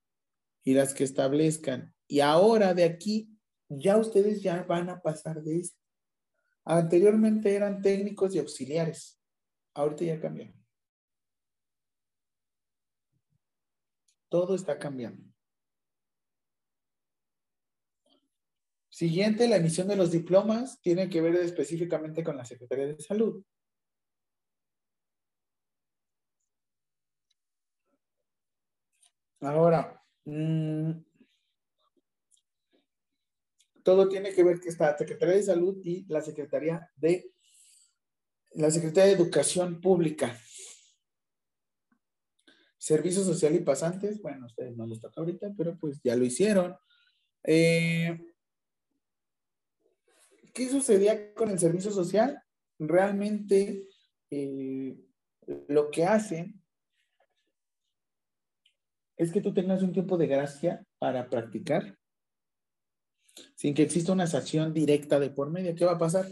y las que establezcan. Y ahora de aquí, ya ustedes ya van a pasar de esto. Anteriormente eran técnicos y auxiliares. Ahorita ya cambiaron. Todo está cambiando. Siguiente, la emisión de los diplomas tiene que ver específicamente con la Secretaría de Salud. Ahora, mm, todo tiene que ver que está la Secretaría de Salud y la Secretaría de la Secretaría de Educación Pública. Servicio social y pasantes, bueno, ustedes no les toca ahorita, pero pues ya lo hicieron. Eh, ¿Qué sucedía con el servicio social? Realmente eh, lo que hacen es que tú tengas un tiempo de gracia para practicar sin que exista una sanción directa de por medio. ¿Qué va a pasar?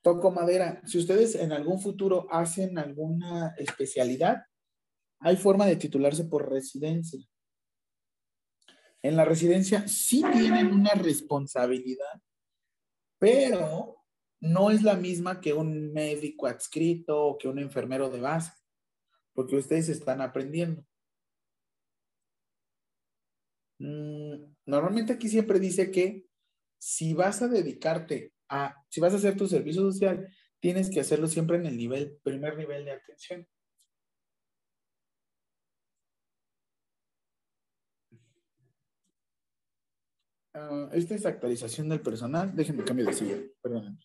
Toco madera. Si ustedes en algún futuro hacen alguna especialidad, hay forma de titularse por residencia. En la residencia sí tienen una responsabilidad, pero no es la misma que un médico adscrito o que un enfermero de base, porque ustedes están aprendiendo. Mm, normalmente aquí siempre dice que si vas a dedicarte a, si vas a hacer tu servicio social, tienes que hacerlo siempre en el nivel, primer nivel de atención. Ah, esta es actualización del personal. Déjenme cambiar de silla. Perdón.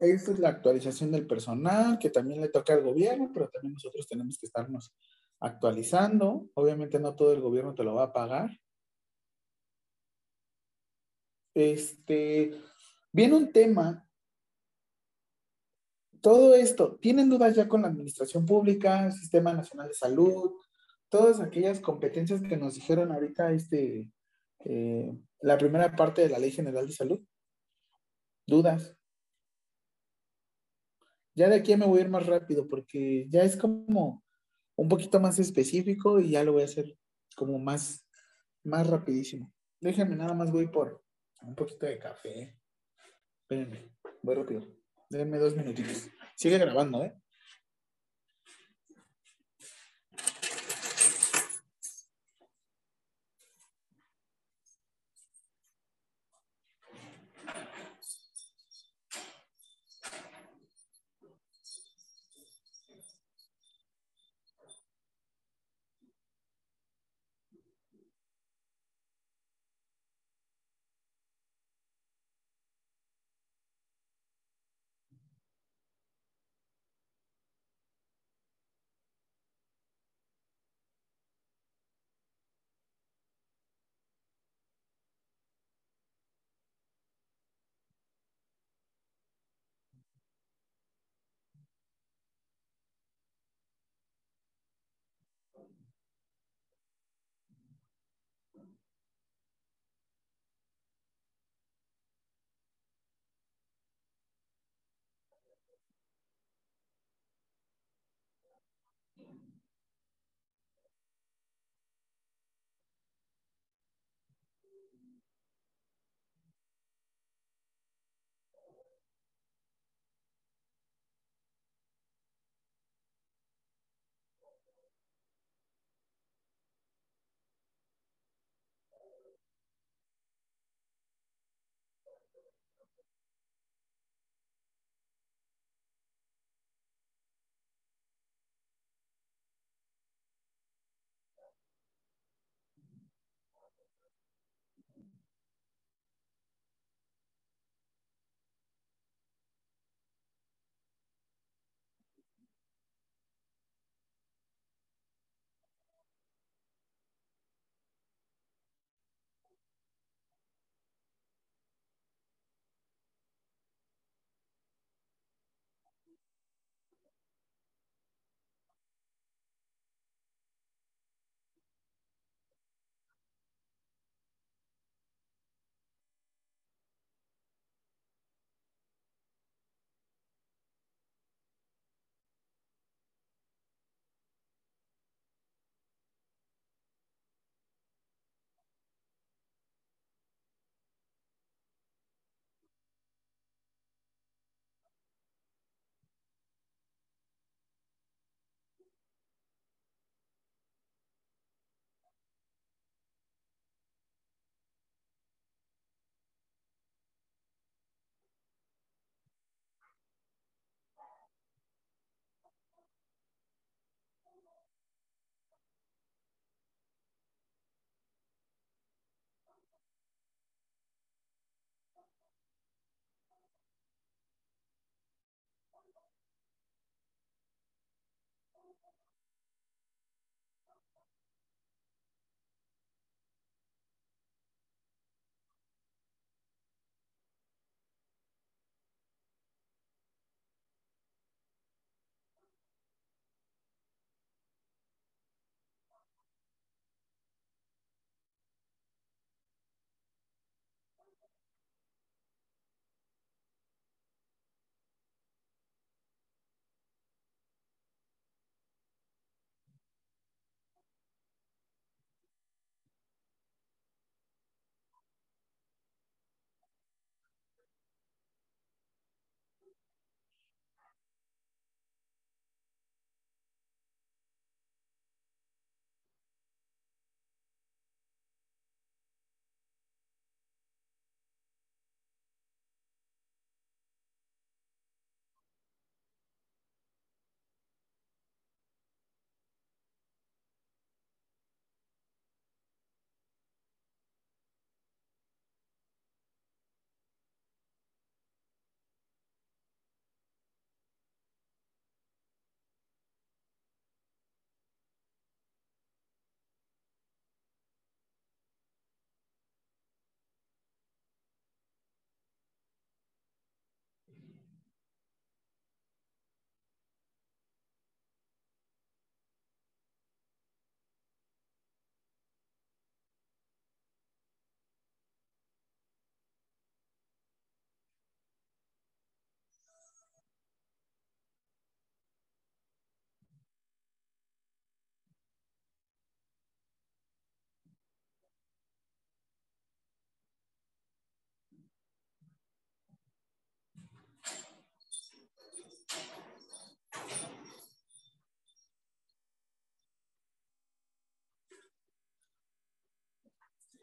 Esta es la actualización del personal que también le toca al gobierno, pero también nosotros tenemos que estarnos actualizando. Obviamente no todo el gobierno te lo va a pagar. Este, viene un tema. Todo esto, ¿tienen dudas ya con la administración pública, Sistema Nacional de Salud, todas aquellas competencias que nos dijeron ahorita este, eh, la primera parte de la Ley General de Salud? ¿Dudas? Ya de aquí me voy a ir más rápido porque ya es como un poquito más específico y ya lo voy a hacer como más, más rapidísimo. Déjenme nada más voy por un poquito de café. Espérenme, voy rápido. Déjenme dos minutitos. Sigue grabando, ¿eh?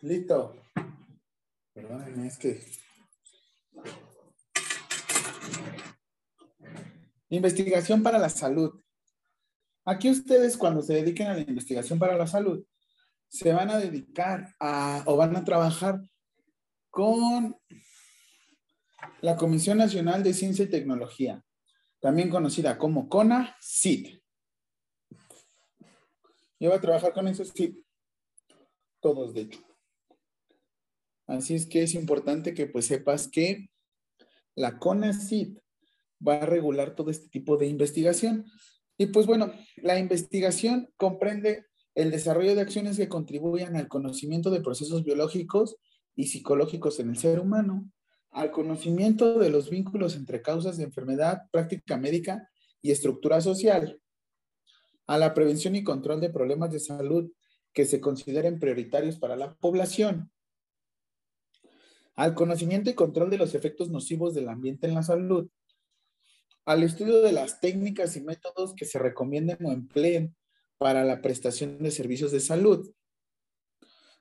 Listo. Perdónenme, es que. Investigación para la salud. Aquí ustedes cuando se dediquen a la investigación para la salud, se van a dedicar a o van a trabajar con la Comisión Nacional de Ciencia y Tecnología, también conocida como CONA-CIT. Yo voy a trabajar con esos CIT, todos de hecho. Así es que es importante que pues sepas que la CONA-CIT va a regular todo este tipo de investigación. Y pues bueno, la investigación comprende el desarrollo de acciones que contribuyan al conocimiento de procesos biológicos y psicológicos en el ser humano, al conocimiento de los vínculos entre causas de enfermedad, práctica médica y estructura social, a la prevención y control de problemas de salud que se consideren prioritarios para la población, al conocimiento y control de los efectos nocivos del ambiente en la salud, al estudio de las técnicas y métodos que se recomienden o empleen para la prestación de servicios de salud,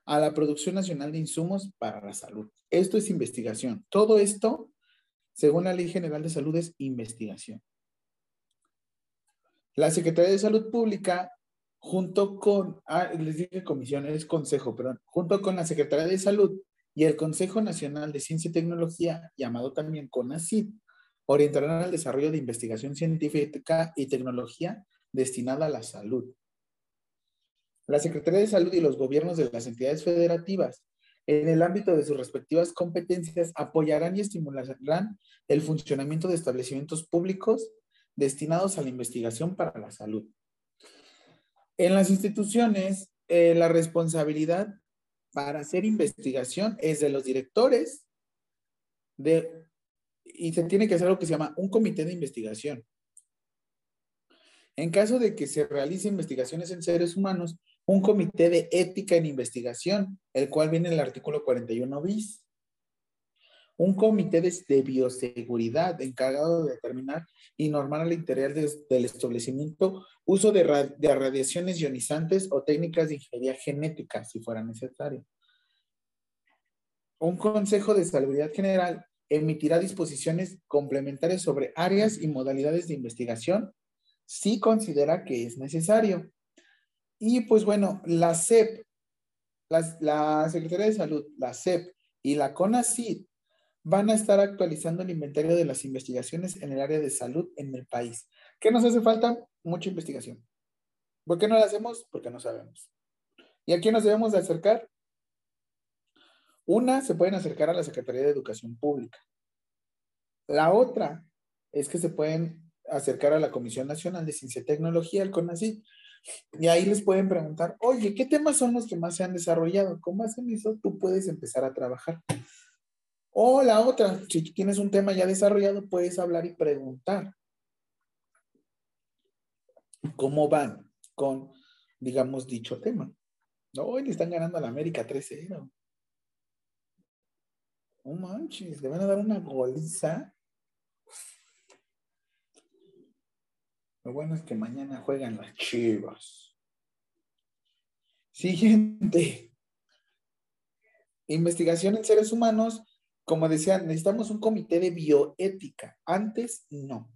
a la producción nacional de insumos para la salud. Esto es investigación. Todo esto, según la Ley General de Salud, es investigación. La Secretaría de Salud Pública, junto con, ah, les dije comisión, es consejo, perdón, junto con la Secretaría de Salud y el Consejo Nacional de Ciencia y Tecnología, llamado también CONACYT, orientarán al desarrollo de investigación científica y tecnología destinada a la salud. La Secretaría de Salud y los gobiernos de las entidades federativas, en el ámbito de sus respectivas competencias, apoyarán y estimularán el funcionamiento de establecimientos públicos destinados a la investigación para la salud. En las instituciones, eh, la responsabilidad para hacer investigación es de los directores de y se tiene que hacer algo que se llama un comité de investigación. En caso de que se realice investigaciones en seres humanos, un comité de ética en investigación, el cual viene en el artículo 41 bis. Un comité de, bioseguridad encargado de determinar y normar al interior del establecimiento uso de, de radiaciones ionizantes o técnicas de ingeniería genética, si fuera necesario. Un consejo de salubridad general emitirá disposiciones complementarias sobre áreas y modalidades de investigación si considera que es necesario. Y pues bueno, la CEP, la, Secretaría de Salud, la CEP y la CONACYT van a estar actualizando el inventario de las investigaciones en el área de salud en el país. ¿Qué nos hace falta? Mucha investigación. ¿Por qué no la hacemos? Porque no sabemos. ¿Y a quién nos debemos de acercar? Una, se pueden acercar a la Secretaría de Educación Pública. La otra es que se pueden acercar a la Comisión Nacional de Ciencia y Tecnología, el CONACYT, y ahí les pueden preguntar, oye, ¿qué temas son los que más se han desarrollado? ¿Cómo hacen eso? Tú puedes empezar a trabajar. O la otra, si tienes un tema ya desarrollado, puedes hablar y preguntar. ¿Cómo van con, digamos, dicho tema? Hoy le están ganando a la América 3-0. No manches, le van a dar una goliza. Lo bueno es que mañana juegan las chivas. Siguiente. Investigación en seres humanos. Como decía, necesitamos un comité de bioética. Antes no.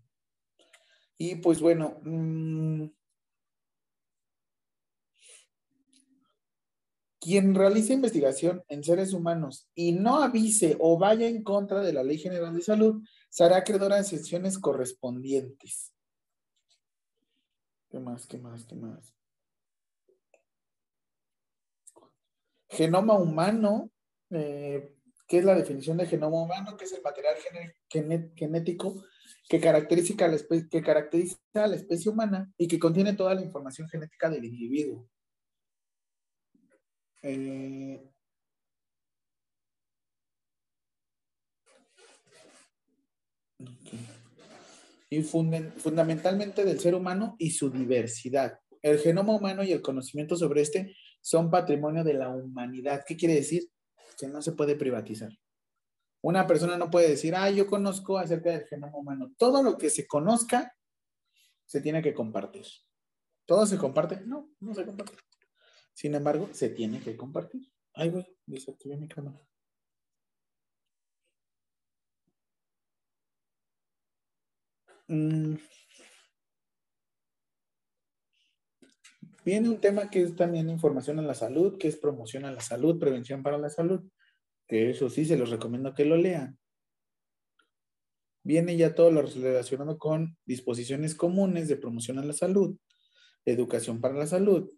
Y pues bueno, mmm, quien realice investigación en seres humanos y no avise o vaya en contra de la Ley General de Salud, será acreedor a sesiones correspondientes. ¿Qué más? ¿Qué más? ¿Qué más? Genoma humano, eh, ¿qué es la definición de genoma humano? ¿Qué es el material genético que caracteriza, que caracteriza a la especie humana y que contiene toda la información genética del individuo. Eh, y fundamentalmente del ser humano y su diversidad. El genoma humano y el conocimiento sobre este son patrimonio de la humanidad. ¿Qué quiere decir? Que no se puede privatizar. Una persona no puede decir, ah, yo conozco acerca del genoma humano. Todo lo que se conozca se tiene que compartir. ¿Todo se comparte? No, no se comparte. Sin embargo, se tiene que compartir. Ay, güey, desactivé mi cámara. Mm. Viene un tema que es también información a la salud, que es promoción a la salud, prevención para la salud, que eso sí se los recomiendo que lo lean. Viene ya todo lo relacionado con disposiciones comunes de promoción a la salud, educación para la salud,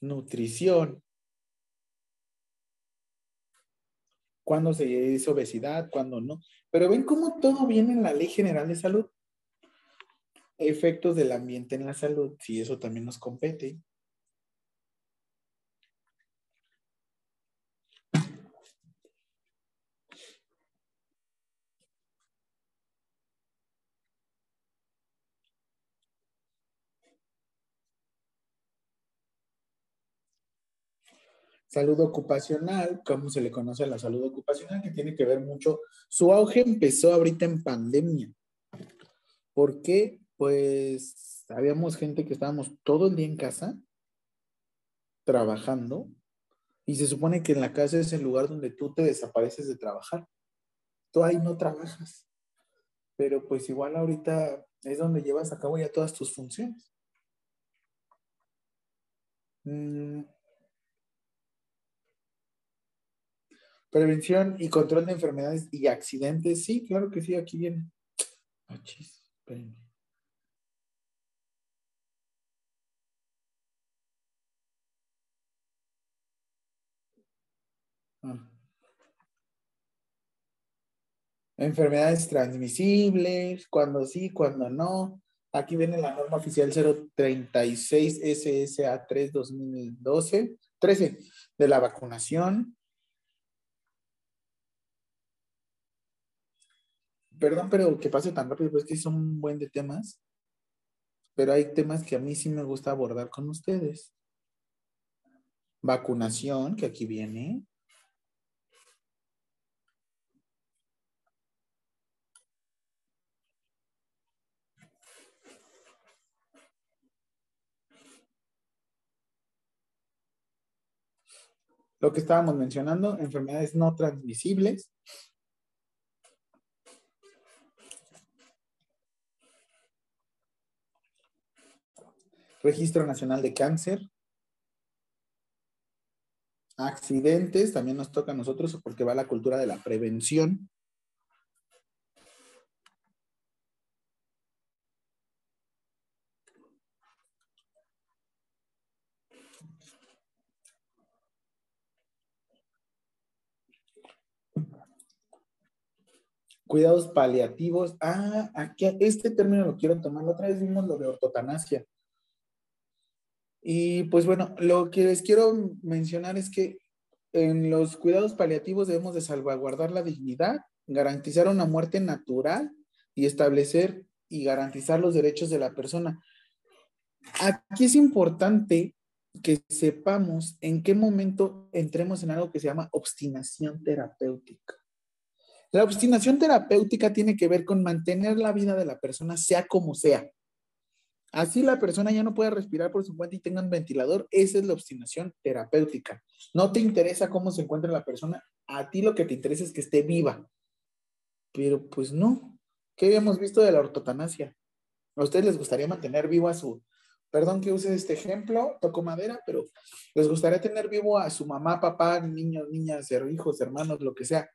nutrición, cuándo se dice obesidad, cuándo no. Pero ven cómo todo viene en la Ley General de Salud. Efectos del ambiente en la salud, si eso también nos compete. Salud ocupacional, ¿cómo se le conoce a la salud ocupacional? Que tiene que ver mucho. Su auge empezó ahorita en pandemia. ¿Por qué? Pues habíamos gente que estábamos todo el día en casa trabajando y se supone que en la casa es el lugar donde tú te desapareces de trabajar. Tú ahí no trabajas, pero pues igual ahorita es donde llevas a cabo ya todas tus funciones. Mm, Prevención y control de enfermedades y accidentes. Sí, claro que sí, aquí viene. Espérenme. Ah. Enfermedades transmisibles, cuando sí, cuando no. Aquí viene la norma oficial 036 SSA 3 2012, 13 de la vacunación. perdón, pero que pase tan rápido, pues que son un buen de temas. Pero hay temas que a mí sí me gusta abordar con ustedes. Vacunación, que aquí viene. Lo que estábamos mencionando, enfermedades no transmisibles. Registro Nacional de Cáncer. Accidentes, también nos toca a nosotros porque va la cultura de la prevención. Cuidados paliativos. Ah, aquí este término lo quiero tomar. La otra vez vimos lo de ortotanasia. Y pues bueno, lo que les quiero mencionar es que en los cuidados paliativos debemos de salvaguardar la dignidad, garantizar una muerte natural y establecer y garantizar los derechos de la persona. Aquí es importante que sepamos en qué momento entremos en algo que se llama obstinación terapéutica. La obstinación terapéutica tiene que ver con mantener la vida de la persona sea como sea. Así la persona ya no puede respirar por su cuenta y tenga un ventilador. Esa es la obstinación terapéutica. No te interesa cómo se encuentra la persona. A ti lo que te interesa es que esté viva. Pero pues no. ¿Qué habíamos visto de la ortotanasia? ¿A ustedes les gustaría mantener vivo a su... Perdón que use este ejemplo, toco madera, pero les gustaría tener vivo a su mamá, papá, niños, niñas, hijos, hermanos, lo que sea,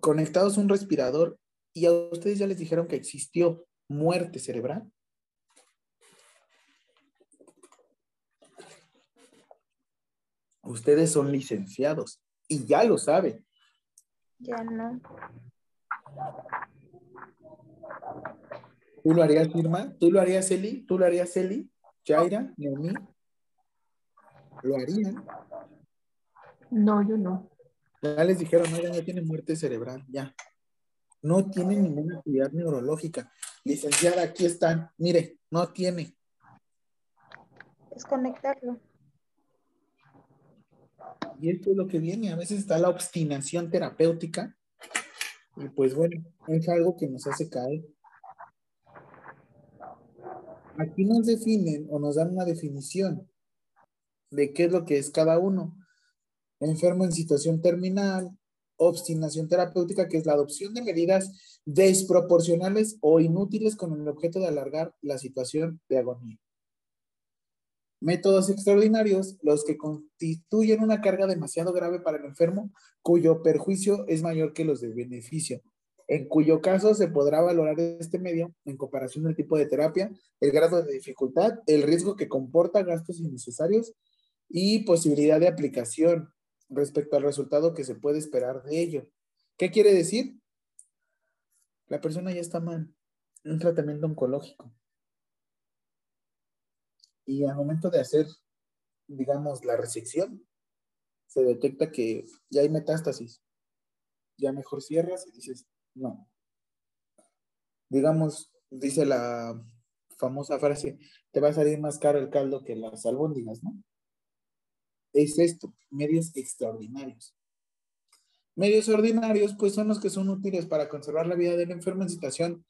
conectados a un respirador y a ustedes ya les dijeron que existió muerte cerebral. Ustedes son licenciados y ya lo saben. Ya no. ¿Tú lo harías, Irma? ¿Tú lo harías, Eli? ¿Tú lo harías, Eli? ¿Jaira? ¿Noemí? ¿Lo harían? No, yo no. Ya les dijeron, no, ya tiene muerte cerebral, ya. No tiene ninguna actividad neurológica. Licenciada, aquí están. Mire, no tiene. Desconectarlo. Y esto es lo que viene. A veces está la obstinación terapéutica. Y pues bueno, es algo que nos hace caer. Aquí nos definen o nos dan una definición de qué es lo que es cada uno. Enfermo en situación terminal, obstinación terapéutica, que es la adopción de medidas desproporcionales o inútiles con el objeto de alargar la situación de agonía. Métodos extraordinarios, los que constituyen una carga demasiado grave para el enfermo, cuyo perjuicio es mayor que los de beneficio, en cuyo caso se podrá valorar este medio en comparación del tipo de terapia, el grado de dificultad, el riesgo que comporta gastos innecesarios y posibilidad de aplicación respecto al resultado que se puede esperar de ello. ¿Qué quiere decir? La persona ya está mal, un tratamiento oncológico. Y al momento de hacer, digamos, la resección, se detecta que ya hay metástasis. Ya mejor cierras y dices, no. Digamos, dice la famosa frase, te va a salir más caro el caldo que las albóndigas, ¿no? Es esto, medios extraordinarios. Medios ordinarios, pues son los que son útiles para conservar la vida del enfermo en situación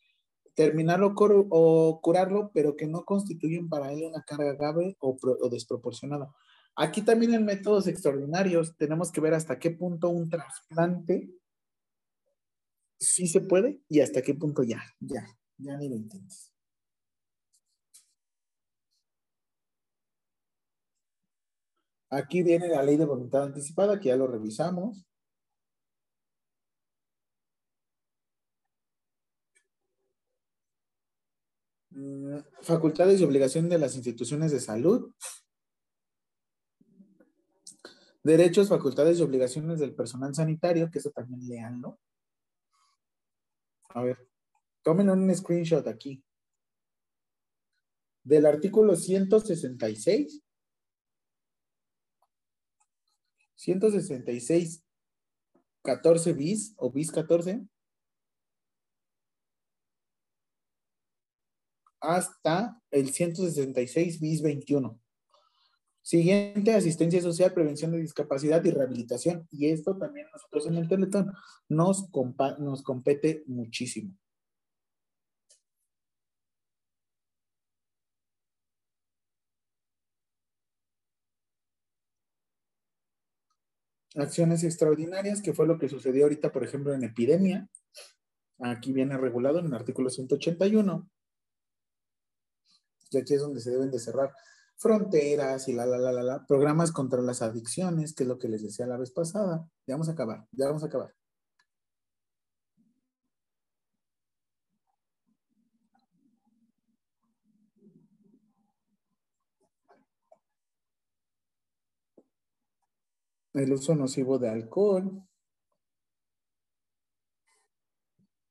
terminarlo o curarlo, pero que no constituyen para él una carga grave o, o desproporcionada. Aquí también en métodos extraordinarios tenemos que ver hasta qué punto un trasplante sí se puede y hasta qué punto ya, ya, ya ni lo intentes. Aquí viene la ley de voluntad anticipada, que ya lo revisamos. Mm, facultades y obligaciones de las instituciones de salud. Derechos, facultades y obligaciones del personal sanitario, que eso también leanlo. A ver, tomen un screenshot aquí. Del artículo 166. 166, 14 bis o bis 14. hasta el 166 bis 21. Siguiente, asistencia social, prevención de discapacidad y rehabilitación. Y esto también nosotros en el Teletón nos, nos compete muchísimo. Acciones extraordinarias, que fue lo que sucedió ahorita, por ejemplo, en epidemia. Aquí viene regulado en el artículo 181 y aquí es donde se deben de cerrar fronteras y la, la, la, la, la, programas contra las adicciones, que es lo que les decía la vez pasada. Ya vamos a acabar, ya vamos a acabar. El uso nocivo de alcohol.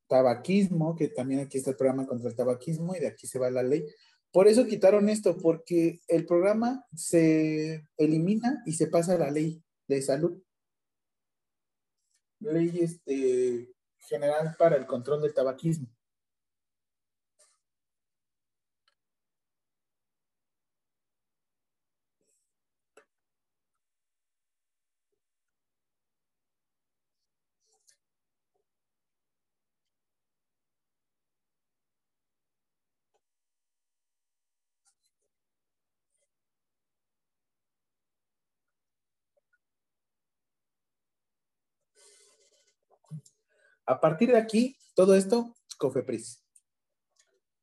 Tabaquismo, que también aquí está el programa contra el tabaquismo y de aquí se va la ley. Por eso quitaron esto, porque el programa se elimina y se pasa a la ley de salud. Ley este, general para el control del tabaquismo. A partir de aquí, todo esto, COFEPRIS,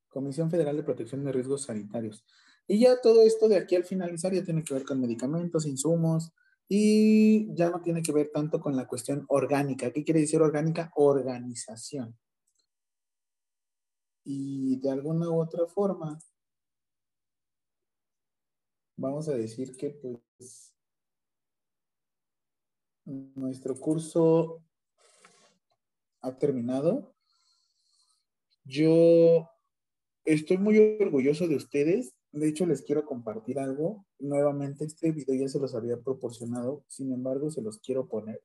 Comisión Federal de Protección de Riesgos Sanitarios. Y ya todo esto de aquí al finalizar ya tiene que ver con medicamentos, insumos y ya no tiene que ver tanto con la cuestión orgánica. ¿Qué quiere decir orgánica? Organización. Y de alguna u otra forma, vamos a decir que pues nuestro curso ha terminado. Yo estoy muy orgulloso de ustedes. De hecho, les quiero compartir algo. Nuevamente, este video ya se los había proporcionado. Sin embargo, se los quiero poner.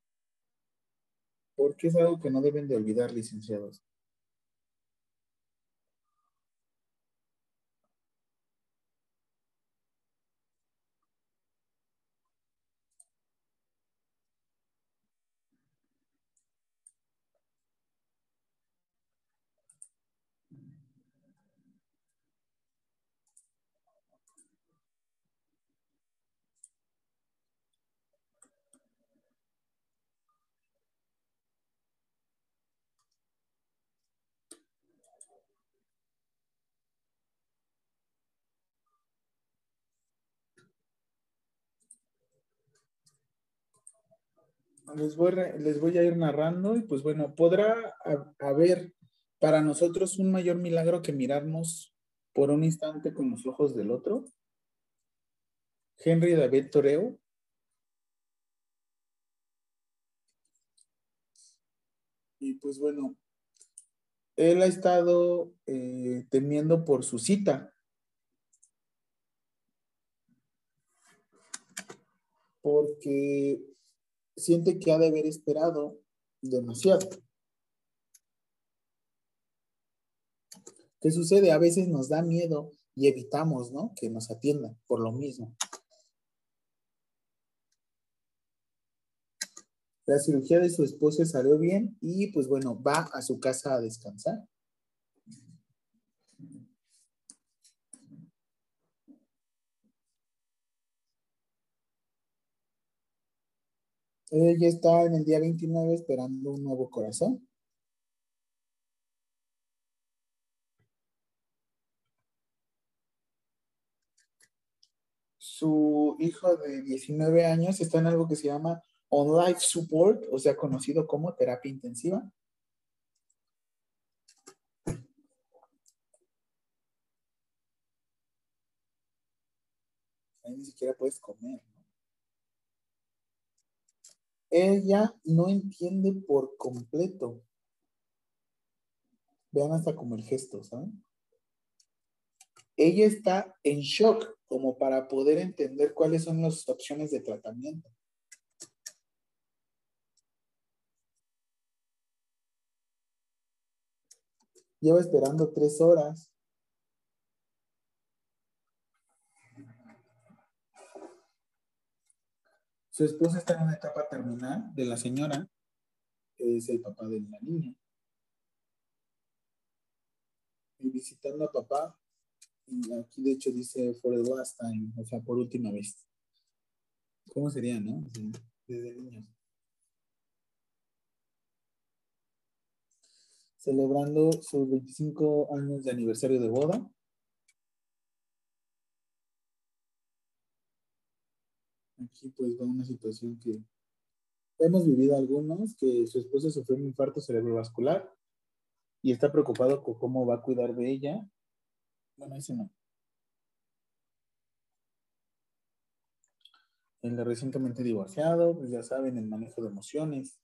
Porque es algo que no deben de olvidar, licenciados. Les voy, les voy a ir narrando y pues bueno, podrá ha- haber para nosotros un mayor milagro que mirarnos por un instante con los ojos del otro. Henry David Toreo. Y pues bueno, él ha estado eh, temiendo por su cita. Porque siente que ha de haber esperado demasiado. ¿Qué sucede? A veces nos da miedo y evitamos, ¿no? Que nos atiendan por lo mismo. La cirugía de su esposa salió bien y pues bueno, va a su casa a descansar. Ella está en el día 29 esperando un nuevo corazón. Su hijo de 19 años está en algo que se llama On Life Support, o sea, conocido como terapia intensiva. Ahí ni siquiera puedes comer. Ella no entiende por completo. Vean hasta como el gesto, ¿saben? Ella está en shock como para poder entender cuáles son las opciones de tratamiento. Lleva esperando tres horas. Su esposa está en una etapa terminal de la señora, que es el papá de la niña. Y visitando a papá, aquí de hecho dice for the last time, o sea, por última vez. ¿Cómo sería, no? Desde niños. Celebrando sus 25 años de aniversario de boda. Aquí pues va una situación que hemos vivido algunos, que su esposa sufrió un infarto cerebrovascular y está preocupado con cómo va a cuidar de ella. Bueno, ese no. El recientemente divorciado, pues ya saben, el manejo de emociones.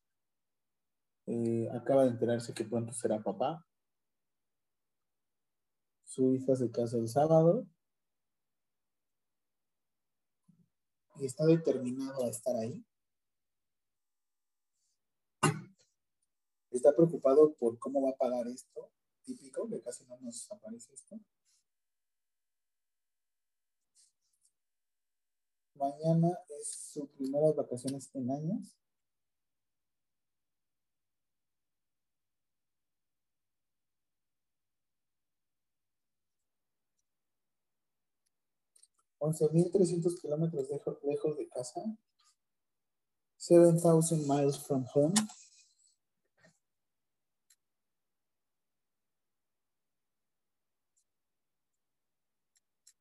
Eh, acaba de enterarse que pronto será papá. Su hija se casa el sábado. Está determinado a estar ahí. Está preocupado por cómo va a pagar esto. Típico, que casi no nos aparece esto. Mañana es su primeras vacaciones en años. Once mil trescientos kilómetros lejos, de casa. Seven thousand miles from home.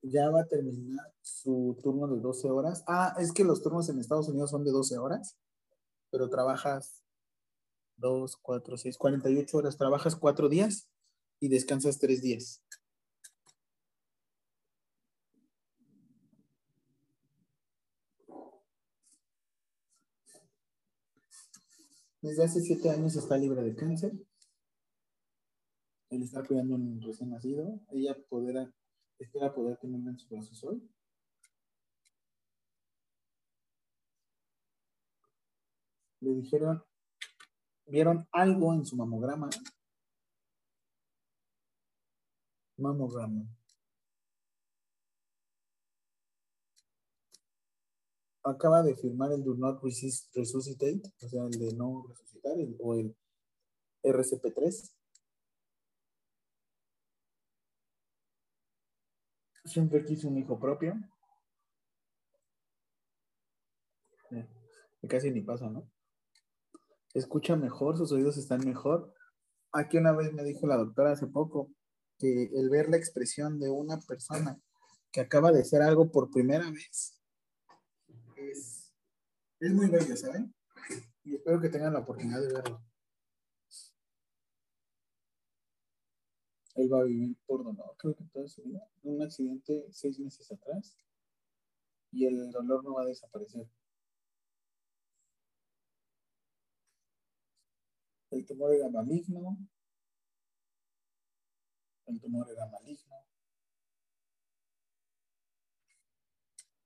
ya va a terminar su turno de 12 horas. Ah, es que los turnos en Estados Unidos son de 12 horas, pero trabajas 2, 4, 6, 48 horas. Trabajas 4 días y descansas 3 días. Desde hace 7 años está libre de cáncer. Él está cuidando a un recién nacido. Ella podrá espera poder tenerla en sus brazos hoy. Le dijeron, vieron algo en su mamograma. Mamograma. Acaba de firmar el Do Not Resist- Resuscitate, o sea, el de no resucitar, o el RCP3. Siempre quiso un hijo propio. Eh, casi ni pasa, ¿no? Escucha mejor, sus oídos están mejor. Aquí una vez me dijo la doctora hace poco que el ver la expresión de una persona que acaba de hacer algo por primera vez es, muy bello, ¿saben? Y espero que tengan la oportunidad de verlo. Él va a vivir por dolor, creo que toda su vida. Un accidente seis meses atrás. Y el dolor no va a desaparecer. El tumor era maligno. El tumor era maligno.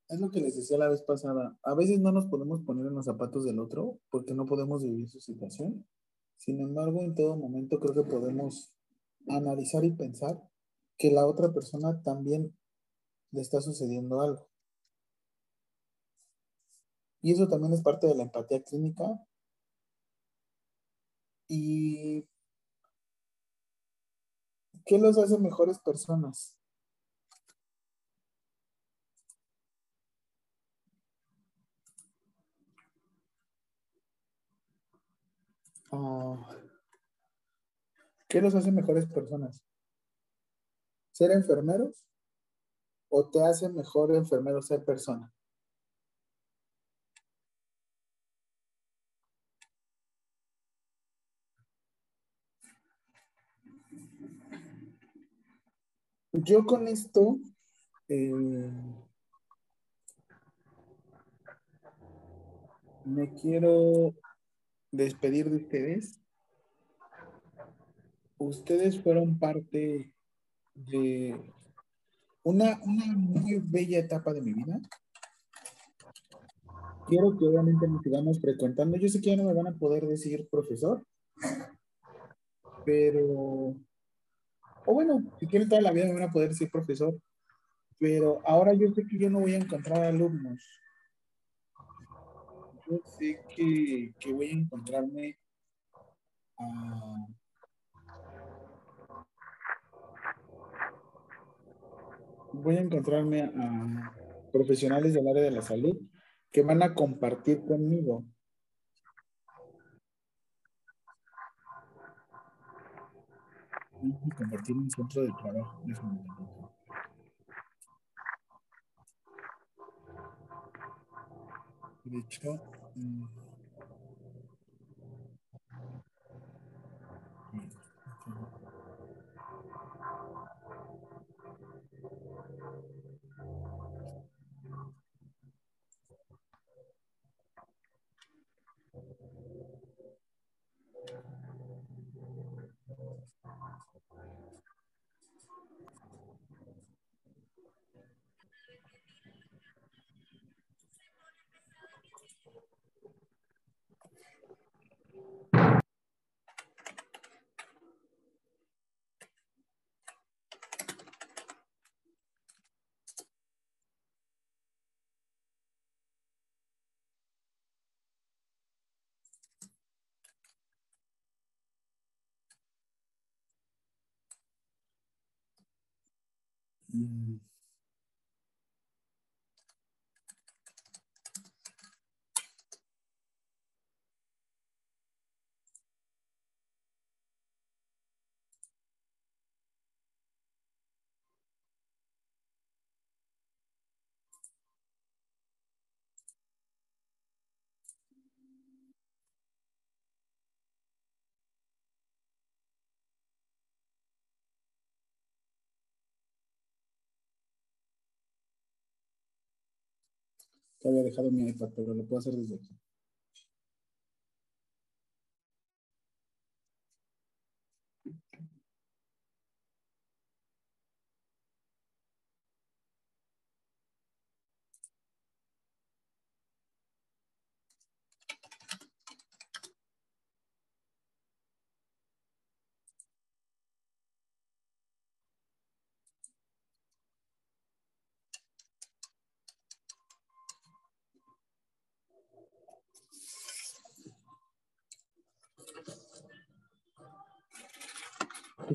Es lo que les decía la vez pasada. A veces no nos podemos poner en los zapatos del otro porque no podemos vivir su situación. Sin embargo, en todo momento creo que podemos analizar y pensar que la otra persona también le está sucediendo algo. Y eso también es parte de la empatía clínica. ¿Y qué los hace mejores personas? ¿Qué los hace mejores personas? ¿Ser enfermeros? ¿O te hace mejor enfermero ser persona? Yo con esto eh, me quiero despedir de ustedes. Ustedes fueron parte de una, una muy bella etapa de mi vida. Quiero que obviamente nos sigamos frecuentando. Yo sé que ya no me van a poder decir profesor, pero o bueno, si quieren toda la vida me van a poder decir profesor, pero ahora yo sé que yo no voy a encontrar alumnos. Yo sé que, que voy a encontrarme a... Voy a encontrarme a profesionales del área de la salud que van a compartir conmigo Vamos a compartir un centro de trabajo. De hecho, mm, mm, te había dejado mi iPad, pero lo puedo hacer desde aquí.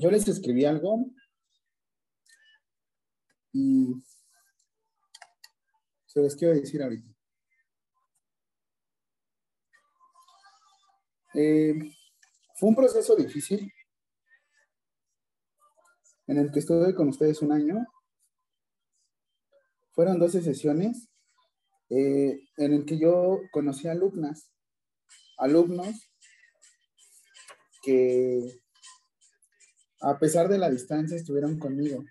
Yo les escribí algo y se los quiero decir ahorita. Eh, fue un proceso difícil en el que estuve con ustedes un año. Fueron 12 sesiones eh, en el que yo conocí alumnas alumnos que a pesar de la distancia estuvieron conmigo.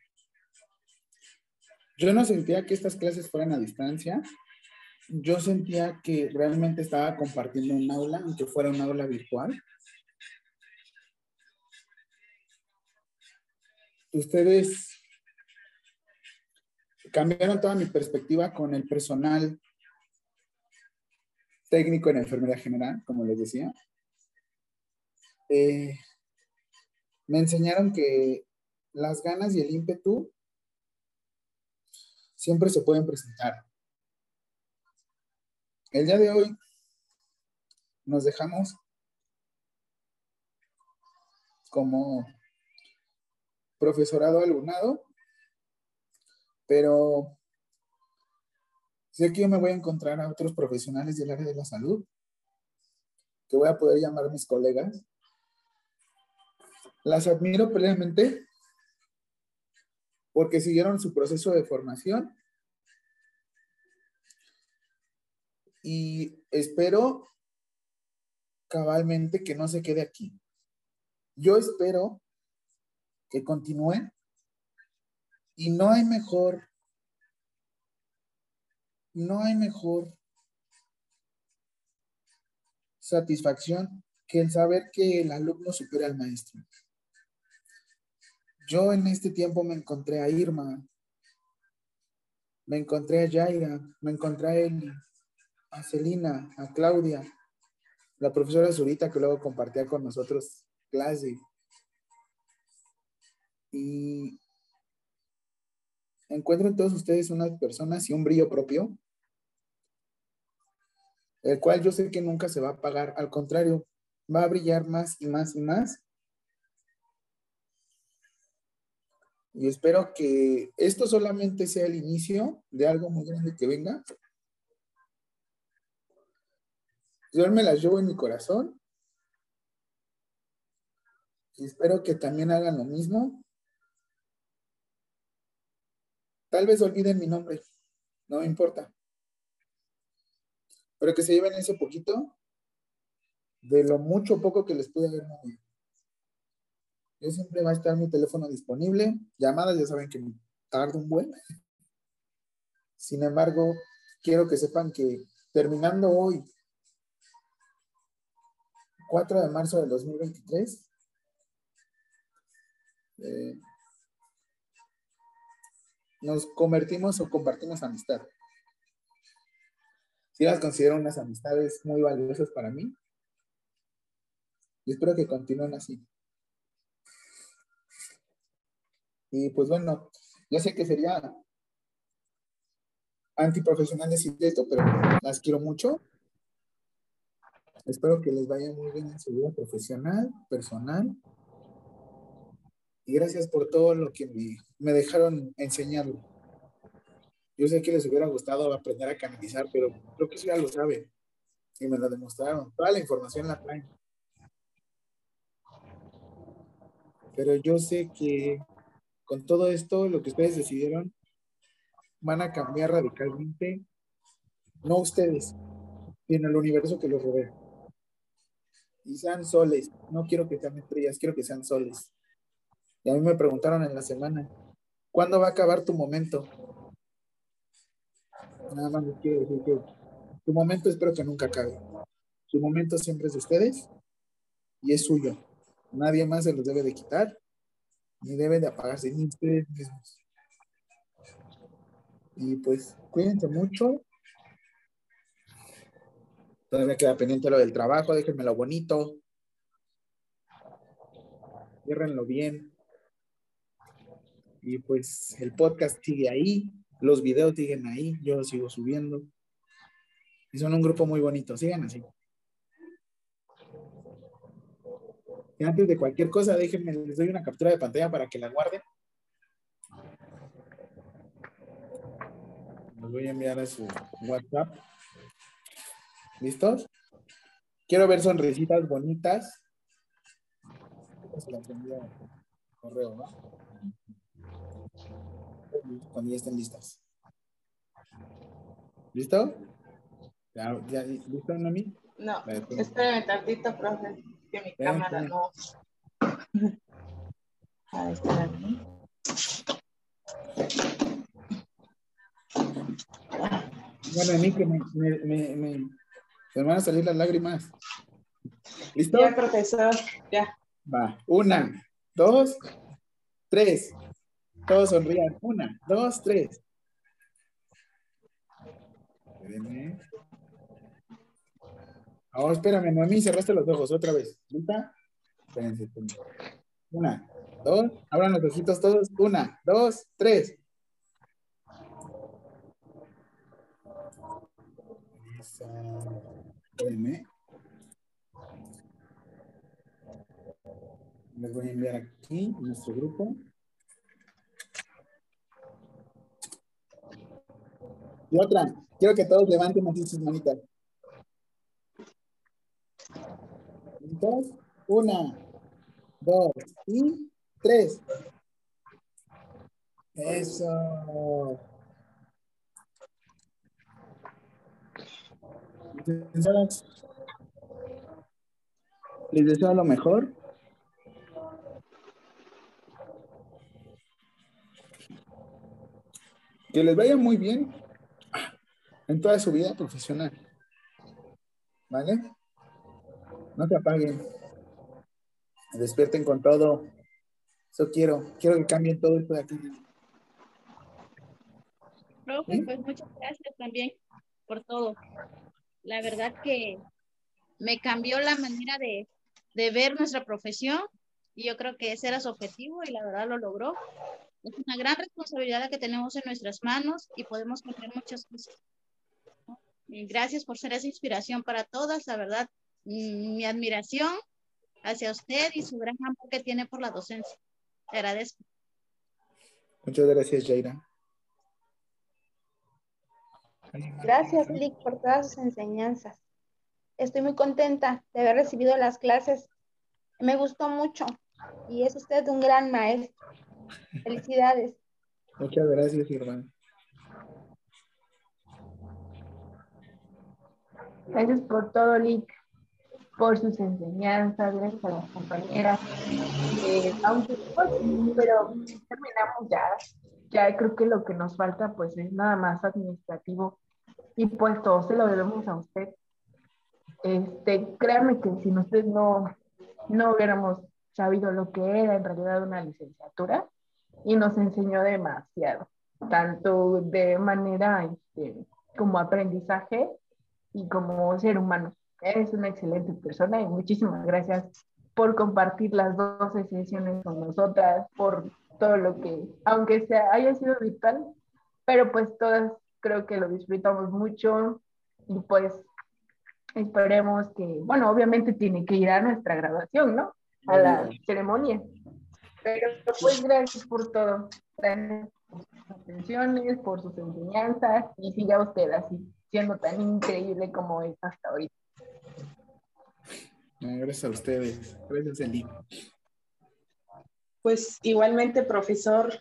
Yo no sentía que estas clases fueran a distancia. Yo sentía que realmente estaba compartiendo un aula, aunque fuera un aula virtual. Ustedes cambiaron toda mi perspectiva con el personal técnico en enfermería general, como les decía. Eh, me enseñaron que las ganas y el ímpetu siempre se pueden presentar. El día de hoy nos dejamos como profesorado alumnado, pero sé que yo me voy a encontrar a otros profesionales del área de la salud, que voy a poder llamar mis colegas. Las admiro plenamente porque siguieron su proceso de formación y espero cabalmente que no se quede aquí. Yo espero que continúen y no hay mejor, no hay mejor satisfacción que el saber que el alumno supera al maestro. Yo en este tiempo me encontré a Irma, me encontré a Yaira, me encontré a Eli, a Celina, a Claudia, la profesora Zurita que luego compartía con nosotros clase. Y encuentro en todos ustedes unas personas y un brillo propio, el cual yo sé que nunca se va a apagar, al contrario, va a brillar más y más y más Y espero que esto solamente sea el inicio de algo muy grande que venga. Yo me las llevo en mi corazón. Y espero que también hagan lo mismo. Tal vez olviden mi nombre, no me importa. Pero que se lleven ese poquito de lo mucho o poco que les pude haber movido. Yo siempre va a estar mi teléfono disponible. Llamadas ya saben que tarda un buen. Sin embargo, quiero que sepan que terminando hoy, 4 de marzo del 2023, eh, nos convertimos o compartimos amistad. Sí las considero unas amistades muy valiosas para mí. Y espero que continúen así. Y pues bueno, yo sé que sería antiprofesional decir esto, pero las quiero mucho. Espero que les vaya muy bien en su vida profesional, personal. Y gracias por todo lo que me, dejaron enseñarlo. Yo sé que les hubiera gustado aprender a canalizar, pero creo que eso ya lo saben. Y me lo demostraron. Toda la información la traen. Pero yo sé que con todo esto, lo que ustedes decidieron, van a cambiar radicalmente, no ustedes, sino el universo que los rodea. Y sean soles, no quiero que sean estrellas, quiero que sean soles. Y a mí me preguntaron en la semana, ¿cuándo va a acabar tu momento? Nada más les quiero decir que tu momento espero que nunca acabe. Su momento siempre es de ustedes y es suyo. Nadie más se los debe de quitar ni deben de apagarse ni ustedes mismos. Y pues cuídense mucho. Todavía queda pendiente lo del trabajo, déjenmelo bonito. Ciérrenlo bien. Y pues el podcast sigue ahí, los videos siguen ahí, yo los sigo subiendo. Y son un grupo muy bonito, sigan así. Y antes de cualquier cosa, déjenme, les doy una captura de pantalla para que la guarden. Les voy a enviar a su WhatsApp. ¿Listos? Quiero ver sonrisitas bonitas. Se las envío correo, ¿no? Cuando ya estén listas. ¿Listo? ¿Ya, ya, ¿Listo, Nami? No, pues. espérame tantito, profe, que mi cámara no. Ahí está. Bueno, a mí que me, me, me, me- me van a salir las lágrimas. ¿Listo? Ya, profesor, ya. Va. Una, dos, tres. Todos sonrían. Una, dos, tres. Espérenme. Ahora espérame, mami, cerraste los ojos otra vez. ¿Lista? Espérense. Una, dos, abran los ojitos todos. Una, dos, tres. Espérenme. Les voy a enviar aquí nuestro grupo. Y otra, quiero que todos levanten así sus manitas. ¿Listos? Una, dos y tres. Eso. Les deseo lo mejor. Que les vaya muy bien en toda su vida profesional. ¿Vale? No se apaguen. Despierten con todo. Eso quiero. Quiero que cambien todo esto de aquí. Profe, ¿Sí? pues muchas gracias también por todo. La verdad que me cambió la manera de, de ver nuestra profesión y yo creo que ese era su objetivo y la verdad lo logró. Es una gran responsabilidad la que tenemos en nuestras manos y podemos cambiar muchas cosas. Y gracias por ser esa inspiración para todas, la verdad, mi admiración hacia usted y su gran amor que tiene por la docencia. Te agradezco. Muchas gracias, Jaira. Gracias, Lick, por todas sus enseñanzas. Estoy muy contenta de haber recibido las clases. Me gustó mucho y es usted un gran maestro. Felicidades. Muchas gracias, hermano. Gracias por todo, Lick, por sus enseñanzas, gracias a las compañeras. Eh, aunque, pues, pero terminamos ya. Ya creo que lo que nos falta, pues, es nada más administrativo. Y pues todo se lo debemos a usted. Este, créanme que sin usted no, no hubiéramos sabido lo que era en realidad una licenciatura y nos enseñó demasiado, tanto de manera este, como aprendizaje y como ser humano. Eres una excelente persona y muchísimas gracias por compartir las 12 sesiones con nosotras, por todo lo que, aunque sea, haya sido virtual, pero pues todas creo que lo disfrutamos mucho y pues esperemos que, bueno, obviamente tiene que ir a nuestra graduación, ¿no? A la ceremonia. Pero pues gracias por todo. Gracias por sus atenciones, por sus enseñanzas y siga usted así, siendo tan increíble como es hasta ahorita. Gracias a ustedes. Gracias, Eli. Pues igualmente, profesor,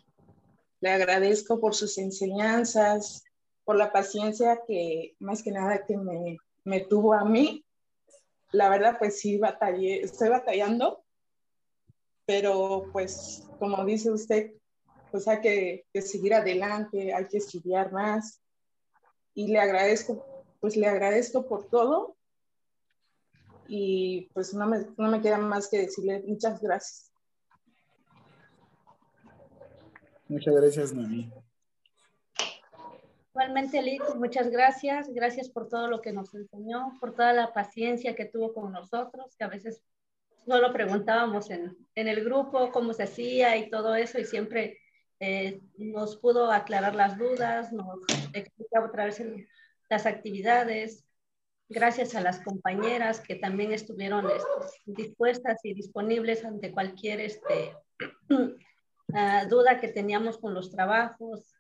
le agradezco por sus enseñanzas, por la paciencia que más que nada que me, me tuvo a mí. La verdad, pues sí, batallé, estoy batallando, pero pues como dice usted, pues hay que, que seguir adelante, hay que estudiar más. Y le agradezco, pues le agradezco por todo. Y pues no me, no me queda más que decirle muchas gracias. Muchas gracias, Noemí. Igualmente, Liz, muchas gracias. Gracias por todo lo que nos enseñó, por toda la paciencia que tuvo con nosotros, que a veces solo preguntábamos en, en el grupo cómo se hacía y todo eso, y siempre eh, nos pudo aclarar las dudas, nos explicaba otra vez el- las actividades. Gracias a las compañeras que también estuvieron este, dispuestas y disponibles ante cualquier este, ah, duda que teníamos con los trabajos.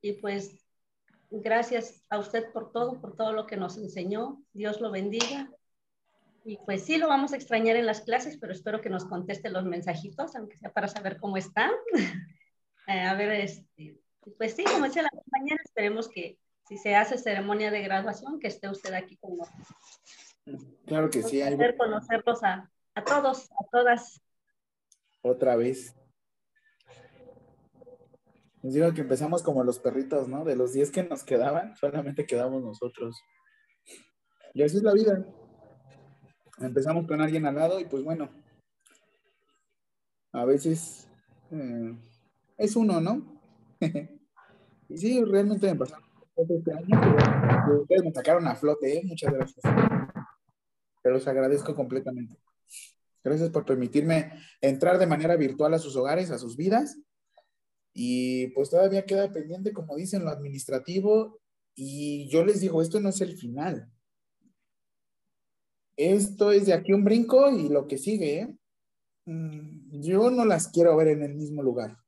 Y pues Gracias a usted por todo, por todo lo que nos enseñó. Dios lo bendiga. Y pues sí, lo vamos a extrañar en las clases, pero espero que nos conteste los mensajitos, aunque sea para saber cómo están. A ver, este, pues sí, como decía la compañera, esperemos que si se hace ceremonia de graduación, que esté usted aquí con nosotros. Claro que sí. Un ahí placer conocerlos a, a todos, a todas. otra vez. Les digo que empezamos como los perritos, ¿no? De los 10 que nos quedaban, solamente quedamos nosotros. Y así es la vida. Empezamos con alguien al lado y pues bueno, a veces eh, es uno, ¿no? y sí, realmente me pasaron ustedes me sacaron a flote, ¿eh? Muchas gracias. Te los agradezco completamente. Gracias por permitirme entrar de manera virtual a sus hogares, a sus vidas. Y pues todavía queda pendiente, como dicen, lo administrativo. Y yo les digo, esto no es el final. Esto es de aquí un brinco y lo que sigue, ¿eh? Mm, Yo no las quiero ver en el mismo lugar.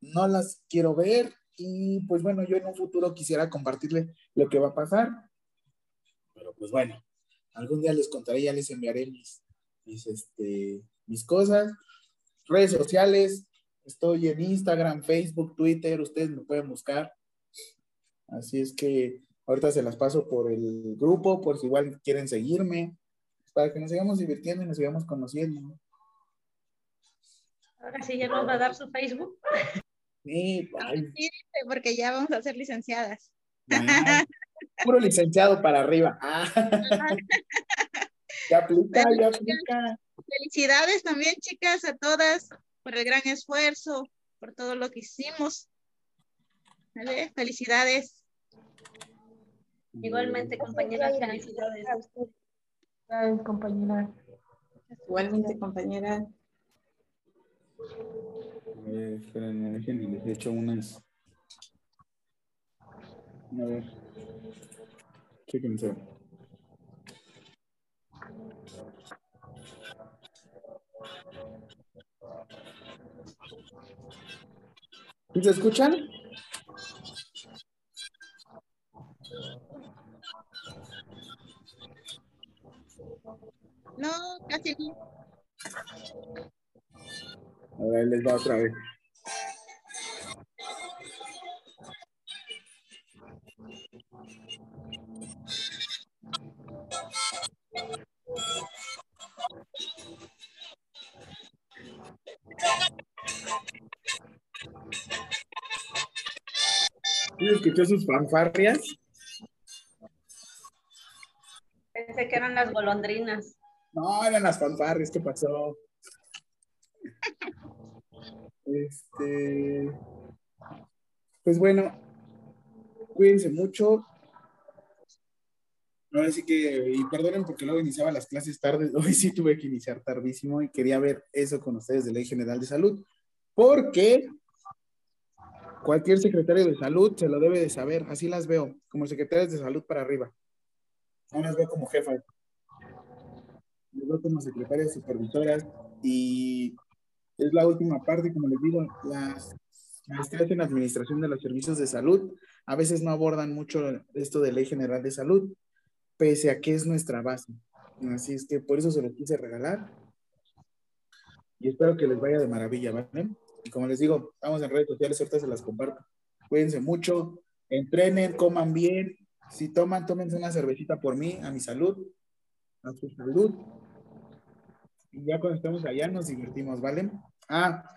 No las quiero ver y pues bueno, yo en un futuro quisiera compartirle lo que va a pasar. Pero pues bueno, algún día les contaré, ya les enviaré mis, mis, este, mis cosas. Redes sociales, estoy en Instagram, Facebook, Twitter, ustedes me pueden buscar. Así es que ahorita se las paso por el grupo, por si igual quieren seguirme, para que nos sigamos divirtiendo y nos sigamos conociendo. ¿no? Ahora sí ya nos va a dar su Facebook. Sí, ay, Sí, dice, porque ya vamos a ser licenciadas. ay, puro licenciado para arriba. Ah. Ya aplica, ya aplica. Felicidades también, chicas, a todas por el gran esfuerzo, por todo lo que hicimos. ¿Vale? Felicidades. Igualmente, compañeras, felicidades. Gracias, compañera. Igualmente, compañera. Ver, espérenme, déjenme, les echo unas. A ver. Chéquense. ¿Sí se escuchan? No, casi no. A ver, les va otra vez. ¿Sí escuchó sus fanfarrias? Pensé que eran las golondrinas. No, eran las fanfarrias, ¿qué pasó? Este. Pues bueno, cuídense mucho. Ahora sí que, y perdonen porque luego iniciaba las clases tarde, hoy sí tuve que iniciar tardísimo y quería ver eso con ustedes de Ley General de Salud, porque cualquier secretario de salud se lo debe de saber, así las veo, como secretarias de salud para arriba. No las veo como jefa, las veo como secretarias supervisoras y es la última parte, como les digo, las maestrías en administración de los servicios de salud a veces no abordan mucho esto de ley general de salud, pese a que es nuestra base. Así es que por eso se los quise regalar y espero que les vaya de maravilla, ¿vale? Y como les digo, estamos en redes sociales, ahorita se las comparto. Cuídense mucho, entrenen, coman bien. Si toman, tómense una cervecita por mí, a mi salud, a su salud. Y ya cuando estemos allá nos divertimos, ¿vale? Ah,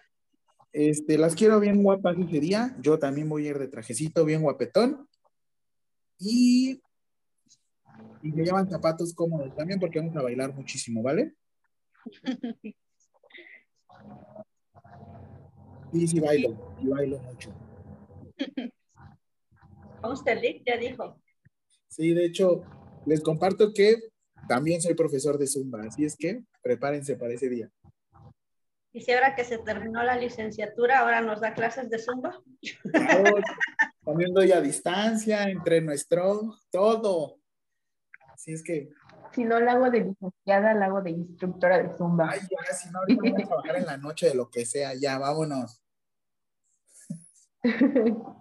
este, las quiero bien guapas ese día. Yo también voy a ir de trajecito, bien guapetón. Y, y me llevan zapatos cómodos también porque vamos a bailar muchísimo, ¿vale? Sí, sí bailo, y bailo mucho. Usted, Lick, ya dijo. Sí, de hecho, les comparto que también soy profesor de Zumba, así es que prepárense para ese día. Y si ahora que se terminó la licenciatura, ahora nos da clases de Zumba. Claro, También doy a distancia, entre nuestro, todo. Así es que, Si no la hago de licenciada, la hago de instructora de Zumba. ay, ya, si no, ahorita voy a trabajar en la noche de lo que sea, ya, vámonos.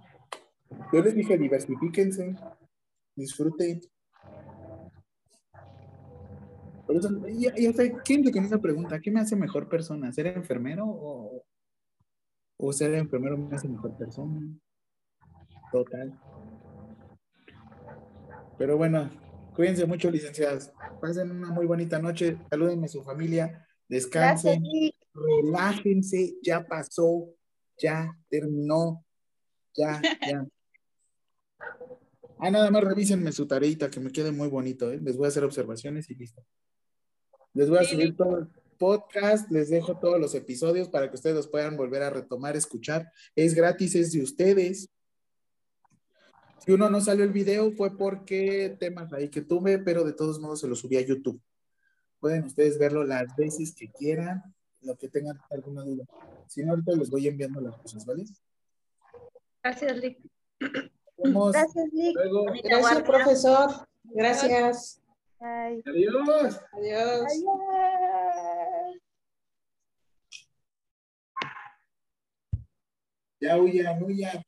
Yo les dije, diversifíquense, disfruten. Por eso, y, y hasta, quédense con esa pregunta, ¿qué me hace mejor persona? ¿Ser enfermero o, o ser enfermero me hace mejor persona? Total. Pero bueno, Cuídense mucho, licenciadas. Pasen una muy bonita noche. Salúdenme a su familia. Descansen. Relájense. Ya pasó. Ya terminó. Ya, ya. Ah, nada más revísenme su tareita, que me quede muy bonito. ¿eh? Les voy a hacer observaciones y listo. Les voy a Sí, subir todo el podcast, les dejo todos los episodios para que ustedes los puedan volver a retomar, escuchar. Es gratis, es de ustedes. Si uno no salió el video fue porque temas ahí que tuve, pero de todos modos se lo subí a YouTube. Pueden ustedes verlo las veces que quieran, lo que tengan alguna duda. Si no, ahorita les voy enviando las cosas, ¿vale? Gracias, Lick. Gracias, Lick. Gracias, profesor. Gracias. Bye. Adiós. Adiós. Adiós. Ya huyan, huyan.